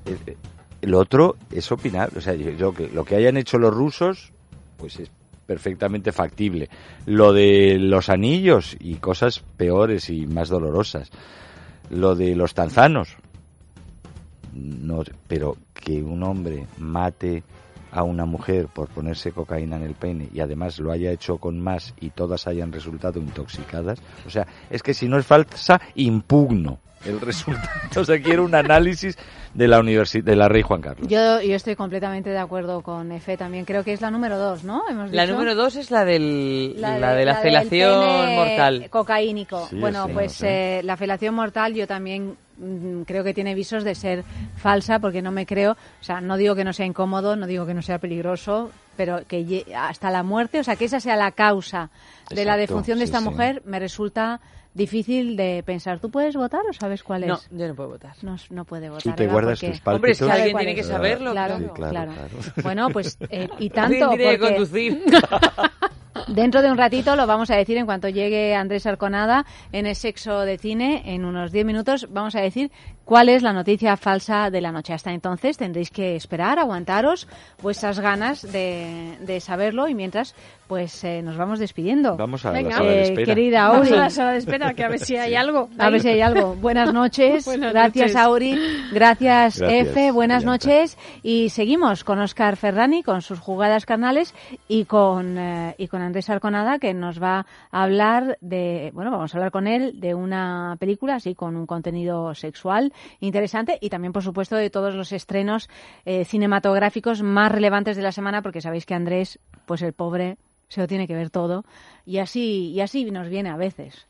eh, el otro es opinar. O sea, yo, yo que lo que hayan hecho los rusos, pues es perfectamente factible. Lo de los anillos y cosas peores y más dolorosas. Lo de los tanzanos. No, pero que un hombre mate a una mujer por ponerse cocaína en el pene y además lo haya hecho con más y todas hayan resultado intoxicadas, o sea, es que si no es falsa, impugno el resultado. [laughs] O sea, quiero un análisis de la universidad de la Rey Juan Carlos. Yo, yo estoy completamente de acuerdo con Efe también. Creo que es la número dos, ¿no? Hemos La dicho. número dos es la, del, la, de la, felación mortal. Cocaínico. Sí, bueno, sí, pues no sé. eh, la felación mortal yo también mm, creo que tiene visos de ser falsa porque no me creo, o sea, no digo que no sea incómodo, no digo que no sea peligroso, pero que hasta la muerte, o sea, que esa sea la causa de la defunción de sí, esta sí. mujer, me resulta difícil de pensar. ¿Tú puedes votar o sabes cuál es? No, yo no puedo votar. No, no puede votar. Tú te Eva, guardas porque- tus pálpitos. Hombre, es que ¿Sabe alguien tiene que saberlo. Claro, Sí, claro. claro, claro. Bueno, pues y, y tanto tiene que porque conducir. [laughs] Dentro de un ratito lo vamos a decir en cuanto llegue Andrés Arconada en el sexo de cine. En unos 10 minutos vamos a decir cuál es la noticia falsa de la noche. Hasta entonces tendréis que esperar, aguantaros vuestras ganas de, de saberlo y mientras pues eh, nos vamos despidiendo. Vamos a Venga. la sala de Eh, espera. querida Vamos Auri, a la sala de espera, que a ver si hay algo. a ver si hay algo. Buenas noches. [laughs] Buenas gracias noches. Auri. Gracias, Gracias, Efe. Buenas noches. Y seguimos con Oscar Ferrani, con sus jugadas carnales y con, eh, y con Andrés Arconada, que nos va a hablar de, bueno, vamos a hablar con él de una película así con un contenido sexual interesante y también, por supuesto, de todos los estrenos eh, cinematográficos más relevantes de la semana, porque sabéis que Andrés, pues el pobre, se lo tiene que ver todo y así, y así nos viene a veces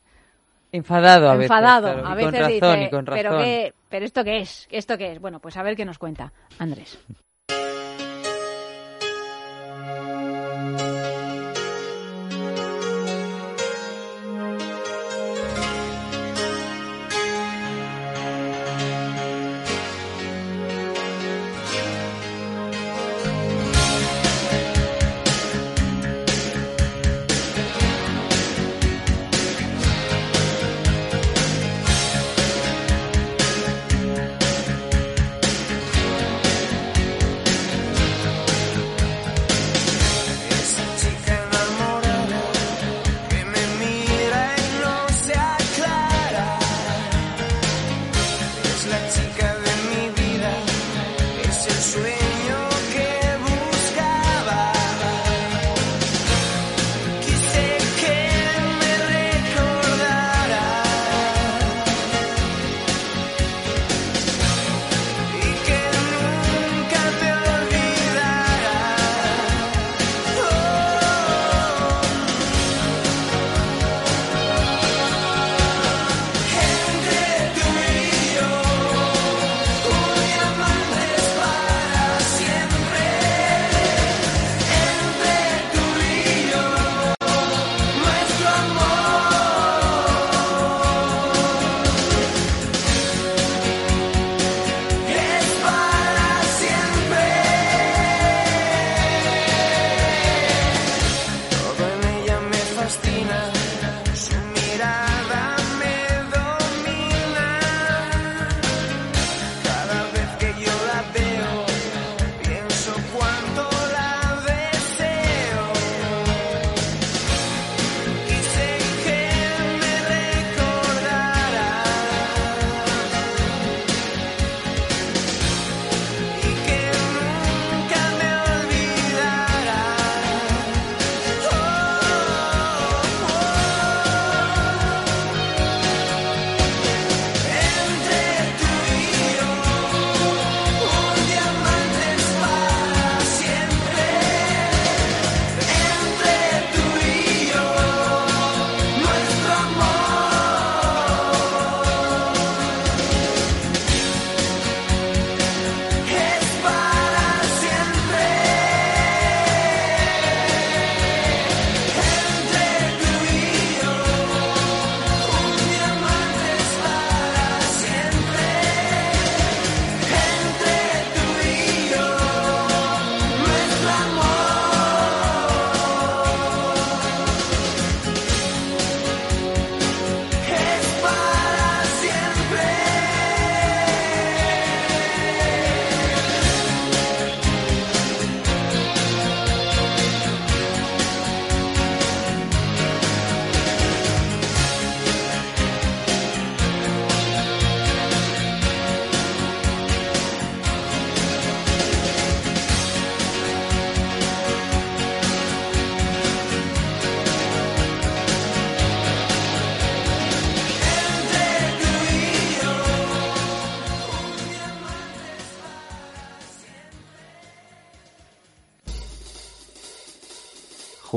Enfadado a veces. enfadado. claro, a veces con razón, dice, y con razón. ¿pero, qué, ¿pero esto qué es? ¿Esto qué es? Bueno, pues a ver qué nos cuenta Andrés.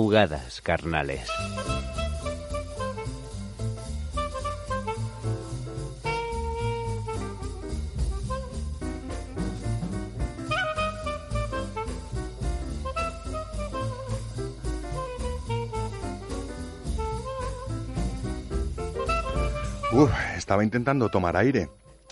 Jugadas carnales. Uf, estaba intentando tomar aire.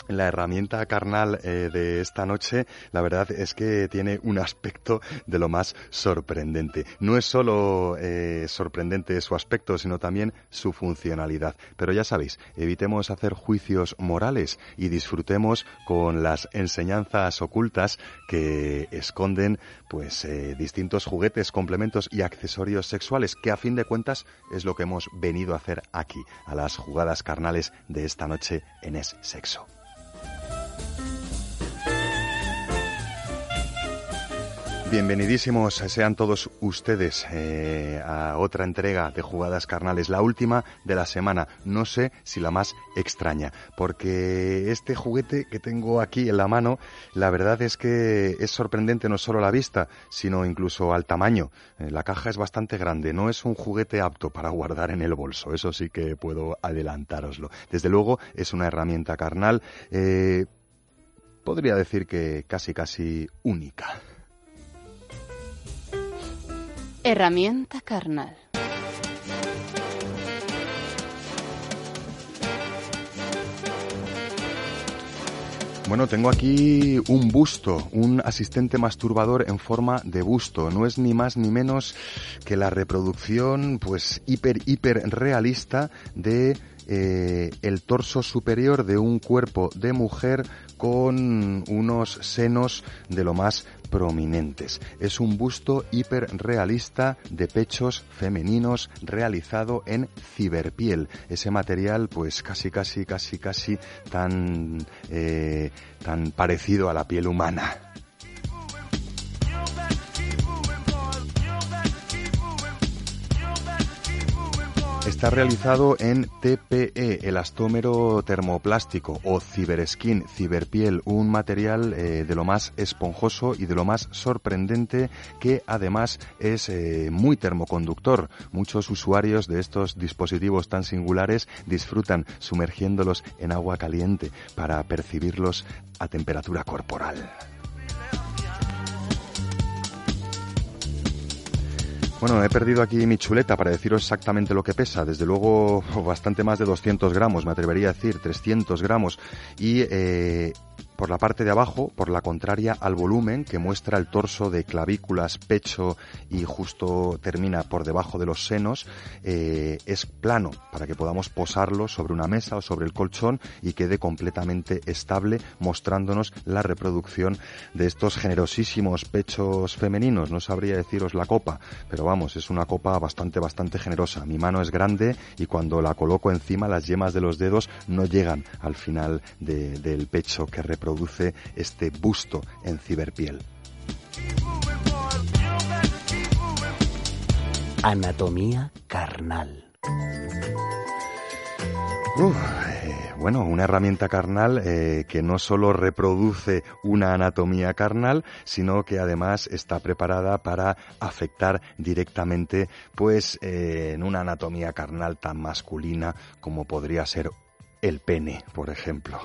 La herramienta carnal eh, de esta noche, la verdad es que tiene un aspecto de lo más sorprendente. No es solo eh, sorprendente su aspecto, sino también su funcionalidad. Pero ya sabéis, evitemos hacer juicios morales y disfrutemos con las enseñanzas ocultas que esconden pues eh, distintos juguetes, complementos y accesorios sexuales, que a fin de cuentas es lo que hemos venido a hacer aquí, a las jugadas carnales de esta noche en Es Sexo. Bienvenidísimos sean todos ustedes eh, a otra entrega de Jugadas Carnales, la última de la semana. No sé si la más extraña, porque este juguete que tengo aquí en la mano, la verdad es que es sorprendente no solo a la vista, sino incluso al tamaño. Eh, la caja es bastante grande, no es un juguete apto para guardar en el bolso, eso sí que puedo adelantároslo. Desde luego es una herramienta carnal, eh, podría decir que casi casi única. Herramienta carnal. Bueno, tengo aquí un busto, un asistente masturbador en forma de busto. No es ni más ni menos que la reproducción, pues, hiper, hiper realista de eh, el torso superior de un cuerpo de mujer con unos senos de lo más prominentes. Es un busto hiperrealista de pechos femeninos realizado en ciberpiel. Ese material, pues casi, casi, casi, casi tan, eh, tan parecido a la piel humana. Está realizado en TPE, elastómero termoplástico o ciberskin, ciberpiel, un material eh, de lo más esponjoso y de lo más sorprendente que además es eh, muy termoconductor. Muchos usuarios de estos dispositivos tan singulares disfrutan sumergiéndolos en agua caliente para percibirlos a temperatura corporal. Bueno, he perdido aquí mi chuleta para deciros exactamente lo que pesa. Desde luego, [laughs] bastante más de 200 gramos, me atrevería a decir, 300 gramos. Y eh, por la parte de abajo, por la contraria al volumen que muestra el torso de clavículas, pecho y justo termina por debajo de los senos, eh, es plano para que podamos posarlo sobre una mesa o sobre el colchón y quede completamente estable mostrándonos la reproducción de estos generosísimos pechos femeninos. No sabría deciros la copa, pero vamos, es una copa bastante, bastante generosa. Mi mano es grande y cuando la coloco encima las yemas de los dedos no llegan al final de- del pecho que este busto en ciberpiel. Anatomía carnal. Uf, eh, bueno, una herramienta carnal eh, que no solo reproduce una anatomía carnal, sino que además está preparada para afectar directamente, pues, eh, en una anatomía carnal tan masculina como podría ser el pene, por ejemplo.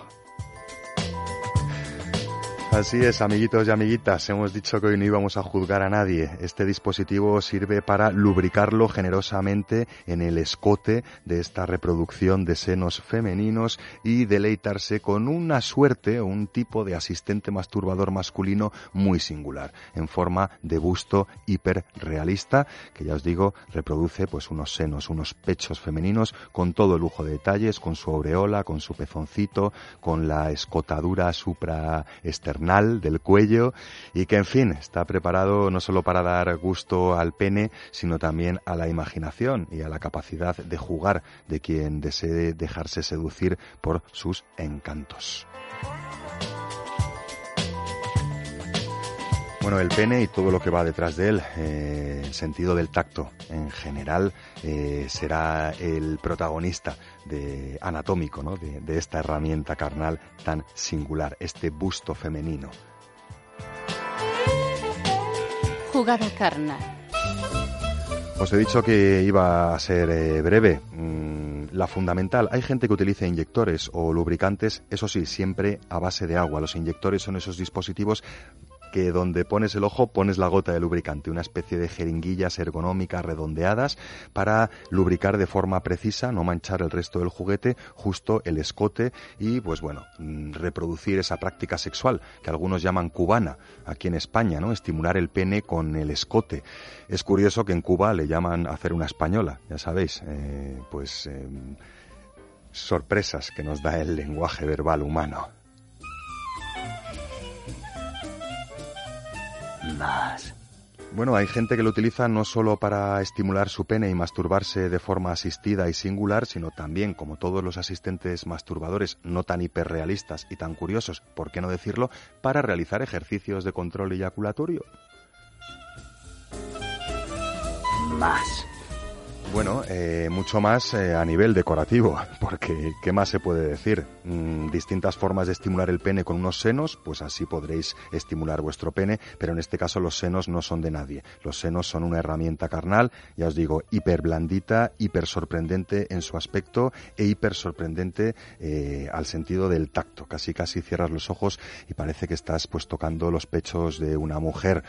Así es, amiguitos y amiguitas, hemos dicho que hoy no íbamos a juzgar a nadie. Este dispositivo sirve para lubricarlo generosamente en el escote de esta reproducción de senos femeninos y deleitarse con una suerte o un tipo de asistente masturbador masculino muy singular, en forma de busto hiperrealista, que ya os digo, reproduce pues unos senos, unos pechos femeninos con todo lujo de detalles, con su aureola, con su pezoncito, con la escotadura supraesternal del cuello y que en fin está preparado no solo para dar gusto al pene, sino también a la imaginación y a la capacidad de jugar de quien desee dejarse seducir por sus encantos. Bueno, el pene y todo lo que va detrás de él, eh, el sentido del tacto en general, eh, será el protagonista de, anatómico ¿no? de, de esta herramienta carnal tan singular, este busto femenino. Jugada carnal. Os he dicho que iba a ser eh, breve. Mm, la fundamental, hay gente que utiliza inyectores o lubricantes, eso sí, siempre a base de agua. Los inyectores son esos dispositivos que donde pones el ojo pones la gota de lubricante, una especie de jeringuillas ergonómicas redondeadas para lubricar de forma precisa, no manchar el resto del juguete, justo el escote y pues bueno, mm, reproducir esa práctica sexual que algunos llaman cubana aquí en España, ¿no? Estimular el pene con el escote. Es curioso que en Cuba le llaman hacer una española, ya sabéis, eh, pues em, sorpresas que nos da el lenguaje verbal humano. Más. Bueno, hay gente que lo utiliza no solo para estimular su pene y masturbarse de forma asistida y singular, sino también, como todos los asistentes masturbadores no tan hiperrealistas y tan curiosos, ¿por qué no decirlo?, para realizar ejercicios de control eyaculatorio. Más. Bueno, eh, mucho más eh, a nivel decorativo, [laughs] porque ¿qué más se puede decir? Mm, distintas formas de estimular el pene con unos senos, pues así podréis estimular vuestro pene, pero en este caso los senos no son de nadie. Los senos son una herramienta carnal, ya os digo, hiper blandita, hiper sorprendente en su aspecto e hiper sorprendente eh, al sentido del tacto. Casi casi cierras los ojos y parece que estás pues tocando los pechos de una mujer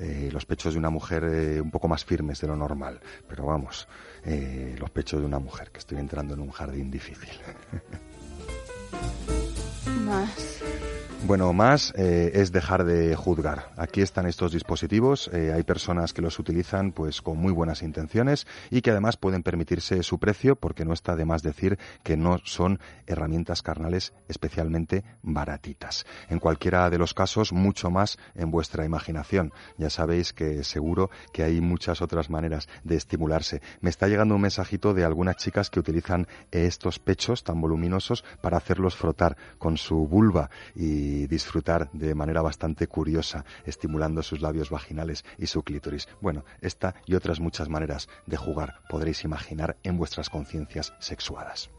eh, los pechos de una mujer eh, un poco más firmes de lo normal. Pero vamos, eh, los pechos de una mujer, que estoy entrando en un jardín difícil. [laughs] Bueno, más eh, es dejar de juzgar. Aquí están estos dispositivos. eh, hay personas que los utilizan pues con muy buenas intenciones y que además pueden permitirse su precio porque no está de más decir que no son herramientas carnales especialmente baratitas. En cualquiera de los casos, mucho más en vuestra imaginación. Ya sabéis que seguro que hay muchas otras maneras de estimularse. Me está llegando un mensajito de algunas chicas que utilizan estos pechos tan voluminosos para hacerlos frotar con su vulva y disfrutar de manera bastante curiosa, estimulando sus labios vaginales y su clítoris. Bueno, esta y otras muchas maneras de jugar podréis imaginar en vuestras conciencias sexuadas.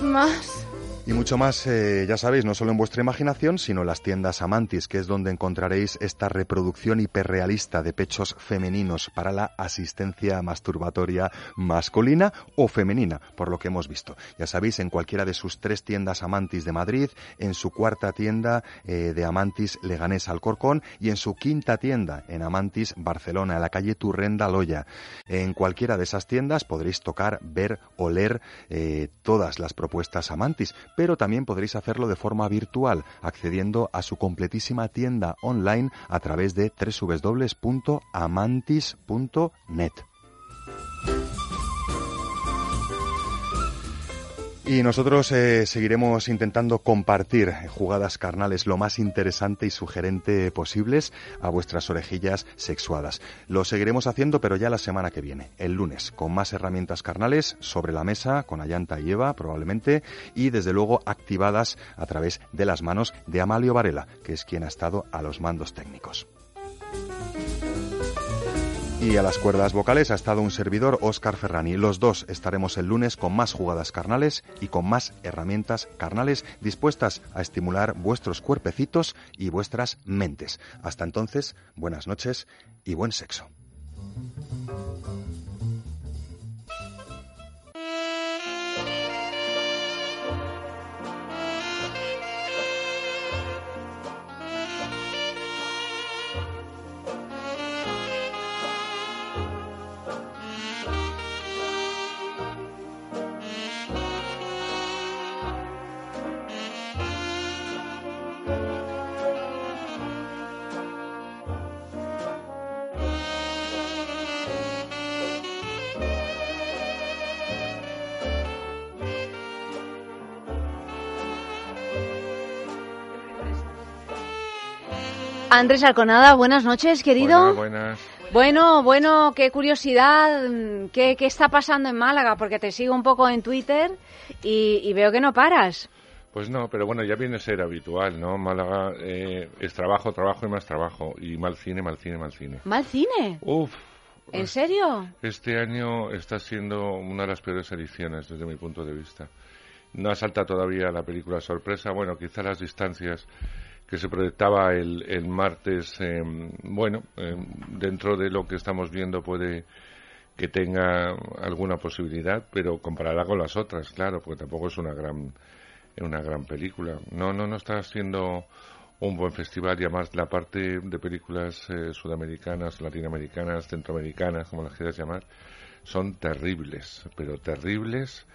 Más. Y mucho más, eh, ya sabéis, no solo en vuestra imaginación, sino en las tiendas Amantis, que es donde encontraréis esta reproducción hiperrealista de pechos femeninos para la asistencia masturbatoria masculina o femenina, por lo que hemos visto. Ya sabéis, en cualquiera de sus tres tiendas Amantis de Madrid, en su cuarta tienda eh, de Amantis Leganés Alcorcón y en su quinta tienda en Amantis Barcelona, en la calle Turrenda Loya. En cualquiera de esas tiendas podréis tocar, ver, oler eh, todas las propuestas Amantis, pero también podréis hacerlo de forma virtual, accediendo a su completísima tienda online a través de www.amantis.net. Y nosotros eh, seguiremos intentando compartir jugadas carnales lo más interesante y sugerente posibles a vuestras orejillas sexuadas. Lo seguiremos haciendo, pero ya la semana que viene, el lunes, con más herramientas carnales sobre la mesa, con Ayanta y Eva probablemente, y desde luego activadas a través de las manos de Amalio Varela, que es quien ha estado a los mandos técnicos. Y a las cuerdas vocales ha estado un servidor, Óscar Ferrani. Los dos estaremos el lunes con más jugadas carnales y con más herramientas carnales dispuestas a estimular vuestros cuerpecitos y vuestras mentes. Hasta entonces, buenas noches y buen sexo. Andrés Alconada, buenas noches, querido. Buenas, buenas. Bueno, bueno, qué curiosidad, mm, qué, qué está pasando en Málaga, porque te sigo un poco en Twitter y, y veo que no paras. Pues no, pero bueno, ya viene a ser habitual, ¿no? Málaga eh, es trabajo, trabajo y más trabajo. Y mal cine, mal cine, mal cine. ¿Mal cine? Uf, ¿En serio? este año está siendo una de las peores ediciones desde mi punto de vista. No asalta todavía la película sorpresa. Bueno, quizá las distancias que se proyectaba el, el martes, eh, bueno, eh, dentro de lo que estamos viendo puede que tenga alguna posibilidad, pero comparada con las otras, claro, porque tampoco es una gran una gran película. No, no, no está siendo un buen festival y además la parte de películas eh, sudamericanas, latinoamericanas, centroamericanas, como las quieras llamar, son terribles, pero terribles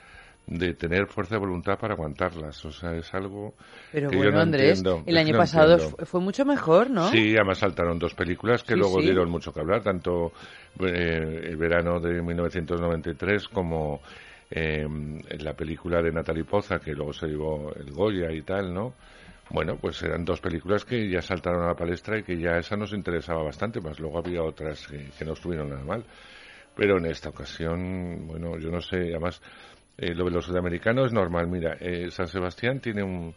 de tener fuerza de voluntad para aguantarlas. O sea, es algo Pero que bueno, yo no Andrés, entiendo. el año no pasado entiendo. fue mucho mejor, ¿no? Sí, además saltaron dos películas que Sí, luego sí. dieron mucho que hablar, tanto eh, el verano de 1993 como eh, la película de Natalie Poza, que luego se llevó el Goya y tal, ¿no? Bueno, pues eran dos películas que ya saltaron a la palestra y que ya esa nos interesaba bastante, más luego había otras que, que no estuvieron nada mal. Pero en esta ocasión, bueno, yo no sé, además, eh, lo de los sudamericanos es normal. Mira, eh, San Sebastián tiene un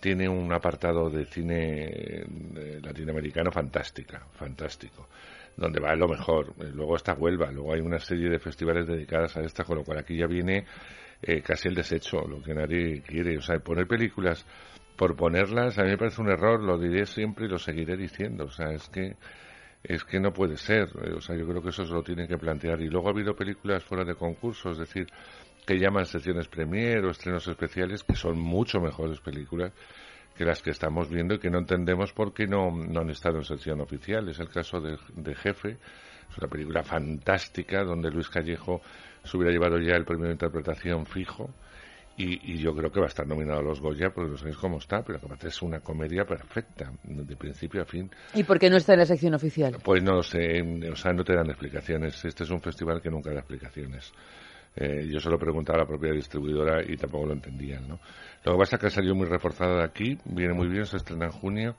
tiene un apartado de cine eh, latinoamericano fantástica, fantástico, donde va lo mejor. Eh, Luego está Huelva, luego hay una serie de festivales dedicadas a esta, con lo cual aquí ya viene eh, casi el desecho, lo que nadie quiere. O sea, poner películas por ponerlas, a mí me parece un error, lo diré siempre y lo seguiré diciendo. O sea, es que es que no puede ser. Eh, O sea, yo creo que eso se lo tienen que plantear. Y luego ha habido películas fuera de concurso, es decir, que llaman secciones premier o estrenos especiales, que son mucho mejores películas que las que estamos viendo y que no entendemos por qué no, no han estado en sección oficial. Es el caso de, de Jefe, es una película fantástica donde Luis Callejo se hubiera llevado ya el premio de interpretación fijo. Y, y yo creo que va a estar nominado a los Goya porque no sabéis cómo está, pero aparte es una comedia perfecta, de principio a fin. ¿Y por qué no está en la sección oficial? Pues no lo sé, o sea, no te dan explicaciones. Este es un festival que nunca da explicaciones. Eh, yo se lo preguntaba a la propia distribuidora y tampoco lo entendían, ¿no? Lo que pasa es que salió muy reforzada de aquí, viene muy bien, se estrena en junio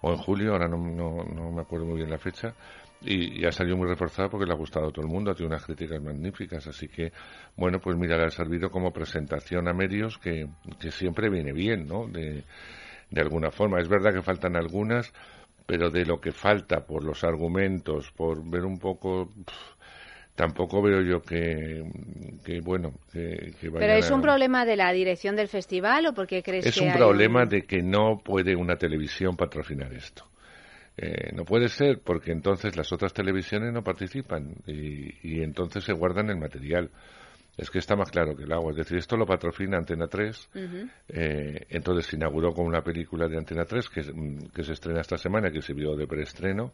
o en julio, ahora no, no, no me acuerdo muy bien la fecha, y, y ha salido muy reforzada porque le ha gustado a todo el mundo, ha tenido unas críticas magníficas, así que, bueno, pues mira, le ha servido como presentación a medios que, que siempre viene bien, ¿no? De, de alguna forma. Es verdad que faltan algunas, pero de lo que falta por los argumentos, por ver un poco, tampoco veo yo que, que bueno, que, que ¿Pero vayan es a- un problema de la dirección del festival o porque crees es que un hay problema de que no puede una televisión patrocinar esto. Eh, no puede ser porque entonces las otras televisiones no participan y, y entonces se guardan el material. Es que está más claro que el agua. Es decir, esto lo patrocina Antena 3. Ujú. Eh, entonces se inauguró con una película de Antena 3 que, mm, que se estrena esta semana, que se vio de preestreno.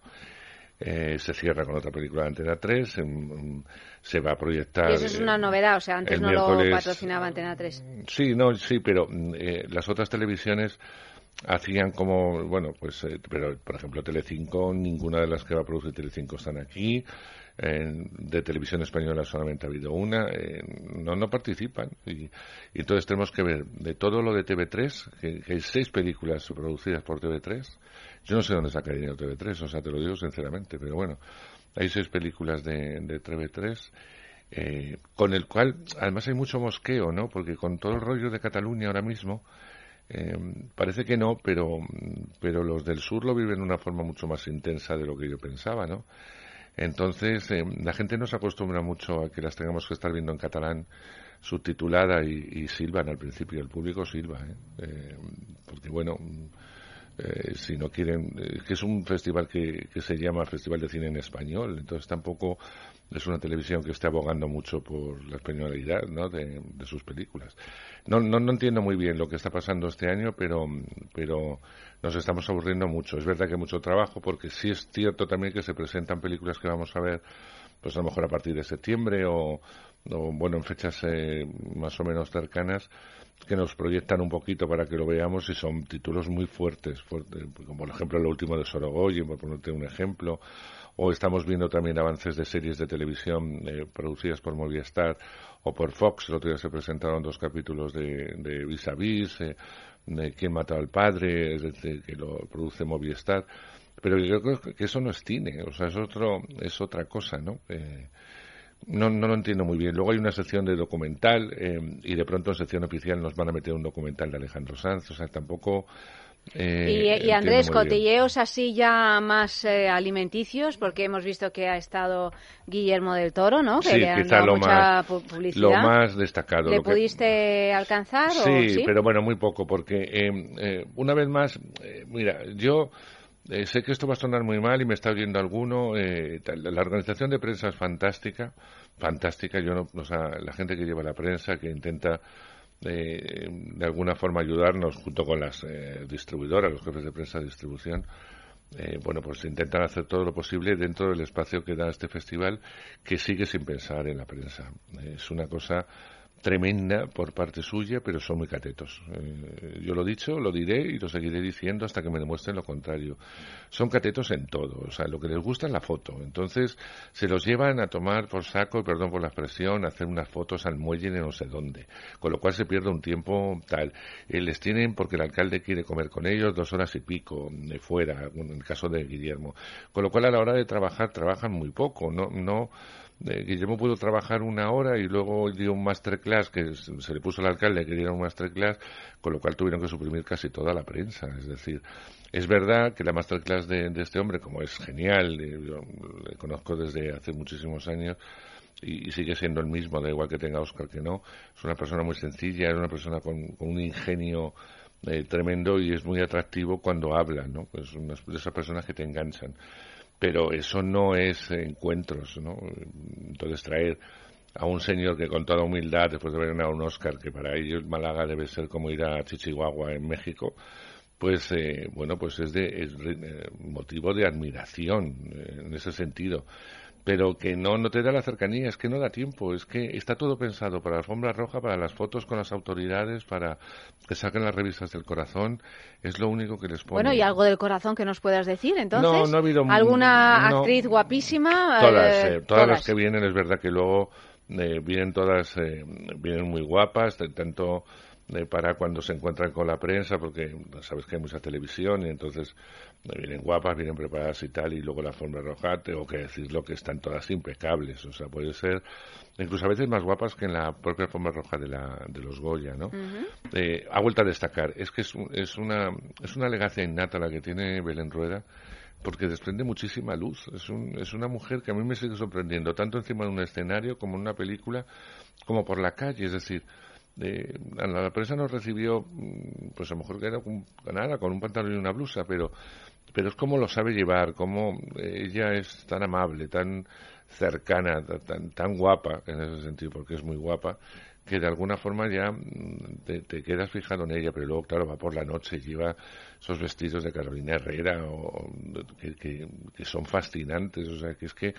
Eh, se cierra con otra película de Antena 3. mm, se va a proyectar. Y eso es eh, una novedad, o sea, antes no lo patrocinaba Antena 3. Sí, no, sí, pero eh, las otras televisiones hacían como, bueno, pues, eh, pero por ejemplo Telecinco, ninguna de las que va a producir Telecinco están aquí. eh, de televisión española solamente ha habido una. eh, no, no participan. Y, y entonces tenemos que ver de todo lo de TV3, que, que hay seis películas producidas por TV3. Yo no sé dónde saca dinero TV3, o sea, te lo digo sinceramente, pero bueno, hay seis películas de, de TV3 eh, con el cual además hay mucho mosqueo, ¿no? Porque con todo el rollo de Cataluña ahora mismo, eh, parece que no, pero, pero los del sur lo viven de una forma mucho más intensa de lo que yo pensaba, ¿no? Entonces, eh, la gente no se acostumbra mucho a que las tengamos que estar viendo en catalán subtitulada y, y silban al principio, el público silba, ¿eh? Eh, porque bueno, eh, si no quieren, eh, que es un festival que, que se llama Festival de Cine en Español, entonces tampoco es una televisión que esté abogando mucho por la españolidad ¿no? de, de sus películas. No, no, entiendo muy bien lo que está pasando este año, pero, pero nos estamos aburriendo mucho. Es verdad que mucho trabajo, porque sí es cierto también que se presentan películas que vamos a ver, pues a lo mejor a partir de septiembre o, o bueno, en fechas eh, más o menos cercanas, que nos proyectan un poquito para que lo veamos y son títulos muy fuertes, como por ejemplo el último de Sorogoyen, por ponerte un ejemplo, o estamos viendo también avances de series de televisión eh, producidas por Movistar o por Fox. El otro día se presentaron dos capítulos de, de Vis a Vis, eh, de Quién mató al padre, es decir, que lo produce Movistar. Pero yo creo que eso no es cine, o sea, es, otro, es otra cosa, ¿no? Eh, no, no lo entiendo muy bien. Luego hay una sección de documental eh, y de pronto en sección oficial nos van a meter un documental de Alejandro Sanz. O sea, tampoco Eh, Y, y entiendo Andrés, bien. cotilleos así ya más eh, alimenticios, porque hemos visto que ha estado Guillermo del Toro, ¿no? Que Sí, le han quizá dado lo mucha más, pu- publicidad. lo más destacado. ¿Le lo que- pudiste alcanzar? Sí, o, sí? pero bueno, muy poco, porque eh, eh, una vez más, eh, mira, yo eh, sé que esto va a sonar muy mal y me está oyendo alguno. eh, la organización de prensa es fantástica, fantástica. Yo no, o sea, la gente que lleva la prensa, que intenta eh, de alguna forma ayudarnos junto con las eh, distribuidoras, los jefes de prensa de distribución. eh, bueno, pues intentan hacer todo lo posible dentro del espacio que da este festival, que sigue sin pensar en la prensa. Es una cosa tremenda por parte suya, pero son muy catetos. Eh, yo lo he dicho, lo diré y lo seguiré diciendo hasta que me demuestren lo contrario. Son catetos en todo, o sea, lo que les gusta es la foto. Entonces, se los llevan a tomar por saco, perdón por la expresión, a hacer unas fotos al muelle de no sé dónde. Con lo cual se pierde un tiempo tal. Eh, les tienen, porque el alcalde quiere comer con ellos, dos horas y pico de fuera, en el caso de Guillermo. Con lo cual, a la hora de trabajar, trabajan muy poco. No, no, eh, Guillermo pudo trabajar una hora y luego dio un masterclass que se le puso al alcalde que diera un masterclass, con lo cual tuvieron que suprimir casi toda la prensa. Es decir, es verdad que la masterclass de, de este hombre, como es genial, eh, yo le conozco desde hace muchísimos años, y, y sigue siendo el mismo, da igual que tenga Oscar que no. Es una persona muy sencilla, es una persona con, con un ingenio eh, tremendo y es muy atractivo cuando habla, ¿no? Es una de esas personas que te enganchan. Pero eso no es encuentros, ¿no? Entonces traer a un señor que con toda humildad, después de haber ganado un Oscar, que para ellos Málaga debe ser como ir a Chichihuahua en México, pues eh, bueno, pues es de es, eh, motivo de admiración eh, en ese sentido pero que no, no te da la cercanía, es que no da tiempo, es que está todo pensado para la alfombra roja, para las fotos con las autoridades, para que saquen las revistas del corazón, es lo único que les pone. Bueno, y algo del corazón que nos puedas decir, entonces. No, no ha habido- ¿Alguna no. actriz guapísima? Todas, Eh, eh, todas, las que vienen, es verdad que luego eh, vienen todas, eh, vienen muy guapas, tanto eh, para cuando se encuentran con la prensa, porque sabes que hay mucha televisión y entonces vienen guapas, vienen preparadas y tal, y luego la forma roja, tengo que decirlo que están todas impecables, o sea, puede ser incluso a veces más guapas que en la propia forma roja de, la, de los Goya, ¿no? Eh, a vuelta a destacar, es que es, es, una, es una elegancia innata la que tiene Belén Rueda, porque desprende muchísima luz. Es, un, es una mujer que a mí me sigue sorprendiendo, tanto encima de un escenario como en una película, como por la calle. Es decir, eh, la, prensa nos recibió, mm, pues a lo mejor que era con, nada, con un pantalón y una blusa, pero, pero es como lo sabe llevar, como ella es tan amable, tan cercana, ta- tan, tan guapa en ese sentido, porque es muy guapa, que de alguna forma ya mm, te, te quedas fijado en ella, pero luego, claro, va por la noche y lleva esos vestidos de Carolina Herrera o, que, que, que son fascinantes, o sea, que es que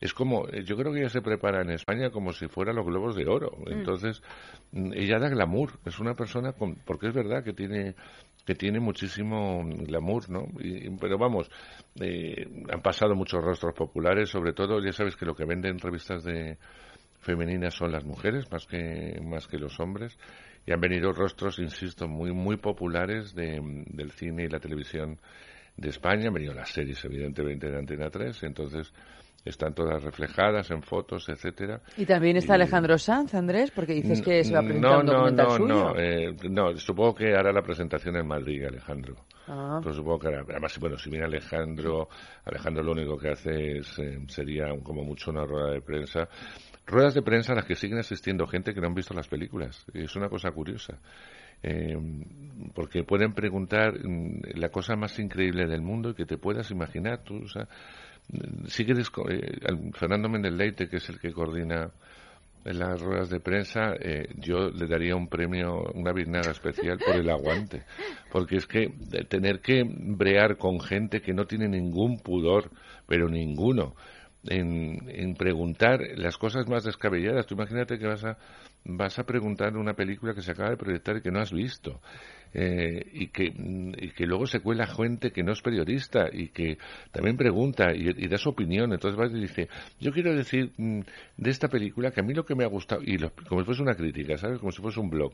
es como, yo creo que ella se prepara en España como si fuera los globos de oro, entonces mm, ella da glamour, es una persona con, porque es verdad que tiene que tiene muchísimo glamour, ¿no? Y- pero vamos, eh, han pasado muchos rostros populares, sobre todo, ya sabes que lo que venden revistas de femeninas son las mujeres más que más que los hombres y han venido rostros, insisto, muy muy populares de, del cine y la televisión de España, han venido las series evidentemente de Antena 3, entonces están todas reflejadas en fotos, etcétera. Y también está Alejandro Sanz, Andrés, porque dices que se va a presentar no, un no, documental no, suyo. no, eh, no, supongo que hará la presentación en Madrid, Alejandro. Ah. Pero supongo que hará. Además, bueno, si viene Alejandro, Alejandro lo único que hace es, eh, sería como mucho una rueda de prensa. Ruedas de prensa a las que siguen asistiendo gente que no han visto las películas. Es una cosa curiosa. Eh, porque pueden preguntar mm, la cosa más increíble del mundo y que te puedas imaginar. Tú, o sea, mm, sigue eh, Fernando Méndez que es el que coordina las ruedas de prensa, eh, yo le daría un premio, una biznaga especial por el aguante. Porque es que de tener que brear con gente que no tiene ningún pudor, pero ninguno, en, en preguntar las cosas más descabelladas. Tú imagínate que vas a, vas a preguntar una película que se acaba de proyectar y que no has visto. Eh, y, que, y que luego se cuela gente que no es periodista y que también pregunta y, da su opinión. Entonces vas y dice, yo quiero decir mm, de esta película que a mí lo que me ha gustado, y lo- como si fuese una crítica, ¿sabes? Como si fuese un blog.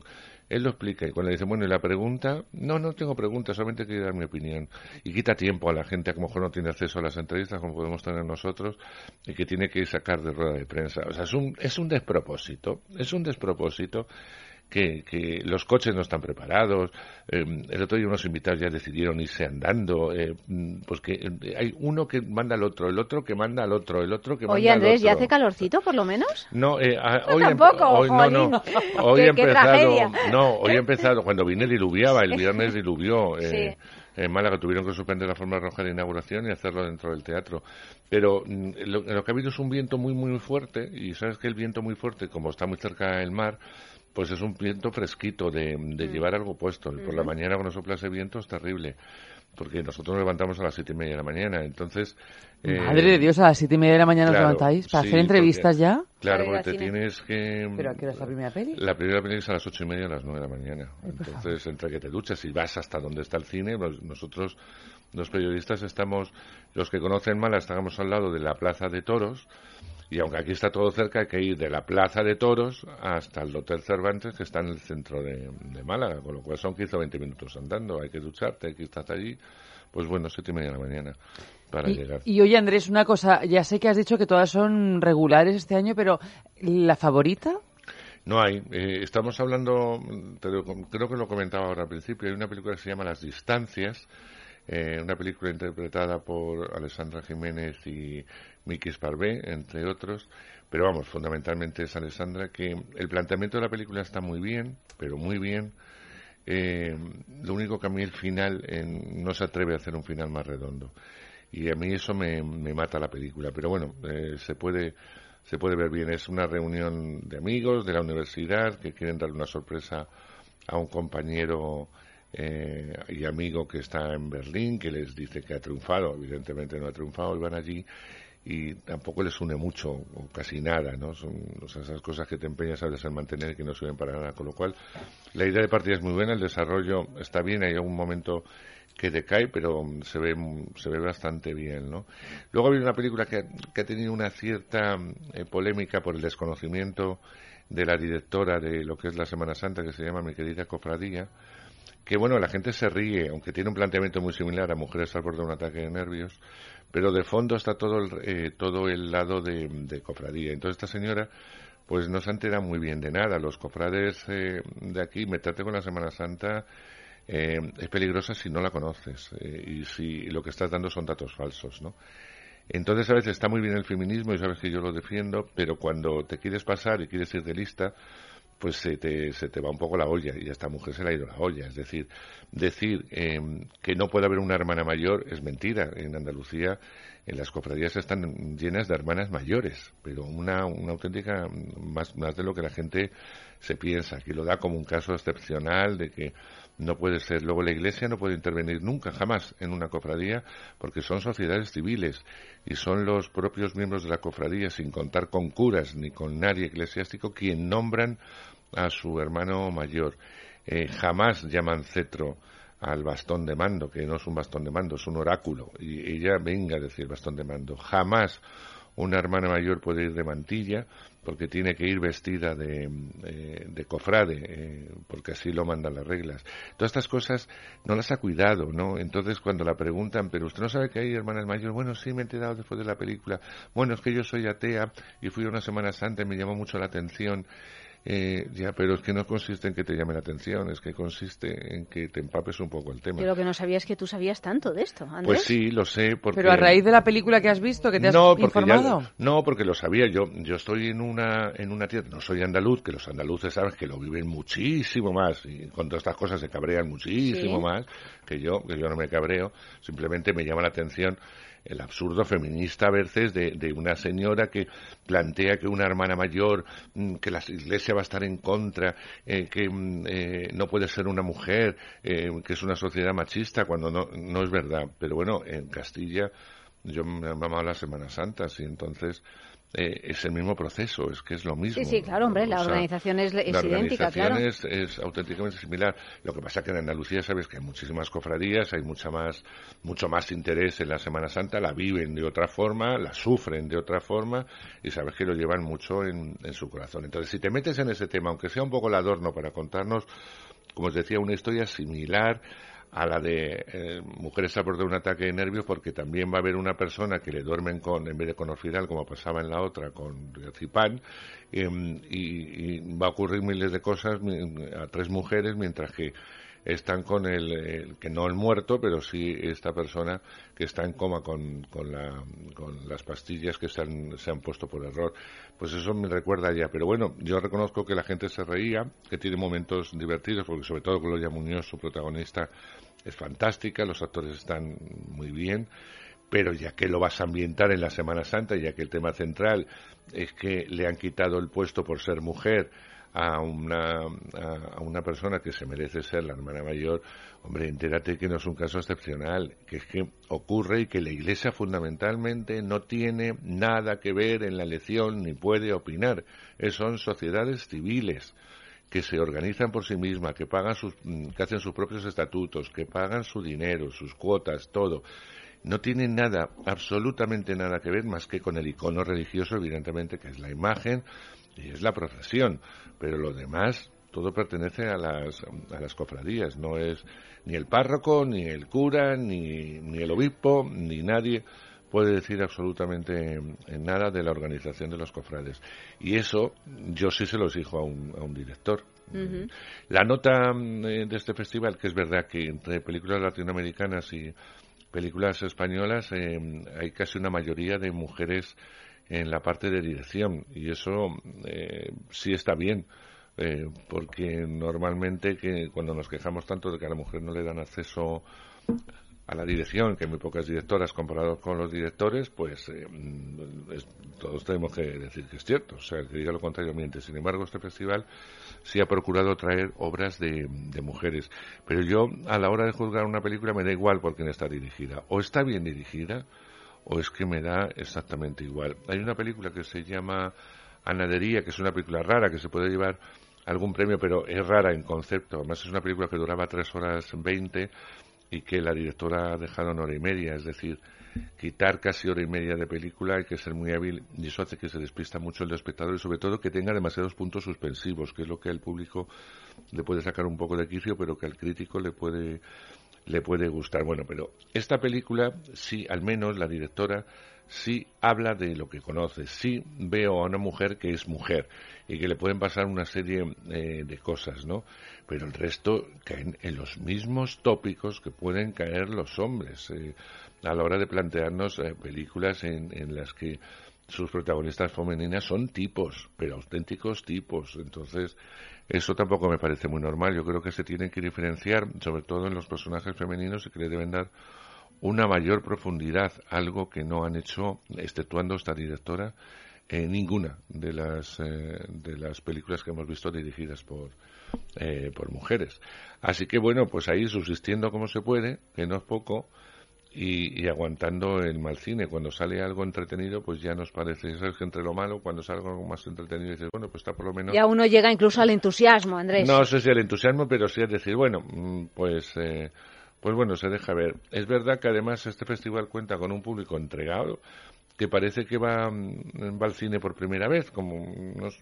Él lo explica y cuando le dice, bueno, y la pregunta, no, no tengo preguntas, solamente quiero dar mi opinión. Y quita tiempo a la gente que a lo mejor no tiene acceso a las entrevistas como podemos tener nosotros y que tiene que sacar de rueda de prensa. O sea, es un, es un despropósito, es un despropósito que, que los coches no están preparados. Eh, el otro día unos invitados ya decidieron irse andando. Eh, pues que eh, hay uno que manda al otro, el otro que manda al otro, el otro que Oye, manda al Andrés, ¿ya otro. hace calorcito por lo menos? No, eh, a- No, [laughs] hoy, tampoco, hoy no, no. [laughs] [laughs] Hoy he empezado, no, hoy he empezado cuando vine diluviaba, el viernes diluvió. eh, Sí. En Málaga tuvieron que suspender la forma roja de inauguración y hacerlo dentro del teatro. Pero mm, lo, lo que ha habido es un viento muy, muy fuerte, y sabes que el viento muy fuerte, como está muy cerca del mar, pues es un viento fresquito de, de llevar algo puesto. Y Por la mañana cuando sopla ese viento es terrible, porque nosotros nos levantamos a las siete y media de la mañana, entonces... eh, Madre de Dios, a las siete y media de la mañana claro, os levantáis para sí, hacer entrevistas porque- ya. Claro, porque te cine. tienes que... ¿Pero a qué hora es la primera peli? La primera peli es a las ocho y media a las nueve de la mañana. Entonces, entre que te duchas y vas hasta donde está el cine, pues nosotros, los periodistas, estamos, los que conocen mal, estamos al lado de la Plaza de Toros, y aunque aquí está todo cerca, hay que ir de la Plaza de Toros hasta el Hotel Cervantes, que está en el centro de, de Málaga, con lo cual son 15 o 20 minutos andando, hay que ducharte, hay que estar allí, pues bueno, siete y media de la mañana para Y, llegar. y oye, Andrés, una cosa, ya sé que has dicho que todas son regulares este año, pero ¿la favorita? No hay. Eh, estamos hablando, lo- creo que lo comentaba ahora al principio, hay una película que se llama Las Distancias, eh, una película interpretada por Alessandra Jiménez y Miki Sparvé, entre otros, pero vamos, fundamentalmente es Alessandra, que el planteamiento de la película está muy bien, pero muy bien. Eh, lo único que a mí el final eh, no se atreve a hacer un final más redondo. Y a mí eso me, me mata la película. Pero bueno, eh, se puede se puede ver bien. Es una reunión de amigos de la universidad que quieren darle una sorpresa a un compañero eh, y amigo que está en Berlín, que les dice que ha triunfado. Evidentemente no ha triunfado y van allí y tampoco les une mucho o casi nada, ¿no? Son o sea, esas cosas que te empeñas a mantener y que no sirven para nada. Con lo cual, la idea de partida es muy buena, el desarrollo está bien, hay algún momento que decae, pero se ve, se ve bastante bien, ¿no? Luego ha habido una película que, que ha tenido una cierta eh, polémica por el desconocimiento de la directora de lo que es la Semana Santa, que se llama Mi querida cofradía, que bueno, la gente se ríe, aunque tiene un planteamiento muy similar a Mujeres al borde de un ataque de nervios, pero de fondo está todo el, eh, todo el lado de, cofradía. Entonces esta señora pues no se entera muy bien de nada. Los cofrades eh, de aquí, meterte con la Semana Santa eh, es peligrosa si no la conoces eh, y si lo que estás dando son datos falsos, ¿no? Entonces a veces está muy bien el feminismo y sabes que yo lo defiendo, pero cuando te quieres pasar y quieres ir de lista, pues se te, se te va un poco la olla y a esta mujer se le ha ido la olla. Es decir, decir eh, que no puede haber una hermana mayor es mentira. En Andalucía, en las cofradías están llenas de hermanas mayores, pero una, una auténtica, más, más de lo que la gente se piensa, que lo da como un caso excepcional de que no puede ser. Luego la Iglesia no puede intervenir nunca, jamás, en una cofradía, porque son sociedades civiles y son los propios miembros de la cofradía, sin contar con curas ni con nadie eclesiástico, quien nombran a su hermano mayor. Eh, jamás llaman cetro al bastón de mando, que no es un bastón de mando, es un oráculo, y ella venga a decir bastón de mando. Jamás una hermana mayor puede ir de mantilla porque tiene que ir vestida de, eh, de cofrade, eh, porque así lo mandan las reglas. Todas estas cosas no las ha cuidado, ¿no? Entonces cuando la preguntan, pero usted no sabe que hay hermanas mayores, bueno, sí, me he enterado después de la película, bueno, es que yo soy atea y fui una Semana Santa y me llamó mucho la atención. Eh, ya, pero es que no consiste en que te llame la atención, es que consiste en que te empapes un poco el tema. Yo lo que no sabía es que tú sabías tanto de esto, Andrés. Pues sí, lo sé, porque... Pero a raíz de la película que has visto, que te has no, porque ya- informado. no, porque lo sabía. Yo, yo estoy en una, en una tierra, no soy andaluz, que los andaluces sabes que lo viven muchísimo más y con todas estas cosas se cabrean muchísimo Sí. más que yo, que yo no me cabreo. Simplemente me llama la atención el absurdo feminista a veces de, de una señora que plantea que una hermana mayor, mm, que la iglesia va a estar en contra, eh, que mm, eh, no puede ser una mujer, eh, que es una sociedad machista, cuando no, no es verdad. Pero bueno, en Castilla yo me he mamado las Semanas Santas y entonces eh, es el mismo proceso, es que es lo mismo. Sí, sí, claro, hombre, la O sea, organización es, es la idéntica, organización claro. es, es auténticamente similar. Lo que pasa que en Andalucía sabes que hay muchísimas cofradías, hay mucha más, mucho más interés en la Semana Santa, la viven de otra forma, la sufren de otra forma y sabes que lo llevan mucho en, en su corazón. Entonces, si te metes en ese tema, aunque sea un poco el adorno para contarnos, como os decía, una historia similar a la de eh, mujeres a borde de un ataque de nervios porque también va a haber una persona que le duermen con, en vez de con orfidal, como pasaba en la otra, con Cipán, em, y, y, va a ocurrir miles de cosas a tres mujeres, mientras que están con el, que no el muerto, pero sí esta persona que está en coma con, con, la, con las pastillas que se han, se han puesto por error. Pues eso me recuerda ya. Pero bueno, yo reconozco que la gente se reía, que tiene momentos divertidos, porque sobre todo Gloria Muñoz, su protagonista, es fantástica, los actores están muy bien pero ya que lo vas a ambientar en la Semana Santa, ya que el tema central es que le han quitado el puesto por ser mujer a una, a, una persona que se merece ser la hermana mayor, hombre, entérate que no es un caso excepcional, que es que ocurre y que la Iglesia fundamentalmente no tiene nada que ver en la elección ni puede opinar. son sociedades civiles que se organizan por sí mismas, que pagan sus, que hacen sus propios estatutos, que pagan su dinero, sus cuotas, todo no tiene nada, absolutamente nada que ver más que con el icono religioso, evidentemente, que es la imagen y es la procesión, pero lo demás todo pertenece a las, a las cofradías, no es ni el párroco, ni el cura, ni, ni el obispo, ni nadie puede decir absolutamente nada de la organización de los cofrades. Y eso yo sí se lo exijo a un, a un director. La nota eh, de este festival, que es verdad que entre películas latinoamericanas y películas españolas eh, hay casi una mayoría de mujeres en la parte de dirección y eso eh, sí está bien eh, porque normalmente que cuando nos quejamos tanto de que a la mujer no le dan acceso a la dirección, que hay muy pocas directoras comparados con los directores, pues eh, todos tenemos que decir que es cierto, o sea, que diga lo contrario miente. Sin embargo, este festival sí ha procurado traer obras de, de, mujeres, pero yo a la hora de juzgar una película me da igual por quién está dirigida. O está bien dirigida, o es que me da exactamente igual. Hay una película que se llama Anadería, que es una película rara, que se puede llevar algún premio, pero es rara en concepto. Además es una película que duraba tres horas veinte y que la directora ha dejado en hora y media, es decir, quitar casi hora y media de película hay que ser muy hábil y eso hace que se despista mucho el espectador y sobre todo que tenga demasiados puntos suspensivos, que es lo que al público le puede sacar un poco de quicio, pero que al crítico le puede le puede gustar. Bueno, pero esta película, sí, al menos la directora, sí habla de lo que conoce, sí veo a una mujer que es mujer y que le pueden pasar una serie eh, de cosas, ¿no? Pero el resto caen en los mismos tópicos que pueden caer los hombres eh, a la hora de plantearnos eh, películas en, en las que sus protagonistas femeninas son tipos, pero auténticos tipos. Entonces, eso tampoco me parece muy normal. Yo creo que se tienen que diferenciar, sobre todo en los personajes femeninos, y que le deben dar una mayor profundidad, algo que no han hecho, exceptuando esta directora, en ninguna de las, eh, de las películas que hemos visto dirigidas por, eh, por mujeres. Así que bueno, pues ahí subsistiendo como se puede, que no es poco, y, aguantando el mal cine. Cuando sale algo entretenido, pues ya nos parece, que entre lo malo, cuando sale algo más entretenido, dices, bueno, pues está por lo menos. Ya uno llega incluso al entusiasmo, Andrés. No sé si al entusiasmo, pero sí es decir, bueno, mm, pues. Eh, pues bueno, se deja ver. Es verdad que además este festival cuenta con un público entregado, que parece que va, al cine por primera vez, como,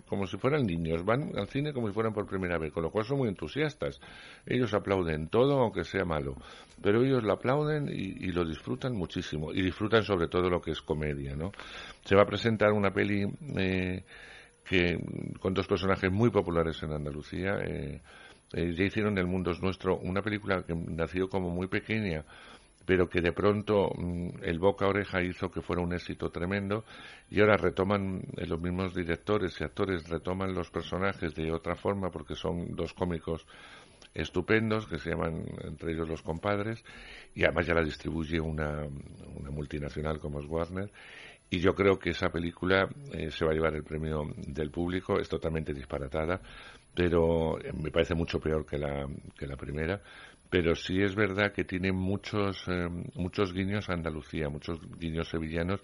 como si fueran niños, van al cine como si fueran por primera vez, con lo cual son muy entusiastas. Ellos aplauden todo, aunque sea malo, pero ellos lo aplauden y, lo disfrutan muchísimo, y disfrutan sobre todo lo que es comedia, ¿no? Se va a presentar una peli eh, que, con dos personajes muy populares en Andalucía, eh, eh, ya hicieron El Mundo es Nuestro, una película que nació como muy pequeña, pero que de pronto mm, el boca a oreja hizo que fuera un éxito tremendo. Y ahora retoman eh, los mismos directores y actores retoman los personajes de otra forma porque son dos cómicos estupendos que se llaman entre ellos los compadres. Y además ya la distribuye una, una multinacional como es Warner. Y yo creo que esa película eh, se va a llevar el premio del público. Es totalmente disparatada pero eh, me parece mucho peor que la, que la primera pero sí es verdad que tiene muchos, eh, muchos guiños a Andalucía, muchos guiños sevillanos,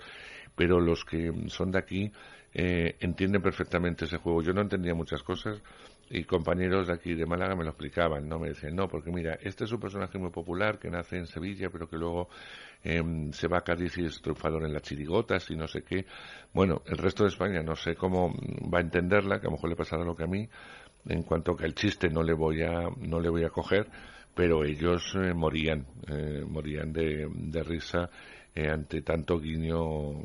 pero los que son de aquí eh, entienden perfectamente ese juego. Yo no entendía muchas cosas y compañeros de aquí de Málaga me lo explicaban, ¿no? Me decían, no, porque mira, este es un personaje muy popular que nace en Sevilla, pero que luego em, se va a Cádiz y es triunfador en las chirigotas y no sé qué. Bueno, el resto de España no sé cómo va a entenderla, que a lo mejor le pasará lo que a mí, en cuanto que el chiste no le voy a, no le voy a coger, pero ellos eh, morían, eh, morían de, risa eh, ante tanto guiño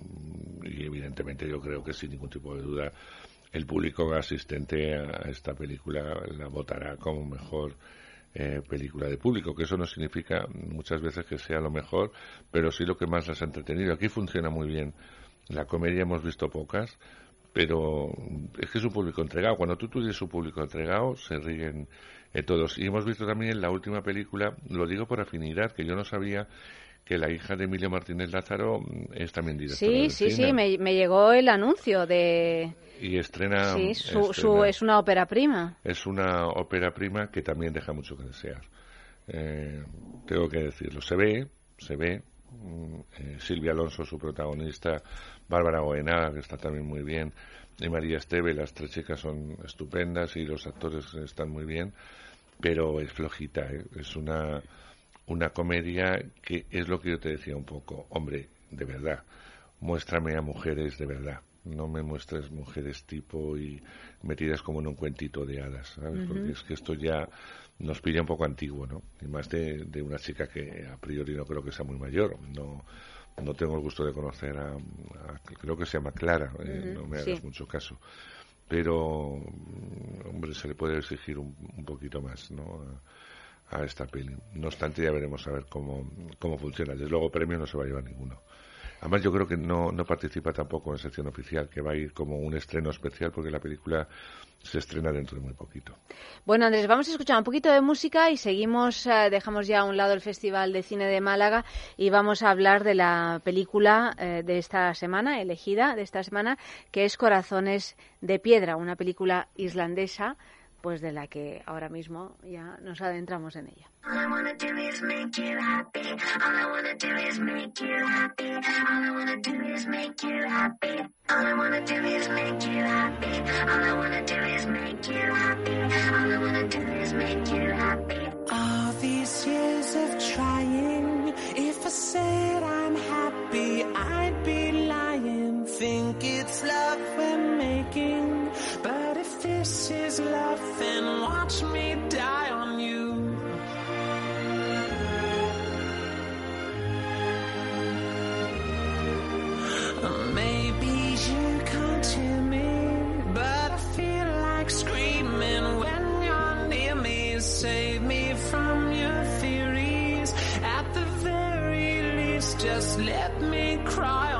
y evidentemente yo creo que sin ningún tipo de duda el público asistente a esta película la votará como mejor eh, película de público, que eso no significa muchas veces que sea lo mejor, pero sí lo que más las ha entretenido. Aquí funciona muy bien. La comedia hemos visto pocas, pero es que es un público entregado. Cuando tú tienes un público entregado, se ríen eh, todos. Y hemos visto también en la última película, lo digo por afinidad, que yo no sabía que la hija de Emilio Martínez Lázaro mm, es también directora Sí, de sí, cine. sí, me, me llegó el anuncio de... Y estrena... Sí, su, su- es una ópera prima. es una ópera prima que también deja mucho que desear. Eh, tengo que decirlo. Se ve, se ve. mm, eh, Silvia Alonso, su protagonista, Bárbara Goenaga, que está también muy bien, y María Esteve, las tres chicas son estupendas y los actores están muy bien, pero es flojita, ¿eh? es una, una comedia que es lo que yo te decía un poco. Hombre, de verdad, muéstrame a mujeres de verdad. No me muestres mujeres tipo y metidas como en un cuentito de hadas, ¿sabes? Porque es que esto ya nos pilla un poco antiguo, ¿no? Y más de, de una chica que a priori no creo que sea muy mayor. No, no tengo el gusto de conocer a, a- creo que se llama Clara, eh, no me hagas sí. mucho caso. Pero, mm, hombre, se le puede exigir un, un poquito más, ¿no? A, a esta peli. No obstante, ya veremos a ver cómo, cómo funciona. Desde luego, premio no se va a llevar ninguno. Además, yo creo que no, no participa tampoco en sección oficial, que va a ir como un estreno especial porque la película se estrena dentro de muy poquito. Bueno, Andrés, vamos a escuchar un poquito de música y seguimos, eh, dejamos ya a un lado el Festival de Cine de Málaga y vamos a hablar de la película eh, de esta semana, elegida de esta semana, que es Corazones de Piedra, una película islandesa, pues de la que ahora mismo ya nos adentramos en ella. All I wanna do is make you happy. Watch me die on you. Maybe you can't hear me, but I feel like screaming when you're near me. Save me from your theories. At the very least, just let me cry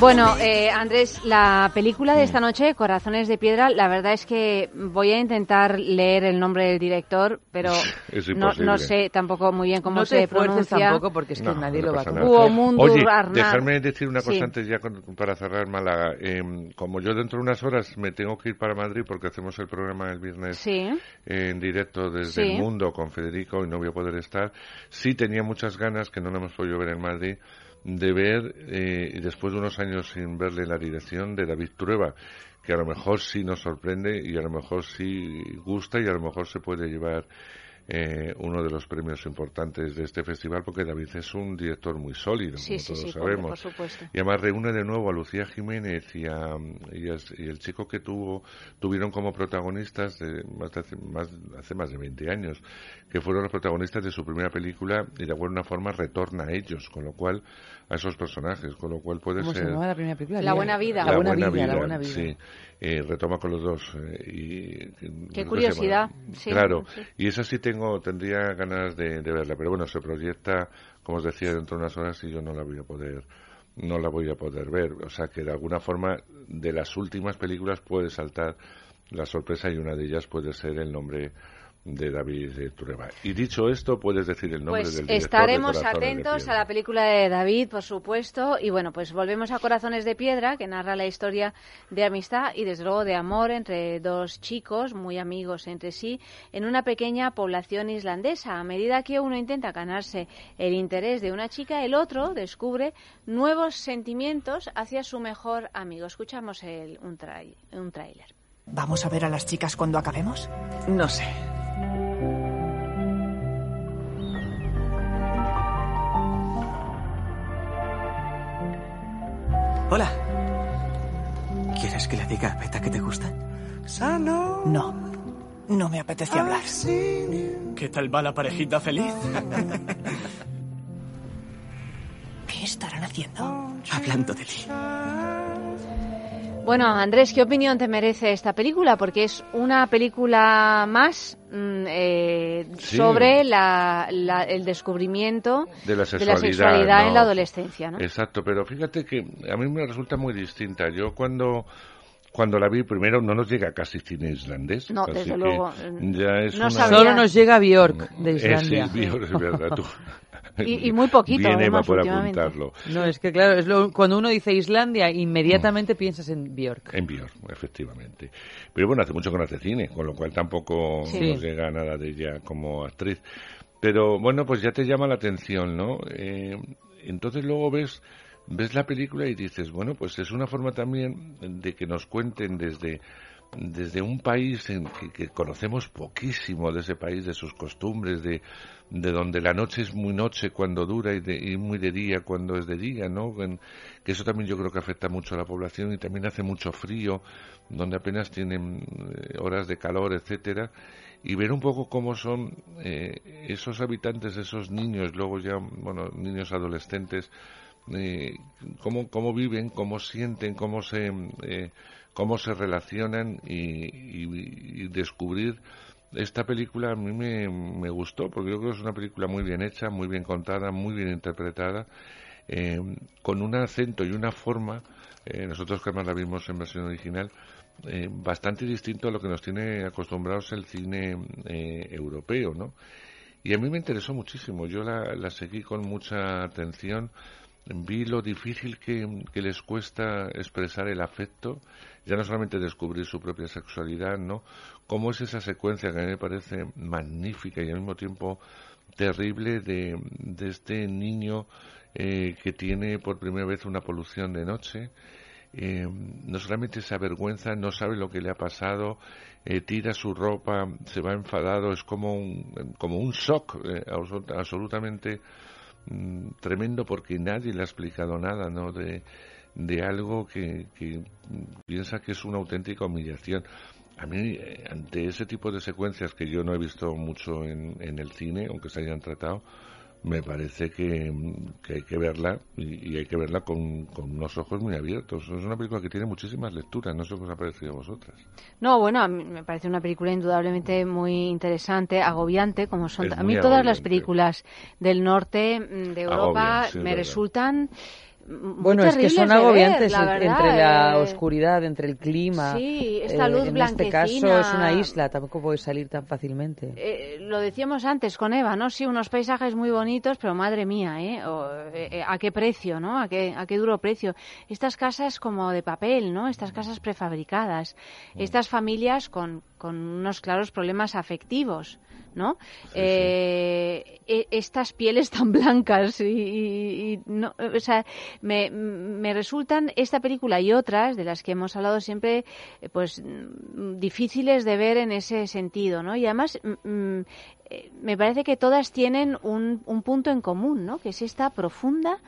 Bueno, eh, Andrés, la película de esta noche, Corazones de Piedra, la verdad es que voy a intentar leer el nombre del director, pero [laughs] no, sé tampoco muy bien cómo No se pronuncia. tampoco porque es que nadie no lo va a Oye, dejarme decir una cosa Sí. antes ya con- para cerrar Málaga. Em, como yo dentro de unas horas me tengo que ir para Madrid porque hacemos el programa el viernes Sí. en directo desde Sí. el mundo con Federico y no voy a poder estar. Sí tenía muchas ganas, que no lo hemos podido ver en Madrid, de ver, eh, después de unos años sin verle la dirección de David Trueba, que a lo mejor sí nos sorprende y a lo mejor sí gusta y a lo mejor se puede llevar eh, uno de los premios importantes de este festival porque David es un director muy sólido, Sí, como sí, todos sí, sabemos. por supuesto. Y además reúne de nuevo a Lucía Jiménez y, a, y, el, y el chico que tuvo tuvieron como protagonistas de más de hace, más, hace más de 20 años, que fueron los protagonistas de su primera película y de alguna forma retorna a ellos, con lo cual a esos personajes, con lo cual puede ¿Cómo se ser llamaba la primera película? La Buena Vida. La, La Buena buena Vida, vida, La Buena Vida. sí. Eh, retoma con los dos. eh, y, Qué sé, curiosidad, sí, claro. sí. Y esa sí tengo, tendría ganas de, de verla. Pero bueno, se proyecta, como os decía, dentro de unas horas y yo no la voy a poder no la voy a poder ver. O sea que de alguna forma de las últimas películas puede saltar la sorpresa y una de ellas puede ser el nombre de David Tureba. Y dicho esto, puedes decir el nombre Pues del director de estaremos de atentos a la película de David, por supuesto. Y bueno, pues volvemos a Corazones de Piedra, que narra la historia de amistad y desde luego de amor entre dos chicos muy amigos entre sí en una pequeña población islandesa. A medida que uno intenta ganarse el interés de una chica, el otro descubre nuevos sentimientos hacia su mejor amigo. Escuchamos el, un, trai- un tráiler. ¿Vamos a ver a las chicas cuando acabemos? No sé. Hola. ¿Quieres que le diga a Beta que te gusta? No. No me apetece hablar. ¿Qué tal va la parejita feliz? [laughs] ¿Qué estarán haciendo? Hablando de ti. Bueno, Andrés, ¿qué opinión te merece esta película? Porque es una película más mm, eh, Sí. sobre la- la- el descubrimiento de la de sexualidad, la sexualidad en la adolescencia, ¿no? Exacto, pero fíjate que a mí me resulta muy distinta. Yo cuando cuando la vi primero no nos llega casi cine islandés. No, desde luego, Ya es no una... sabía. Solo nos llega Bjork de Eh, Islandia. sí, Björk, es verdad. tú. [laughs] [laughs] Y- y muy poquito, Bien, Eva, además, por últimamente. apuntarlo. No, es que claro, es lo- cuando uno dice Islandia, inmediatamente piensas en Bjork. En Björk, efectivamente. Pero bueno, hace mucho que no hace cine, con lo cual tampoco Sí. nos llega nada de ella como actriz. Pero bueno, pues ya te llama la atención, ¿no? Eh, entonces luego ves ves la película y dices, bueno, pues es una forma también de que nos cuenten desde desde un país en que, que conocemos poquísimo de ese país, de sus costumbres, de, de donde la noche es muy noche cuando dura y, de- y muy de día cuando es de día, ¿no? Que eso también yo creo que afecta mucho a la población y también hace mucho frío, donde apenas tienen eh, horas de calor, etcétera, y ver un poco cómo son eh, esos habitantes, esos niños, luego ya, bueno, niños adolescentes, eh, cómo, cómo viven, cómo sienten, cómo se, eh, cómo se relacionan y, descubrir esta película a mí me, me gustó porque yo creo que es una película muy bien hecha, muy bien contada, muy bien interpretada, eh, con un acento y una forma, eh, nosotros que además la vimos en versión original, eh, bastante distinto a lo que nos tiene acostumbrados el cine eh, europeo, ¿no? Y a mí me interesó muchísimo, yo la, la seguí con mucha atención, vi lo difícil que, les cuesta expresar el afecto, ya no solamente descubrir su propia sexualidad, ¿no? Cómo es esa secuencia que a mí me parece magnífica y al mismo tiempo terrible de, este niño eh, que tiene por primera vez una polución de noche, eh, no solamente se avergüenza, no sabe lo que le ha pasado, eh, tira su ropa, se va enfadado, es como un, como un shock absolut- absolutamente mm, tremendo porque nadie le ha explicado nada, ¿no? De, de algo que, piensa que es una auténtica humillación. A mí, eh, ante ese tipo de secuencias que yo no he visto mucho en el cine, aunque se hayan tratado, me parece que, que hay que verla y, y hay que verla con, con unos ojos muy abiertos. Es una película que tiene muchísimas lecturas, no sé qué os ha parecido a vosotras. No, bueno, a mí me parece una película indudablemente muy interesante, agobiante, como son. A mí todas las películas del norte mm, de Europa Agobian, sí, es me resultan Bueno, es que son ver, agobiantes la verdad, entre la eh. oscuridad, entre el clima. Sí, esta Eh, luz En este caso es una isla, tampoco puedes salir tan fácilmente. Eh, lo decíamos antes con Eva, ¿no? Sí, unos paisajes muy bonitos, pero madre mía, ¿eh? O, eh, eh, ¿A qué precio, no? ¿A qué, ¿A qué duro precio? Estas casas como de papel, ¿no? Estas casas prefabricadas. Estas familias con, con unos claros problemas afectivos, ¿no? Eh, e- estas pieles tan [laughs] blancas y, y- y no, o sea, me, me resultan esta película y otras de las que hemos hablado siempre, eh, pues mm, difíciles de ver en ese sentido, ¿no? Y además mm, mm, eh, me parece que todas tienen un, un punto en común, ¿no? Que es esta profunda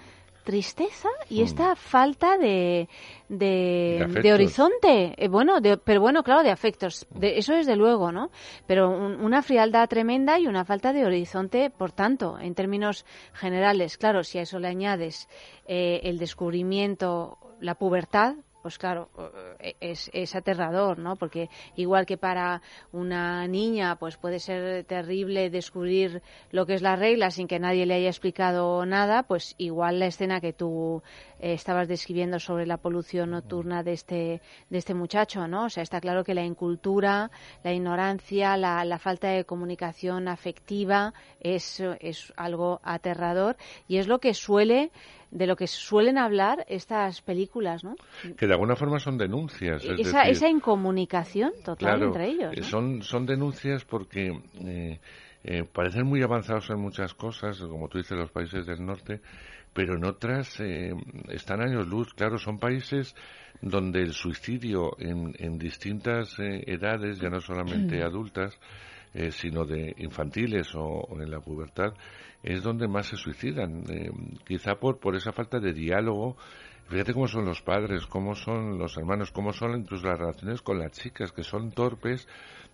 tristeza y Mm. esta falta de, de, De de afectos. horizonte. Eh, bueno, de- pero bueno, claro, de afectos. De, eso desde luego, ¿no? Pero un- una frialdad tremenda y una falta de horizonte, por tanto, en términos generales. Claro, si a eso le añades eh, el descubrimiento, la pubertad, pues claro, eh, es, es aterrador, ¿no? Porque igual que para una niña, pues puede ser terrible descubrir lo que es la regla sin que nadie le haya explicado nada, pues igual la escena que tú eh, estabas describiendo sobre la polución nocturna de este, de este muchacho, ¿no? O sea, está claro que la incultura, la ignorancia, la, la falta de comunicación afectiva es, es algo aterrador y es lo que suele de lo que suelen hablar estas películas, ¿no? Que de alguna forma son denuncias. es Esa, decir, esa incomunicación total Claro, entre ellos. ¿no? son, son denuncias porque eh, eh, parecen muy avanzados en muchas cosas, como tú dices, los países del norte, pero en otras eh, están años luz. Claro, son países donde el suicidio en, en distintas eh, edades, ya no solamente Mm. adultas, eh, sino de infantiles o, en la pubertad, es donde más se suicidan. eh, quizá por, por esa falta de diálogo. Fíjate cómo son los padres, cómo son los hermanos, cómo son incluso las relaciones con las chicas, que son torpes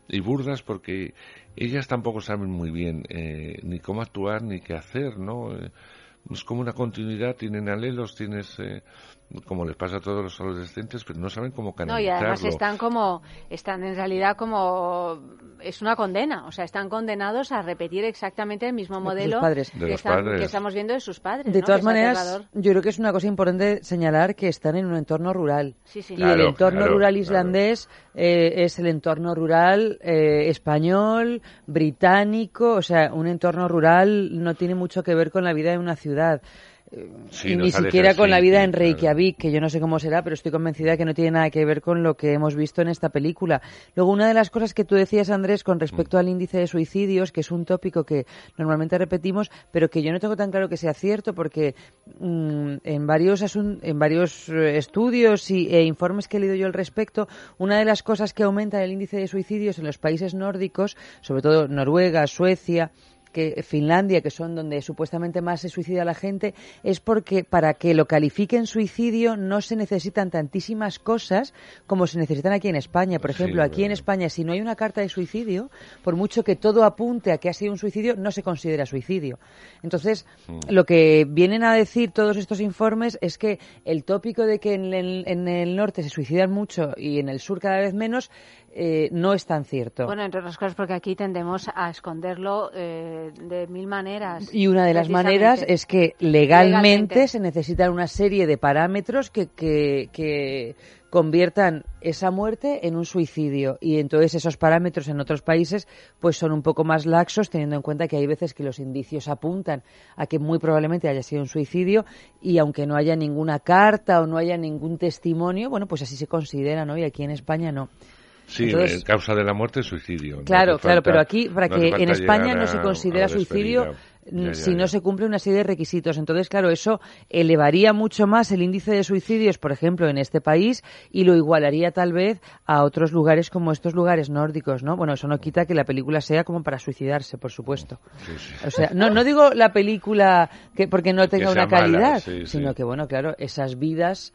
y burdas porque ellas tampoco saben muy bien eh, ni cómo actuar ni qué hacer, ¿no? Eh, es como una continuidad, tienen alelos, tienes, eh, como les pasa a todos los adolescentes, pero no saben cómo No, y canalizarlo. además están como, están en realidad como, es una condena, o sea, están condenados a repetir exactamente el mismo modelo padres. De que, los están- padres. que estamos viendo de sus padres. De ¿no? todas maneras, yo creo que es una cosa importante señalar que están en un entorno rural. Sí, sí. Y Claro, el entorno claro, rural claro. islandés eh, es el entorno rural eh, español, británico, o sea, un entorno rural no tiene mucho que ver con la vida de una ciudad. Sí, y ni siquiera con la vida en claro. Reykjavik, que yo no sé cómo será, pero estoy convencida que no tiene nada que ver con lo que hemos visto en esta película. Luego, una de las cosas que tú decías, Andrés, con respecto Mm. al índice de suicidios, que es un tópico que normalmente repetimos, pero que yo no tengo tan claro que sea cierto, porque mm, en varios, asun- en varios eh, estudios y, e informes que he leído yo al respecto, una de las cosas que aumenta el índice de suicidios en los países nórdicos, sobre todo Noruega, Suecia, que Finlandia, que son donde supuestamente más se suicida la gente, es porque para que lo califiquen suicidio no se necesitan tantísimas cosas como se necesitan aquí en España. Por Sí, ejemplo, aquí en. España, si no hay una carta de suicidio, por mucho que todo apunte a que ha sido un suicidio, no se considera suicidio. Entonces, Mm. lo que vienen a decir todos estos informes es que el tópico de que en el, en el norte se suicidan mucho y en el sur cada vez menos eh, no es tan cierto. Bueno, entre otras cosas porque aquí tendemos a esconderlo eh, de mil maneras. Y una de las maneras es que legalmente, Legalmente. se necesitan una serie de parámetros que, que, que conviertan esa muerte en un suicidio. Y entonces esos parámetros en otros países pues son un poco más laxos, teniendo en cuenta que hay veces que los indicios apuntan a que muy probablemente haya sido un suicidio y aunque no haya ninguna carta o no haya ningún testimonio, bueno, pues así se considera, ¿no? Y aquí en España no. Sí, Entonces- causa de la muerte es suicidio. Claro, claro, falta- pero aquí, para no que en España no se considera a suicidio mm, Ya, ya, si ya. no se cumple una serie de requisitos. Entonces, claro, eso elevaría mucho más el índice de suicidios, por ejemplo, en este país y lo igualaría tal vez a otros lugares como estos lugares nórdicos, ¿no? Bueno, eso no quita que la película sea como para suicidarse, por supuesto. O sea, no, no digo la película que porque no tenga Que una calidad, sí, sino sí. que, bueno, claro, esas vidas,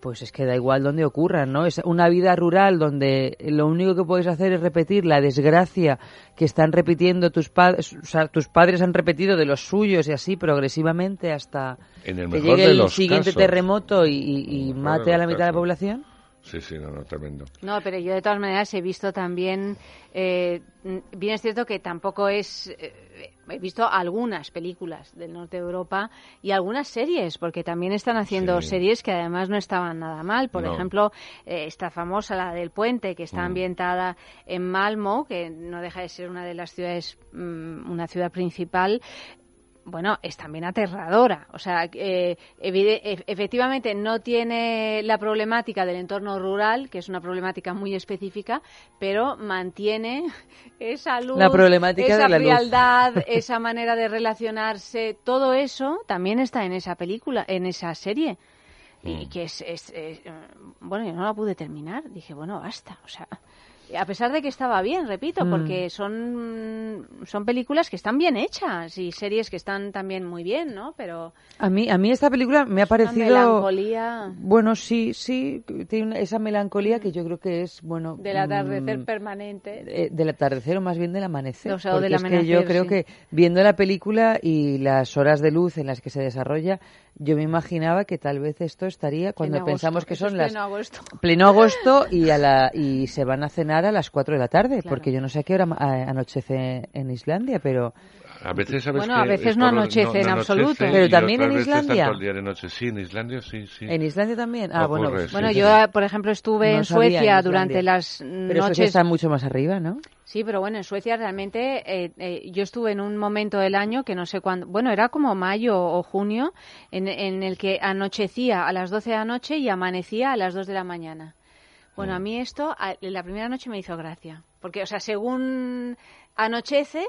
pues es que da igual donde ocurran, ¿no? Es una vida rural donde lo único que puedes hacer es repetir la desgracia que están repitiendo tus padres, o sea, tus padres han repetido de los suyos y así progresivamente hasta En el que llegue de el siguiente casos. terremoto y, mate a la mitad de la población. Sí, sí, no, no, tremendo. No, pero yo de todas maneras he visto también, eh, mm, bien es cierto que tampoco es, eh, he visto algunas películas del norte de Europa y algunas series, porque también están haciendo Sí. series que además no estaban nada mal. Por No. ejemplo, eh, esta famosa, la del puente, que está Mm. ambientada en Malmo, que no deja de ser una de las ciudades, mm, una ciudad principal bueno, es también aterradora. O sea, eh, evide- e- efectivamente no tiene la problemática del entorno rural, que es una problemática muy específica, pero mantiene [laughs] esa luz, La problemática esa de la luz. frialdad, [laughs] esa manera de relacionarse, todo eso también está en esa película, en esa serie. Mm. Y que es, es- es, eh, bueno, yo no la pude terminar. Dije, bueno, basta. O sea, a pesar de que estaba bien, repito, Mm. porque son, son películas que están bien hechas y series que están también muy bien, ¿no? Pero A mí, a mí esta película me ha una parecido... melancolía Bueno, sí, sí, tiene una- esa melancolía que yo creo que es, bueno... del atardecer mm, permanente. eh, del atardecer o más bien del amanecer. O sea, porque del es que yo amanecer, creo sí. que viendo la película y las horas de luz en las que se desarrolla, yo me imaginaba que tal vez esto estaría cuando agosto, pensamos que son las pleno agosto. pleno agosto y a la y se van a cenar a las 4 de la tarde, Claro. porque yo no sé a qué hora a- anochece en Islandia, pero A veces, ¿sabes Bueno, a veces es no por lo- anochece en absoluto. Pero también en Islandia. todo el día de noche. Sí, en Islandia sí, sí. en Islandia también. Ah, bueno, Ocurre, pues- sí, Bueno, sí. yo, por ejemplo, estuve No en en Suecia Islandia. durante las pero noches está mucho más arriba, ¿no? Sí, pero bueno, en Suecia realmente eh, eh, yo estuve en un momento del año que no sé cuándo, bueno, era como mayo o junio, en, en el que anochecía a las 12 de la noche y amanecía a las 2 de la mañana. Bueno, a mí esto, la primera noche me hizo gracia, porque, o sea, según anochece,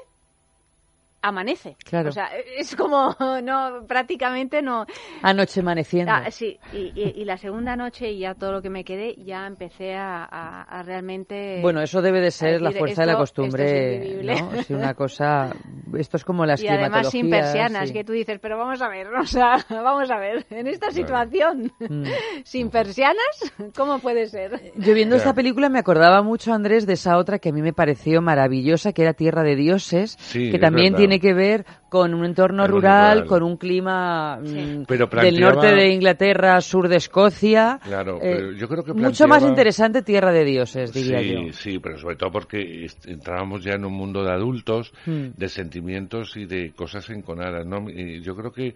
amanece. Claro. O sea, es como, [laughs] no, prácticamente no. Anoche amaneciendo. Ah, sí, y, y- y la segunda noche y ya todo lo que me quedé, ya empecé a, a- a realmente... Bueno, eso debe de ser la decir, fuerza de la esto- esto es costumbre. ¿no? Si una cosa, esto es como las [laughs] y además sin persianas, sí. que tú dices, pero vamos a ver, [laughs] o sea, vamos a ver, en esta situación, Mm. sin persianas, ¿cómo puede ser? Yo viendo Ya. esta película me acordaba mucho, Andrés, de esa otra que a mí me pareció maravillosa, que era Tierra de Dioses, Sí, que también verdad. tiene que ver con un entorno rural, rural. con un clima mm, Pero del planteaba- norte de Inglaterra, sur de Escocia. Claro, Eh, pero yo creo que Mucho más planteaba- interesante Tierra de Dioses, diría sí, yo. sí, pero sobre todo porque entrábamos ya en un mundo de adultos, Mm. de sentimientos y de cosas enconadas, ¿no? Y yo creo que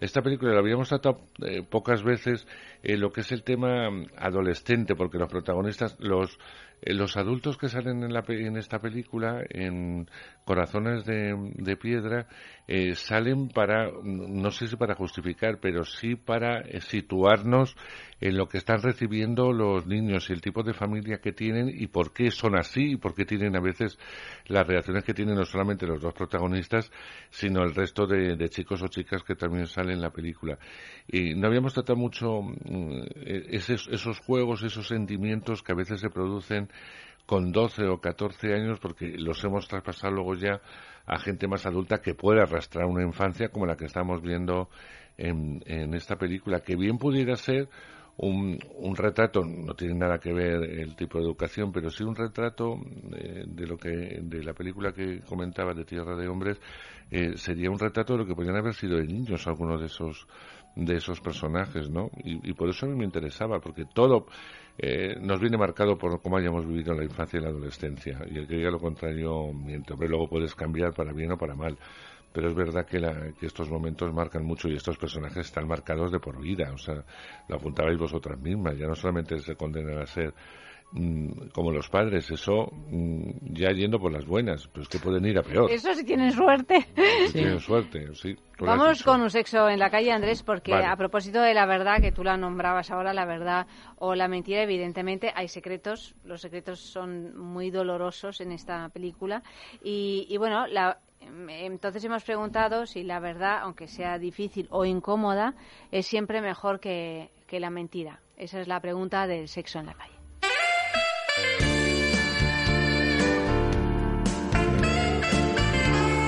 esta película la habíamos tratado eh, pocas veces eh, lo que es el tema mm, adolescente, porque los protagonistas, los los adultos que salen en, la, en esta película, en Corazones de, de Piedra, eh, salen para, no sé si para justificar, pero sí para eh, situarnos en lo que están recibiendo los niños y el tipo de familia que tienen y por qué son así y por qué tienen a veces las reacciones que tienen no solamente los dos protagonistas, sino el resto de, chicos o chicas que también salen en la película. Y no habíamos tratado mucho mm, eh, esos, esos juegos, esos sentimientos que a veces se producen con 12 o 14 años porque los hemos traspasado luego ya a gente más adulta que puede arrastrar una infancia como la que estamos viendo en, en esta película, que bien pudiera ser un, un retrato, no tiene nada que ver el tipo de educación, pero sí un retrato eh, de lo que de la película que comentaba de Tierra de Hombres, eh, sería un retrato de lo que podrían haber sido de niños algunos de esos de esos personajes, ¿no? Y, y por eso a mí me interesaba, porque todo eh, nos viene marcado por cómo hayamos vivido la infancia y la adolescencia. Y el que diga lo contrario miente. Hombre, luego puedes cambiar para bien o para mal. Pero es verdad que, la- que estos momentos marcan mucho y estos personajes están marcados de por vida. O sea, lo apuntabais vosotras mismas. Ya no solamente se condenan a ser como los padres, eso mm, ya yendo por las buenas, pues que pueden ir a peor. Eso si tienen suerte. Si tienen suerte, sí. Vamos con un sexo en la calle, Andrés, porque Vale. a propósito de la verdad, que tú la nombrabas ahora, la verdad o la mentira, evidentemente hay secretos. Los secretos son muy dolorosos en esta película. Y, y bueno, la- em, entonces hemos preguntado si la verdad, aunque sea difícil o incómoda, es siempre mejor que, que la mentira. Esa es la pregunta del sexo en la calle.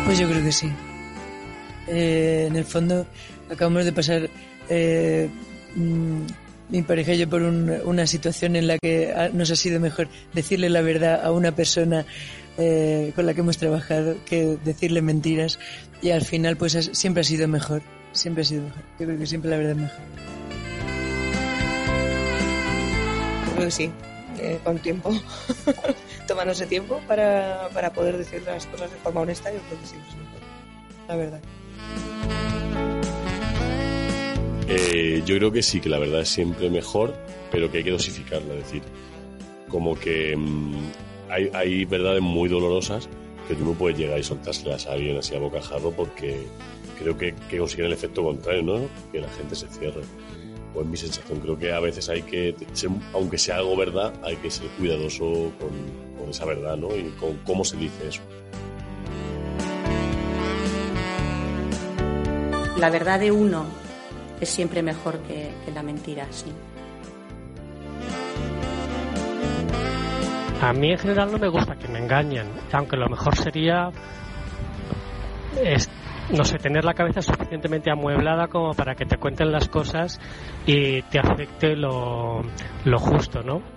Pues yo creo que sí. Eh, en el fondo, acabamos de pasar eh, mm, mi pareja y yo por un- una situación en la que ha- nos ha sido mejor decirle la verdad a una persona eh, con la que hemos trabajado que decirle mentiras y al final pues siempre ha sido mejor, siempre ha sido mejor. Yo creo que siempre la verdad es mejor. Creo que sí, eh, con tiempo. [laughs] Tomándose tiempo para, para poder decir las cosas de forma honesta, yo creo que sí. La verdad. Eh, yo creo que sí, que la verdad es siempre mejor, pero que hay que dosificarla. Es decir, como que mm, hay, hay verdades muy dolorosas que tú no puedes llegar y soltárselas a alguien así a bocajarro porque creo que, que consiguen el efecto contrario, ¿no? Que la gente se cierre. Pues mi sensación, creo que a veces hay que, aunque sea algo verdad, hay que ser cuidadoso con, con esa verdad, ¿no? Y con cómo se dice eso. La verdad de uno es siempre mejor que, que la mentira, sí. A mí en general no me gusta que me engañen, aunque lo mejor sería, no sé, tener la cabeza suficientemente amueblada como para que te cuenten las cosas y te afecte lo, lo justo, ¿no?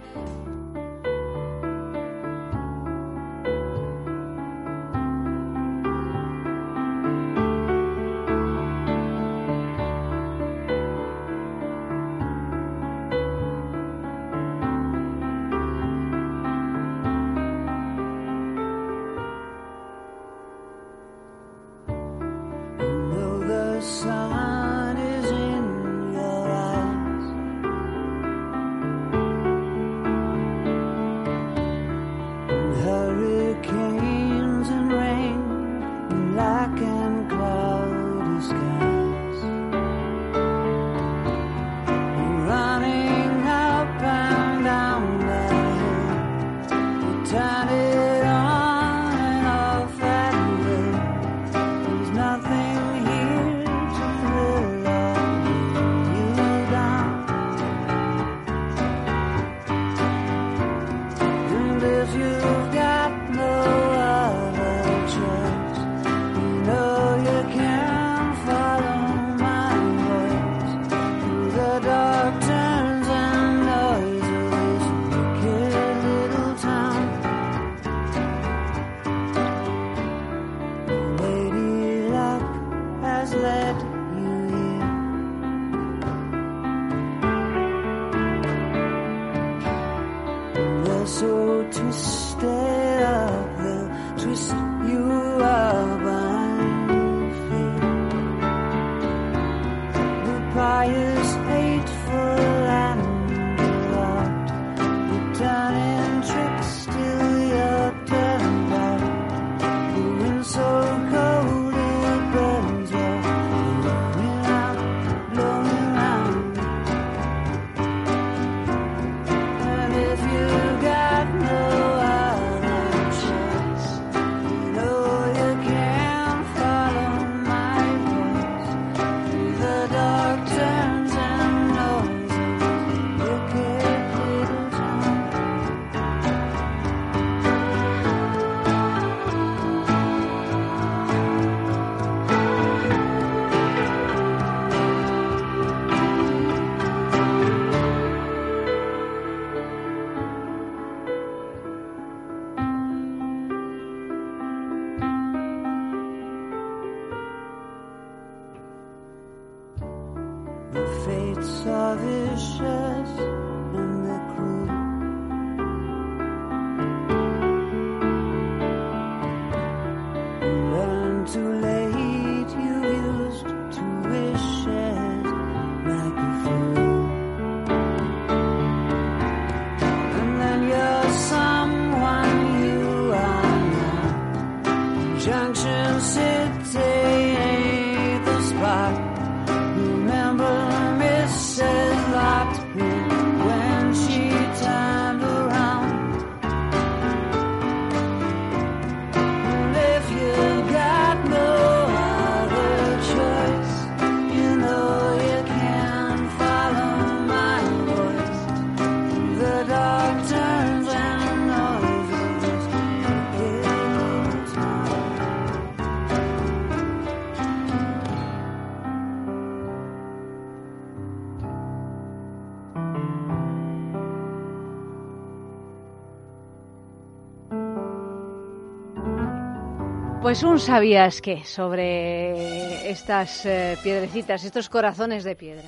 Pues un sabías qué sobre estas eh, piedrecitas, estos corazones de piedra.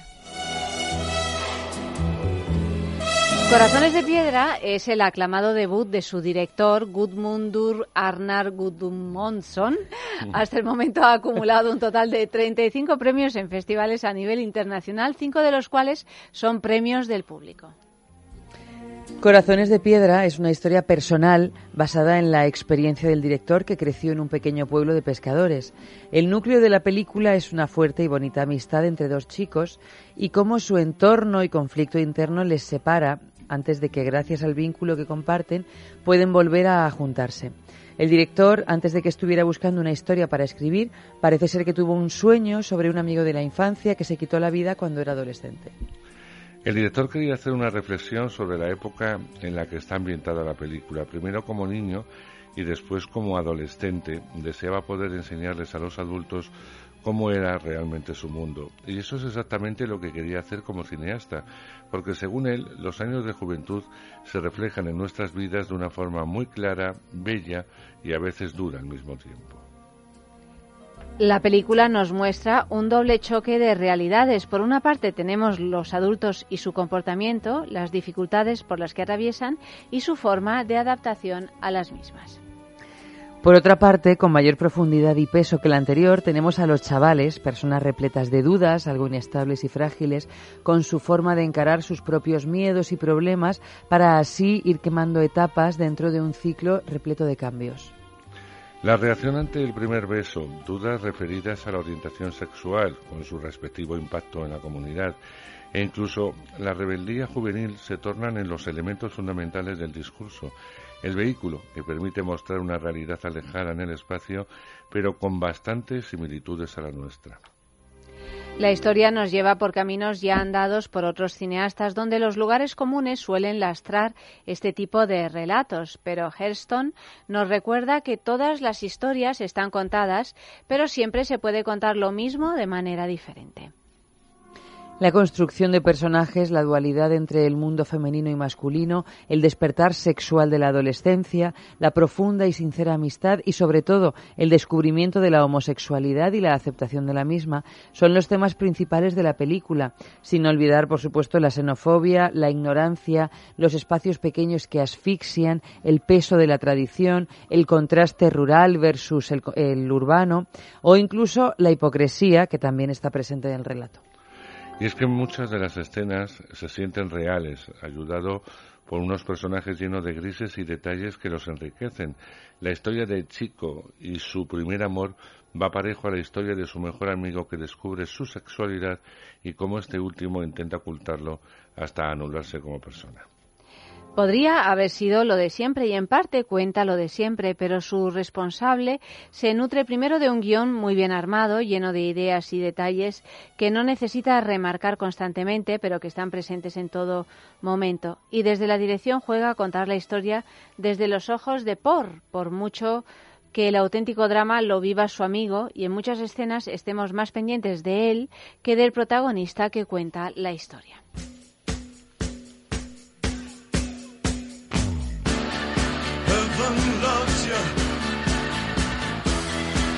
Corazones de Piedra es el aclamado debut de su director Gudmundur Arnar Gudmundsson. Hasta el momento ha acumulado un total de 35 premios en festivales a nivel internacional, cinco de los cuales son premios del público. Corazones de Piedra es una historia personal basada en la experiencia del director que creció en un pequeño pueblo de pescadores. El núcleo de la película es una fuerte y bonita amistad entre dos chicos y cómo su entorno y conflicto interno les separa antes de que, gracias al vínculo que comparten, pueden volver a juntarse. El director, antes de que estuviera buscando una historia para escribir, parece ser que tuvo un sueño sobre un amigo de la infancia que se quitó la vida cuando era adolescente. El director quería hacer una reflexión sobre la época en la que está ambientada la película. Primero como niño y después como adolescente deseaba poder enseñarles a los adultos cómo era realmente su mundo. Y eso es exactamente lo que quería hacer como cineasta, porque según él, los años de juventud se reflejan en nuestras vidas de una forma muy clara, bella y a veces dura al mismo tiempo. La película nos muestra un doble choque de realidades. Por una parte tenemos los adultos y su comportamiento, las dificultades por las que atraviesan y su forma de adaptación a las mismas. Por otra parte, con mayor profundidad y peso que la anterior, tenemos a los chavales, personas repletas de dudas, algo inestables y frágiles, con su forma de encarar sus propios miedos y problemas para así ir quemando etapas dentro de un ciclo repleto de cambios. La reacción ante el primer beso, dudas referidas a la orientación sexual, con su respectivo impacto en la comunidad, e incluso la rebeldía juvenil se tornan en los elementos fundamentales del discurso, el vehículo que permite mostrar una realidad alejada en el espacio, pero con bastantes similitudes a la nuestra. La historia nos lleva por caminos ya andados por otros cineastas donde los lugares comunes suelen lastrar este tipo de relatos, pero Herston nos recuerda que todas las historias están contadas, pero siempre se puede contar lo mismo de manera diferente. La construcción de personajes, la dualidad entre el mundo femenino y masculino, el despertar sexual de la adolescencia, la profunda y sincera amistad y, sobre todo, el descubrimiento de la homosexualidad y la aceptación de la misma son los temas principales de la película, sin olvidar, por supuesto, la xenofobia, la ignorancia, los espacios pequeños que asfixian, el peso de la tradición, el contraste rural versus el, el urbano o incluso la hipocresía que también está presente en el relato. Y es que muchas de las escenas se sienten reales, ayudado por unos personajes llenos de grises y detalles que los enriquecen. La historia de Chico y su primer amor va parejo a la historia de su mejor amigo que descubre su sexualidad y cómo este último intenta ocultarlo hasta anularse como persona. Podría haber sido lo de siempre y en parte cuenta lo de siempre, pero su responsable se nutre primero de un guion muy bien armado, lleno de ideas y detalles que no necesita remarcar constantemente, pero que están presentes en todo momento. Y desde la dirección juega a contar la historia desde los ojos de Por, por mucho que el auténtico drama lo viva su amigo y en muchas escenas estemos más pendientes de él que del protagonista que cuenta la historia. Heaven loves you.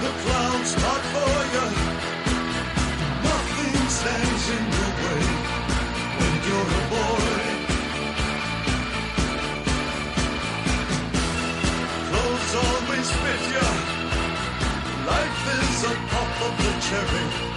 The clouds part for you. Nothing stands in your way when you're a boy. Clothes always fit you. Life is a pop of the cherry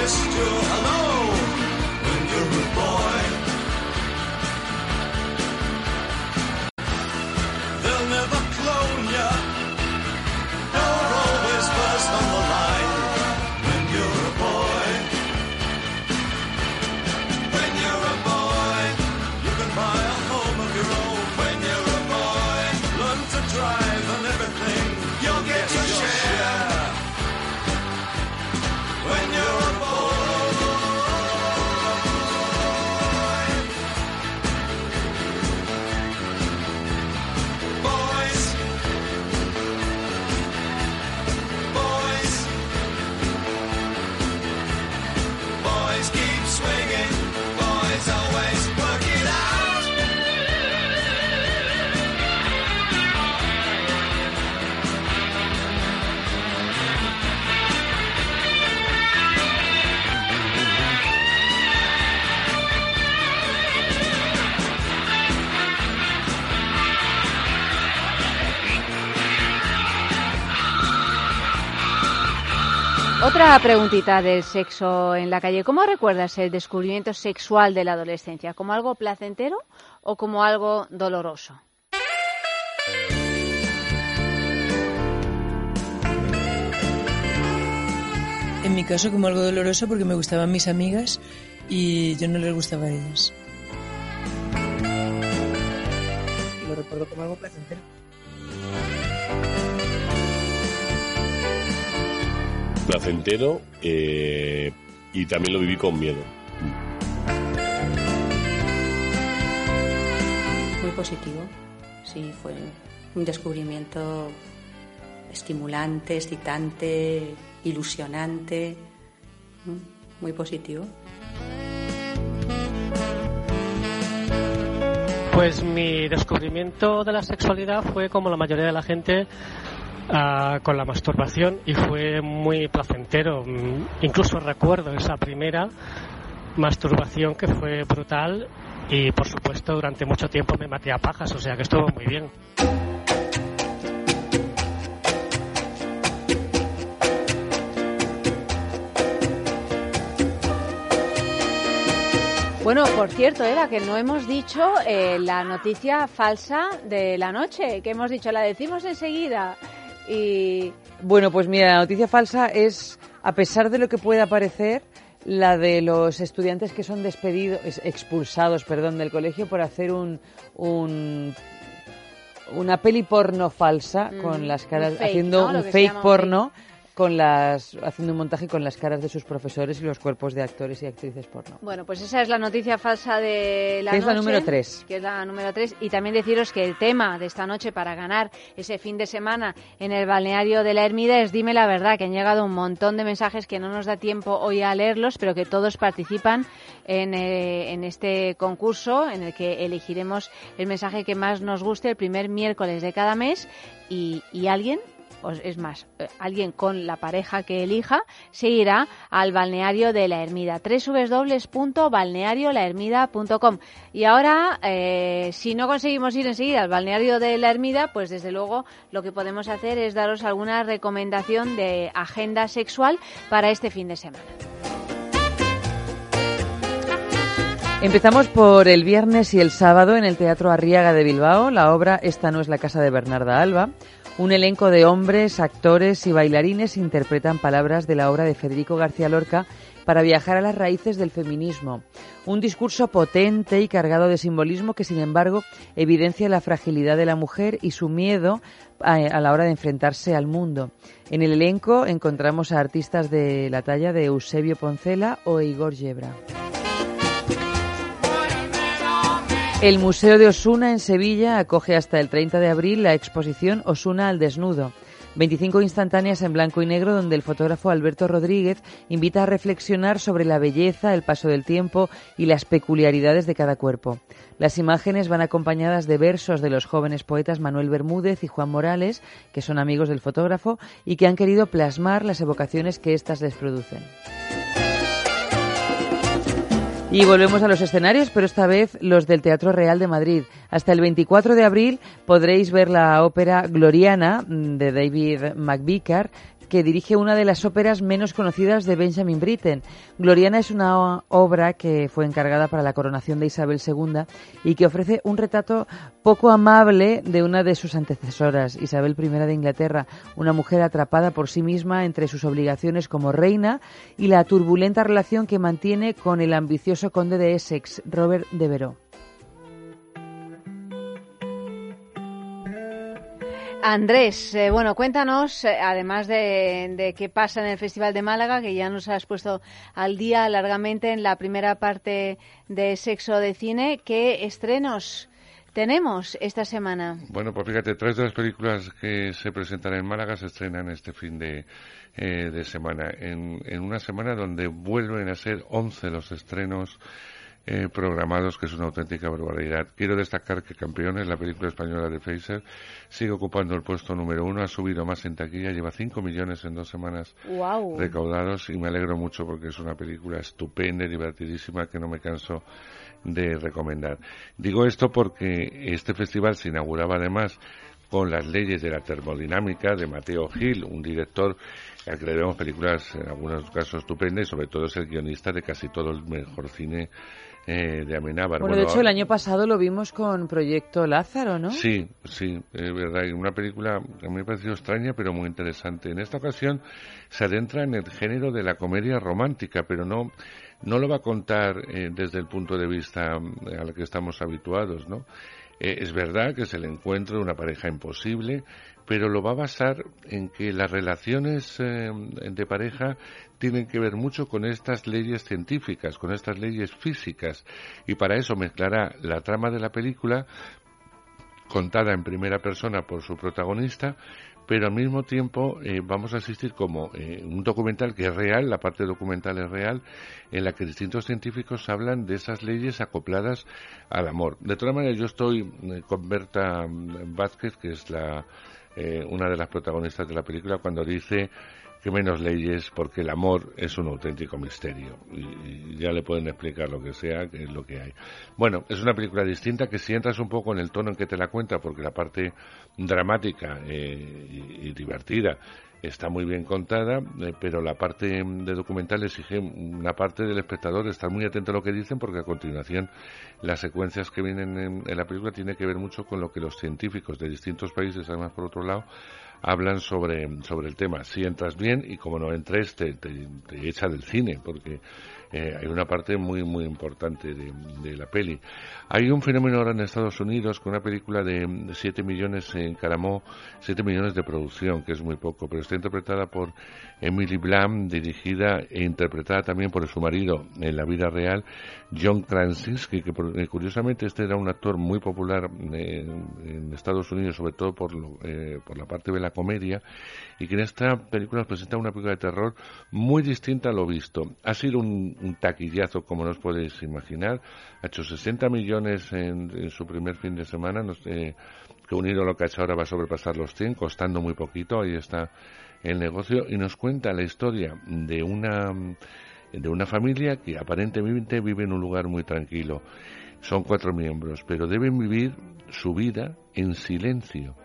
kissed you hello when you're a boy. They'll never clone ya. Otra preguntita del sexo en la calle. ¿Cómo recuerdas el descubrimiento sexual de la adolescencia? ¿Como algo placentero o como algo doloroso? En mi caso, como algo doloroso porque me gustaban mis amigas y yo no les gustaba a ellas. Lo recuerdo como algo placentero. Placentero eh, y también lo viví con miedo. Muy positivo. Sí, fue un descubrimiento estimulante, excitante, ilusionante. Muy positivo. Pues mi descubrimiento de la sexualidad fue como la mayoría de la gente ah, con la masturbación y fue muy placentero. Mm, Incluso recuerdo esa primera masturbación que fue brutal y por supuesto durante mucho tiempo me maté a pajas, o sea que estuvo muy bien. Bueno, por cierto, Eva, que no hemos dicho eh, la noticia falsa de la noche, que hemos dicho, la decimos enseguida. Y Bueno, pues mira, la noticia falsa es, a pesar de lo que pueda parecer, la de los estudiantes que son despedidos, es- expulsados, perdón, del colegio por hacer un, un una peli porno falsa Mm, con las un caras, fake, haciendo un fake porno con las, haciendo un montaje con las caras de sus profesores y los cuerpos de actores y actrices porno. bueno, pues esa es la noticia falsa de la Que es la noche, número tres. Que es la número 3. Y también deciros que el tema de esta noche para ganar ese fin de semana en el balneario de la Ermida es Dime la verdad, que han llegado un montón de mensajes que no nos da tiempo hoy a leerlos, pero que todos participan en, eh, en este concurso en el que elegiremos el mensaje que más nos guste el primer miércoles de cada mes y, y alguien es más, eh, alguien con la pareja que elija se irá al balneario de la Ermida, www.balneariolahermida.com. Y ahora, eh, si no conseguimos ir enseguida al balneario de la Ermida, pues desde luego lo que podemos hacer es daros alguna recomendación de agenda sexual para este fin de semana. Empezamos por el viernes y el sábado en el Teatro Arriaga de Bilbao, la obra Esta no es la casa de Bernarda Alba. Un elenco de hombres, actores y bailarines interpretan palabras de la obra de Federico García Lorca para viajar a las raíces del feminismo. Un discurso potente y cargado de simbolismo que, sin embargo, evidencia la fragilidad de la mujer y su miedo a, a la hora de enfrentarse al mundo. En el elenco encontramos a artistas de la talla de Eusebio Poncela o Igor Yebra. El Museo de Osuna en Sevilla acoge hasta el 30 de abril la exposición Osuna al desnudo. 25 instantáneas en blanco y negro donde el fotógrafo Alberto Rodríguez invita a reflexionar sobre la belleza, el paso del tiempo y las peculiaridades de cada cuerpo. Las imágenes van acompañadas de versos de los jóvenes poetas Manuel Bermúdez y Juan Morales, que son amigos del fotógrafo y que han querido plasmar las evocaciones que éstas les producen. Y volvemos a los escenarios, pero esta vez los del Teatro Real de Madrid. Hasta el 24 de abril podréis ver la ópera Gloriana mm, de David McVicar, que dirige una de las óperas menos conocidas de Benjamin Britten. Gloriana es una obra que fue encargada para la coronación de Isabel II y que ofrece un retrato poco amable de una de sus antecesoras, Isabel I de Inglaterra, una mujer atrapada por sí misma entre sus obligaciones como reina y la turbulenta relación que mantiene con el ambicioso conde de Essex, Robert de Veró. Andrés, eh, bueno, cuéntanos, eh, además de, de qué pasa en el Festival de Málaga, que ya nos has puesto al día largamente en la primera parte de Sexo de Cine, ¿qué estrenos tenemos esta semana? Bueno, pues fíjate, tres de las películas que se presentan en Málaga se estrenan este fin de, eh, de semana. En, en una semana donde vuelven a ser 11 los estrenos eh, programados, que es una auténtica barbaridad. Quiero destacar que Campeones, la película española de Fraser, sigue ocupando el puesto número uno, ha subido más en taquilla, lleva 5 millones en dos semanas Wow. recaudados y me alegro mucho porque es una película estupenda y divertidísima que no me canso de recomendar. Digo esto porque este festival se inauguraba además con las leyes de la termodinámica de Mateo Gil, un director al que le vemos películas en algunos casos estupendas y sobre todo es el guionista de casi todo el mejor cine eh, de Amenábar. Bueno, de hecho, el año pasado lo vimos con Proyecto Lázaro, ¿no? Sí, sí, es verdad. Y una película que a mí me ha parecido extraña, pero muy interesante. En esta ocasión se adentra en el género de la comedia romántica, pero no, no lo va a contar eh, desde el punto de vista eh, al que estamos habituados, ¿no? Eh, es verdad que es el encuentro de una pareja imposible, pero lo va a basar en que las relaciones eh, de pareja tienen que ver mucho con estas leyes científicas, con estas leyes físicas, y para eso mezclará la trama de la película contada en primera persona por su protagonista, pero al mismo tiempo eh, vamos a asistir como eh, un documental que es real, la parte documental es real, en la que distintos científicos hablan de esas leyes acopladas al amor. De todas maneras, yo estoy eh, con Berta mm, Vázquez, que es la, eh, una de las protagonistas de la película, cuando dice que menos leyes porque el amor es un auténtico misterio. Y, y ya le pueden explicar lo que sea que es lo que hay. Bueno es una película distinta que si entras un poco en el tono en que te la cuenta porque la parte dramática eh, y, divertida está muy bien contada, eh, pero la parte de documental exige una parte del espectador estar muy atento a lo que dicen, porque a continuación las secuencias que vienen en, en la película tienen que ver mucho con lo que los científicos de distintos países, además por otro lado, hablan sobre, sobre el tema. Si entras bien y como no entres, te, te, te echa del cine, porque eh, hay una parte muy, muy importante de, la peli. Hay un fenómeno ahora en Estados Unidos con una película de 7 millones en Caramó, 7 millones de producción, que es muy poco, pero está interpretada por Emily Blunt, dirigida e interpretada también por su marido en la vida real, John Krasinski, que, que curiosamente este era un actor muy popular eh, en Estados Unidos, sobre todo por, lo, eh, por la parte de la comedia, y que en esta película presenta una película de terror muy distinta a lo visto. Ha sido un, un taquillazo, como no os podéis imaginar, ha hecho 60 millones en, en su primer fin de semana, nos, eh, que unido a lo que ha hecho ahora va a sobrepasar los 100, costando muy poquito, ahí está el negocio, y nos cuenta la historia de una de una familia que aparentemente vive en un lugar muy tranquilo. Son cuatro miembros, pero deben vivir su vida en silencio,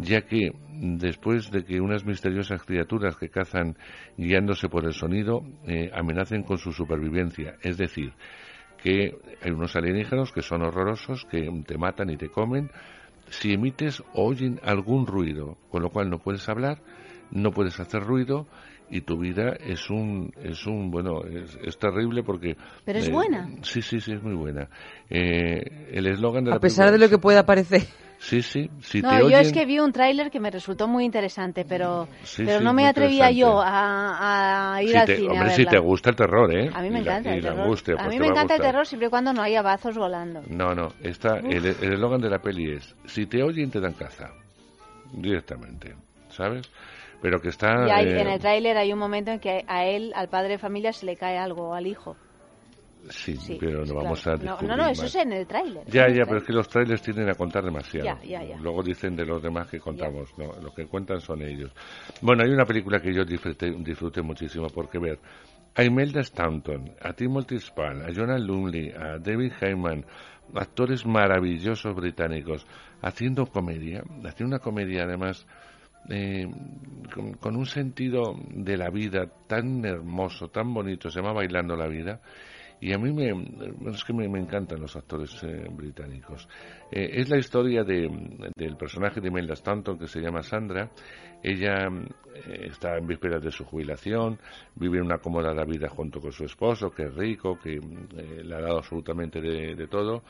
ya que después de que unas misteriosas criaturas que cazan guiándose por el sonido eh, amenacen con su supervivencia, es decir, que hay unos alienígenas que son horrorosos, que te matan y te comen, si emites o oyen algún ruido, con lo cual no puedes hablar, no puedes hacer ruido y tu vida es un es un bueno es, es terrible porque pero es eh, buena. sí sí sí es muy buena. Eh, el eslogan de a la pesar de lo que pueda parecer sí sí si no te yo oyen... es que vi un tráiler que me resultó muy interesante pero Sí, pero sí, no me atrevía yo a, a ir Si al te- cine a hombre si verla. te gusta el terror eh a mí me Y encanta el terror. angustia, a pues mí me a encanta el terror siempre y cuando no haya bazos volando. No no está el el eslogan de la peli es si te oyen te dan caza. Directamente sabes pero que está y hay- eh, en el tráiler hay un momento en que a él al padre de familia se le cae algo al hijo Sí, Sí, pero no vamos a No, descubrir no, no, eso más. es en el tráiler. Ya, ya, pero es que los trailers tienden a contar demasiado. Ya, ya, ya. Luego dicen de los demás que contamos, no, lo que cuentan son ellos. Bueno, hay una película que yo disfruté, disfruté muchísimo porque ver a Imelda Stanton, a Timothy Spall, a Jonah Lumley, a David Heyman, actores maravillosos británicos, haciendo comedia, haciendo una comedia además eh, con, con un sentido de la vida tan hermoso, tan bonito, se llama Bailando la Vida, y a mí me, es que me, me encantan los actores eh, británicos. Eh, es la historia de, del personaje de Imelda Stanton que se llama Sandra. Ella eh, está en vísperas de su jubilación, vive una acomodada vida junto con su esposo, que es rico, que le ha dado absolutamente de, todo,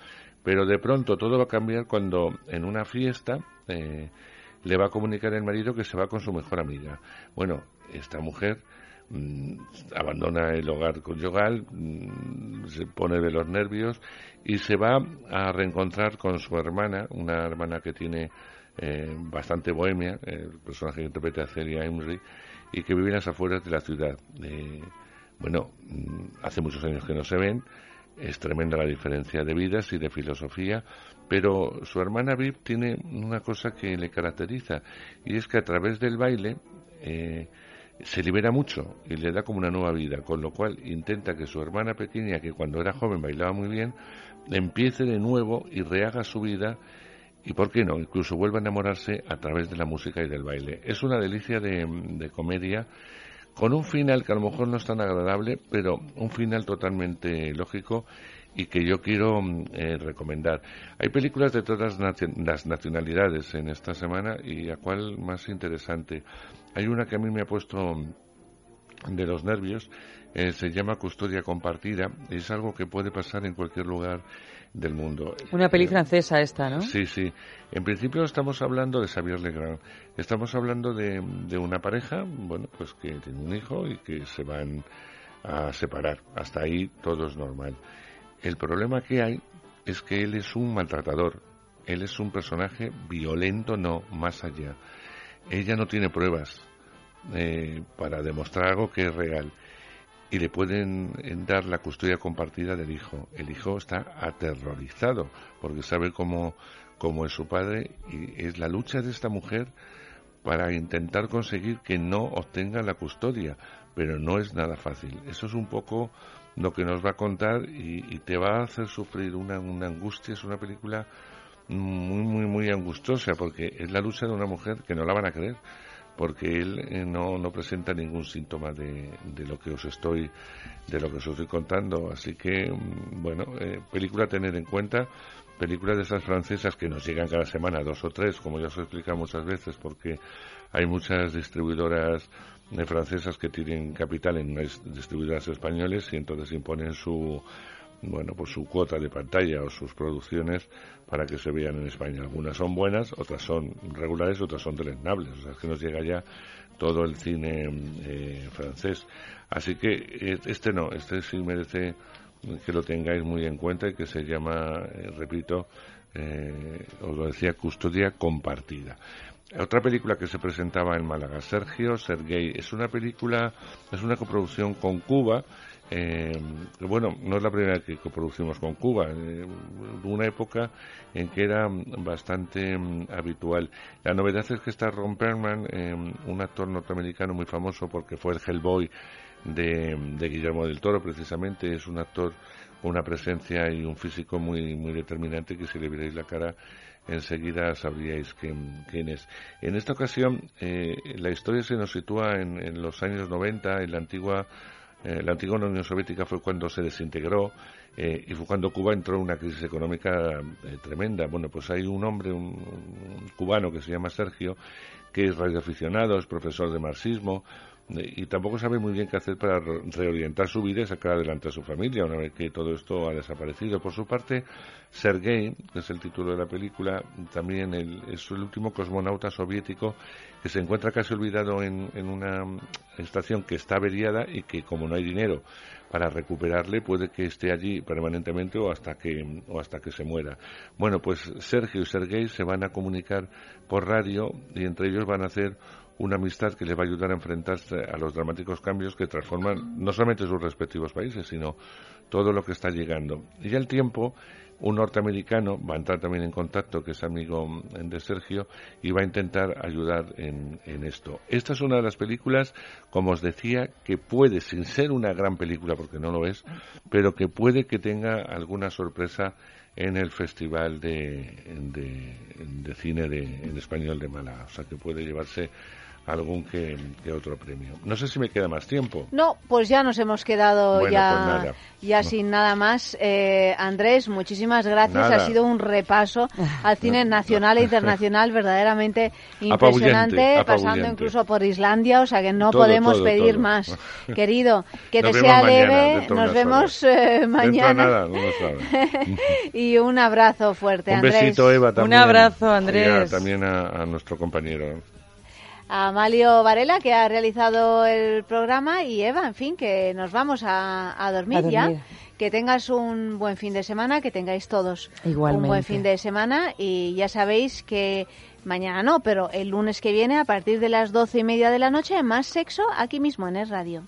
pero de pronto todo va a cambiar cuando en una fiesta le va a comunicar el marido que se va con su mejor amiga. Bueno, esta mujer abandona el hogar conyugal, mm, se pone de los nervios y se va a reencontrar con su hermana, una hermana que tiene eh, bastante bohemia, el personaje que interpreta Celia Emery, y que vive en las afueras de la ciudad. Eh, bueno, mm, hace muchos años que no se ven, es tremenda la diferencia de vidas y de filosofía, pero su hermana Viv tiene una cosa que le caracteriza, y es que a través del baile eh, se libera mucho y le da como una nueva vida, con lo cual intenta que su hermana pequeña, que cuando era joven bailaba muy bien, empiece de nuevo y rehaga su vida y por qué no, incluso vuelve a enamorarse a través de la música y del baile. Es una delicia de, de comedia con un final que a lo mejor no es tan agradable, pero un final totalmente lógico y que yo quiero mm, eh, recomendar. Hay películas de todas las nacionalidades en esta semana y a cuál más interesante. Hay una que a mí me ha puesto mm, de los nervios, eh, se llama Custodia Compartida, es algo que puede pasar en cualquier lugar del mundo. Una peli Eh, francesa esta, ¿no? Sí, sí. En principio estamos hablando de Xavier Legrand. Estamos hablando de, de una pareja, bueno, pues que tiene un hijo y que se van a separar. Hasta ahí todo es normal. El problema que hay es que él es un maltratador. Él es un personaje violento, no, más allá. Ella no tiene pruebas eh, para demostrar algo que es real y le pueden eh, dar la custodia compartida del hijo. El hijo está aterrorizado porque sabe cómo, cómo es su padre y es la lucha de esta mujer para intentar conseguir que no obtenga la custodia, pero no es nada fácil. Eso es un poco lo que nos va a contar y, y te va a hacer sufrir una, una angustia. Es una película muy, muy, muy angustiosa porque es la lucha de una mujer que no la van a creer porque él eh, no, no presenta ningún síntoma de, de lo que os estoy de lo que os estoy contando así que mm, bueno eh, película a tener en cuenta películas de esas francesas que nos llegan cada semana dos o tres como ya os he explicado muchas veces porque hay muchas distribuidoras eh, francesas que tienen capital en distribuidoras españoles y entonces imponen su bueno, pues su cuota de pantalla o sus producciones para que se vean en España. Algunas son buenas, otras son regulares, otras son deleznables. O sea, es que nos llega ya todo el cine eh, francés. Así que eh, este no, este sí merece que lo tengáis muy en cuenta y que se llama, eh, repito, eh, os lo decía, Custodia Compartida. Otra película que se presentaba en Málaga, Sergio Sergei, es una película, es una coproducción con Cuba, eh, bueno, no es la primera que coproducimos con Cuba, eh, una época en que era bastante mm, habitual. La novedad es que está Ron Perlman, eh, un actor norteamericano muy famoso porque fue el Hellboy de, de Guillermo del Toro, precisamente, es un actor con una presencia y un físico muy, muy determinante que si le vierais la cara enseguida sabríais quién, es. En esta ocasión, eh, la historia se nos sitúa en, en los años 90, en la antigua eh, la antigua Unión Soviética fue cuando se desintegró eh, y fue cuando Cuba entró en una crisis económica tremenda. Bueno, pues hay un hombre, un, cubano que se llama Sergio, que es radioaficionado, es profesor de marxismo y tampoco sabe muy bien qué hacer para re- reorientar su vida y sacar adelante a su familia una vez que todo esto ha desaparecido. Por su parte, Sergei, que es el título de la película, también el- es el último cosmonauta soviético que se encuentra casi olvidado en, en una estación que está averiada y que como no hay dinero para recuperarle puede que esté allí permanentemente o hasta que o hasta que se muera. Bueno, pues Sergio y Sergei se van a comunicar por radio y entre ellos van a hacer una amistad que les va a ayudar a enfrentarse a los dramáticos cambios que transforman no solamente sus respectivos países, sino todo lo que está llegando. Y al tiempo, un norteamericano va a entrar también en contacto, que es amigo de Sergio, y va a intentar ayudar en, en esto. Esta es una de las películas, como os decía, que puede, sin ser una gran película, porque no lo es, pero que puede que tenga alguna sorpresa en el Festival de, de, de Cine de, en Español de Málaga. O sea, que puede llevarse algún que, que otro premio. No sé si me queda más tiempo. No, pues ya nos hemos quedado Bueno, ya, pues nada. ya No. sin nada más. Eh, Andrés, muchísimas gracias. Nada. Ha sido un repaso [laughs] al cine nacional e internacional [laughs] verdaderamente impresionante, Apabullante, pasando incluso por Islandia, o sea que no Todo, podemos todo, pedir todo. más. [laughs] Querido, que Nos te sea leve, nos vemos eh, mañana. nada, y un abrazo fuerte, Un Andrés. besito, Eva, también. abrazo, Y a- Andrés. también a, a nuestro compañero. A Amalio Varela, que ha realizado el programa, y Eva, en fin, que nos vamos a, a dormir, A dormir. ya. Que tengas un buen fin de semana, que tengáis todos un buen fin de semana y ya sabéis que mañana no, pero el lunes que viene a partir de las doce y media de la noche más sexo aquí mismo en Es Radio.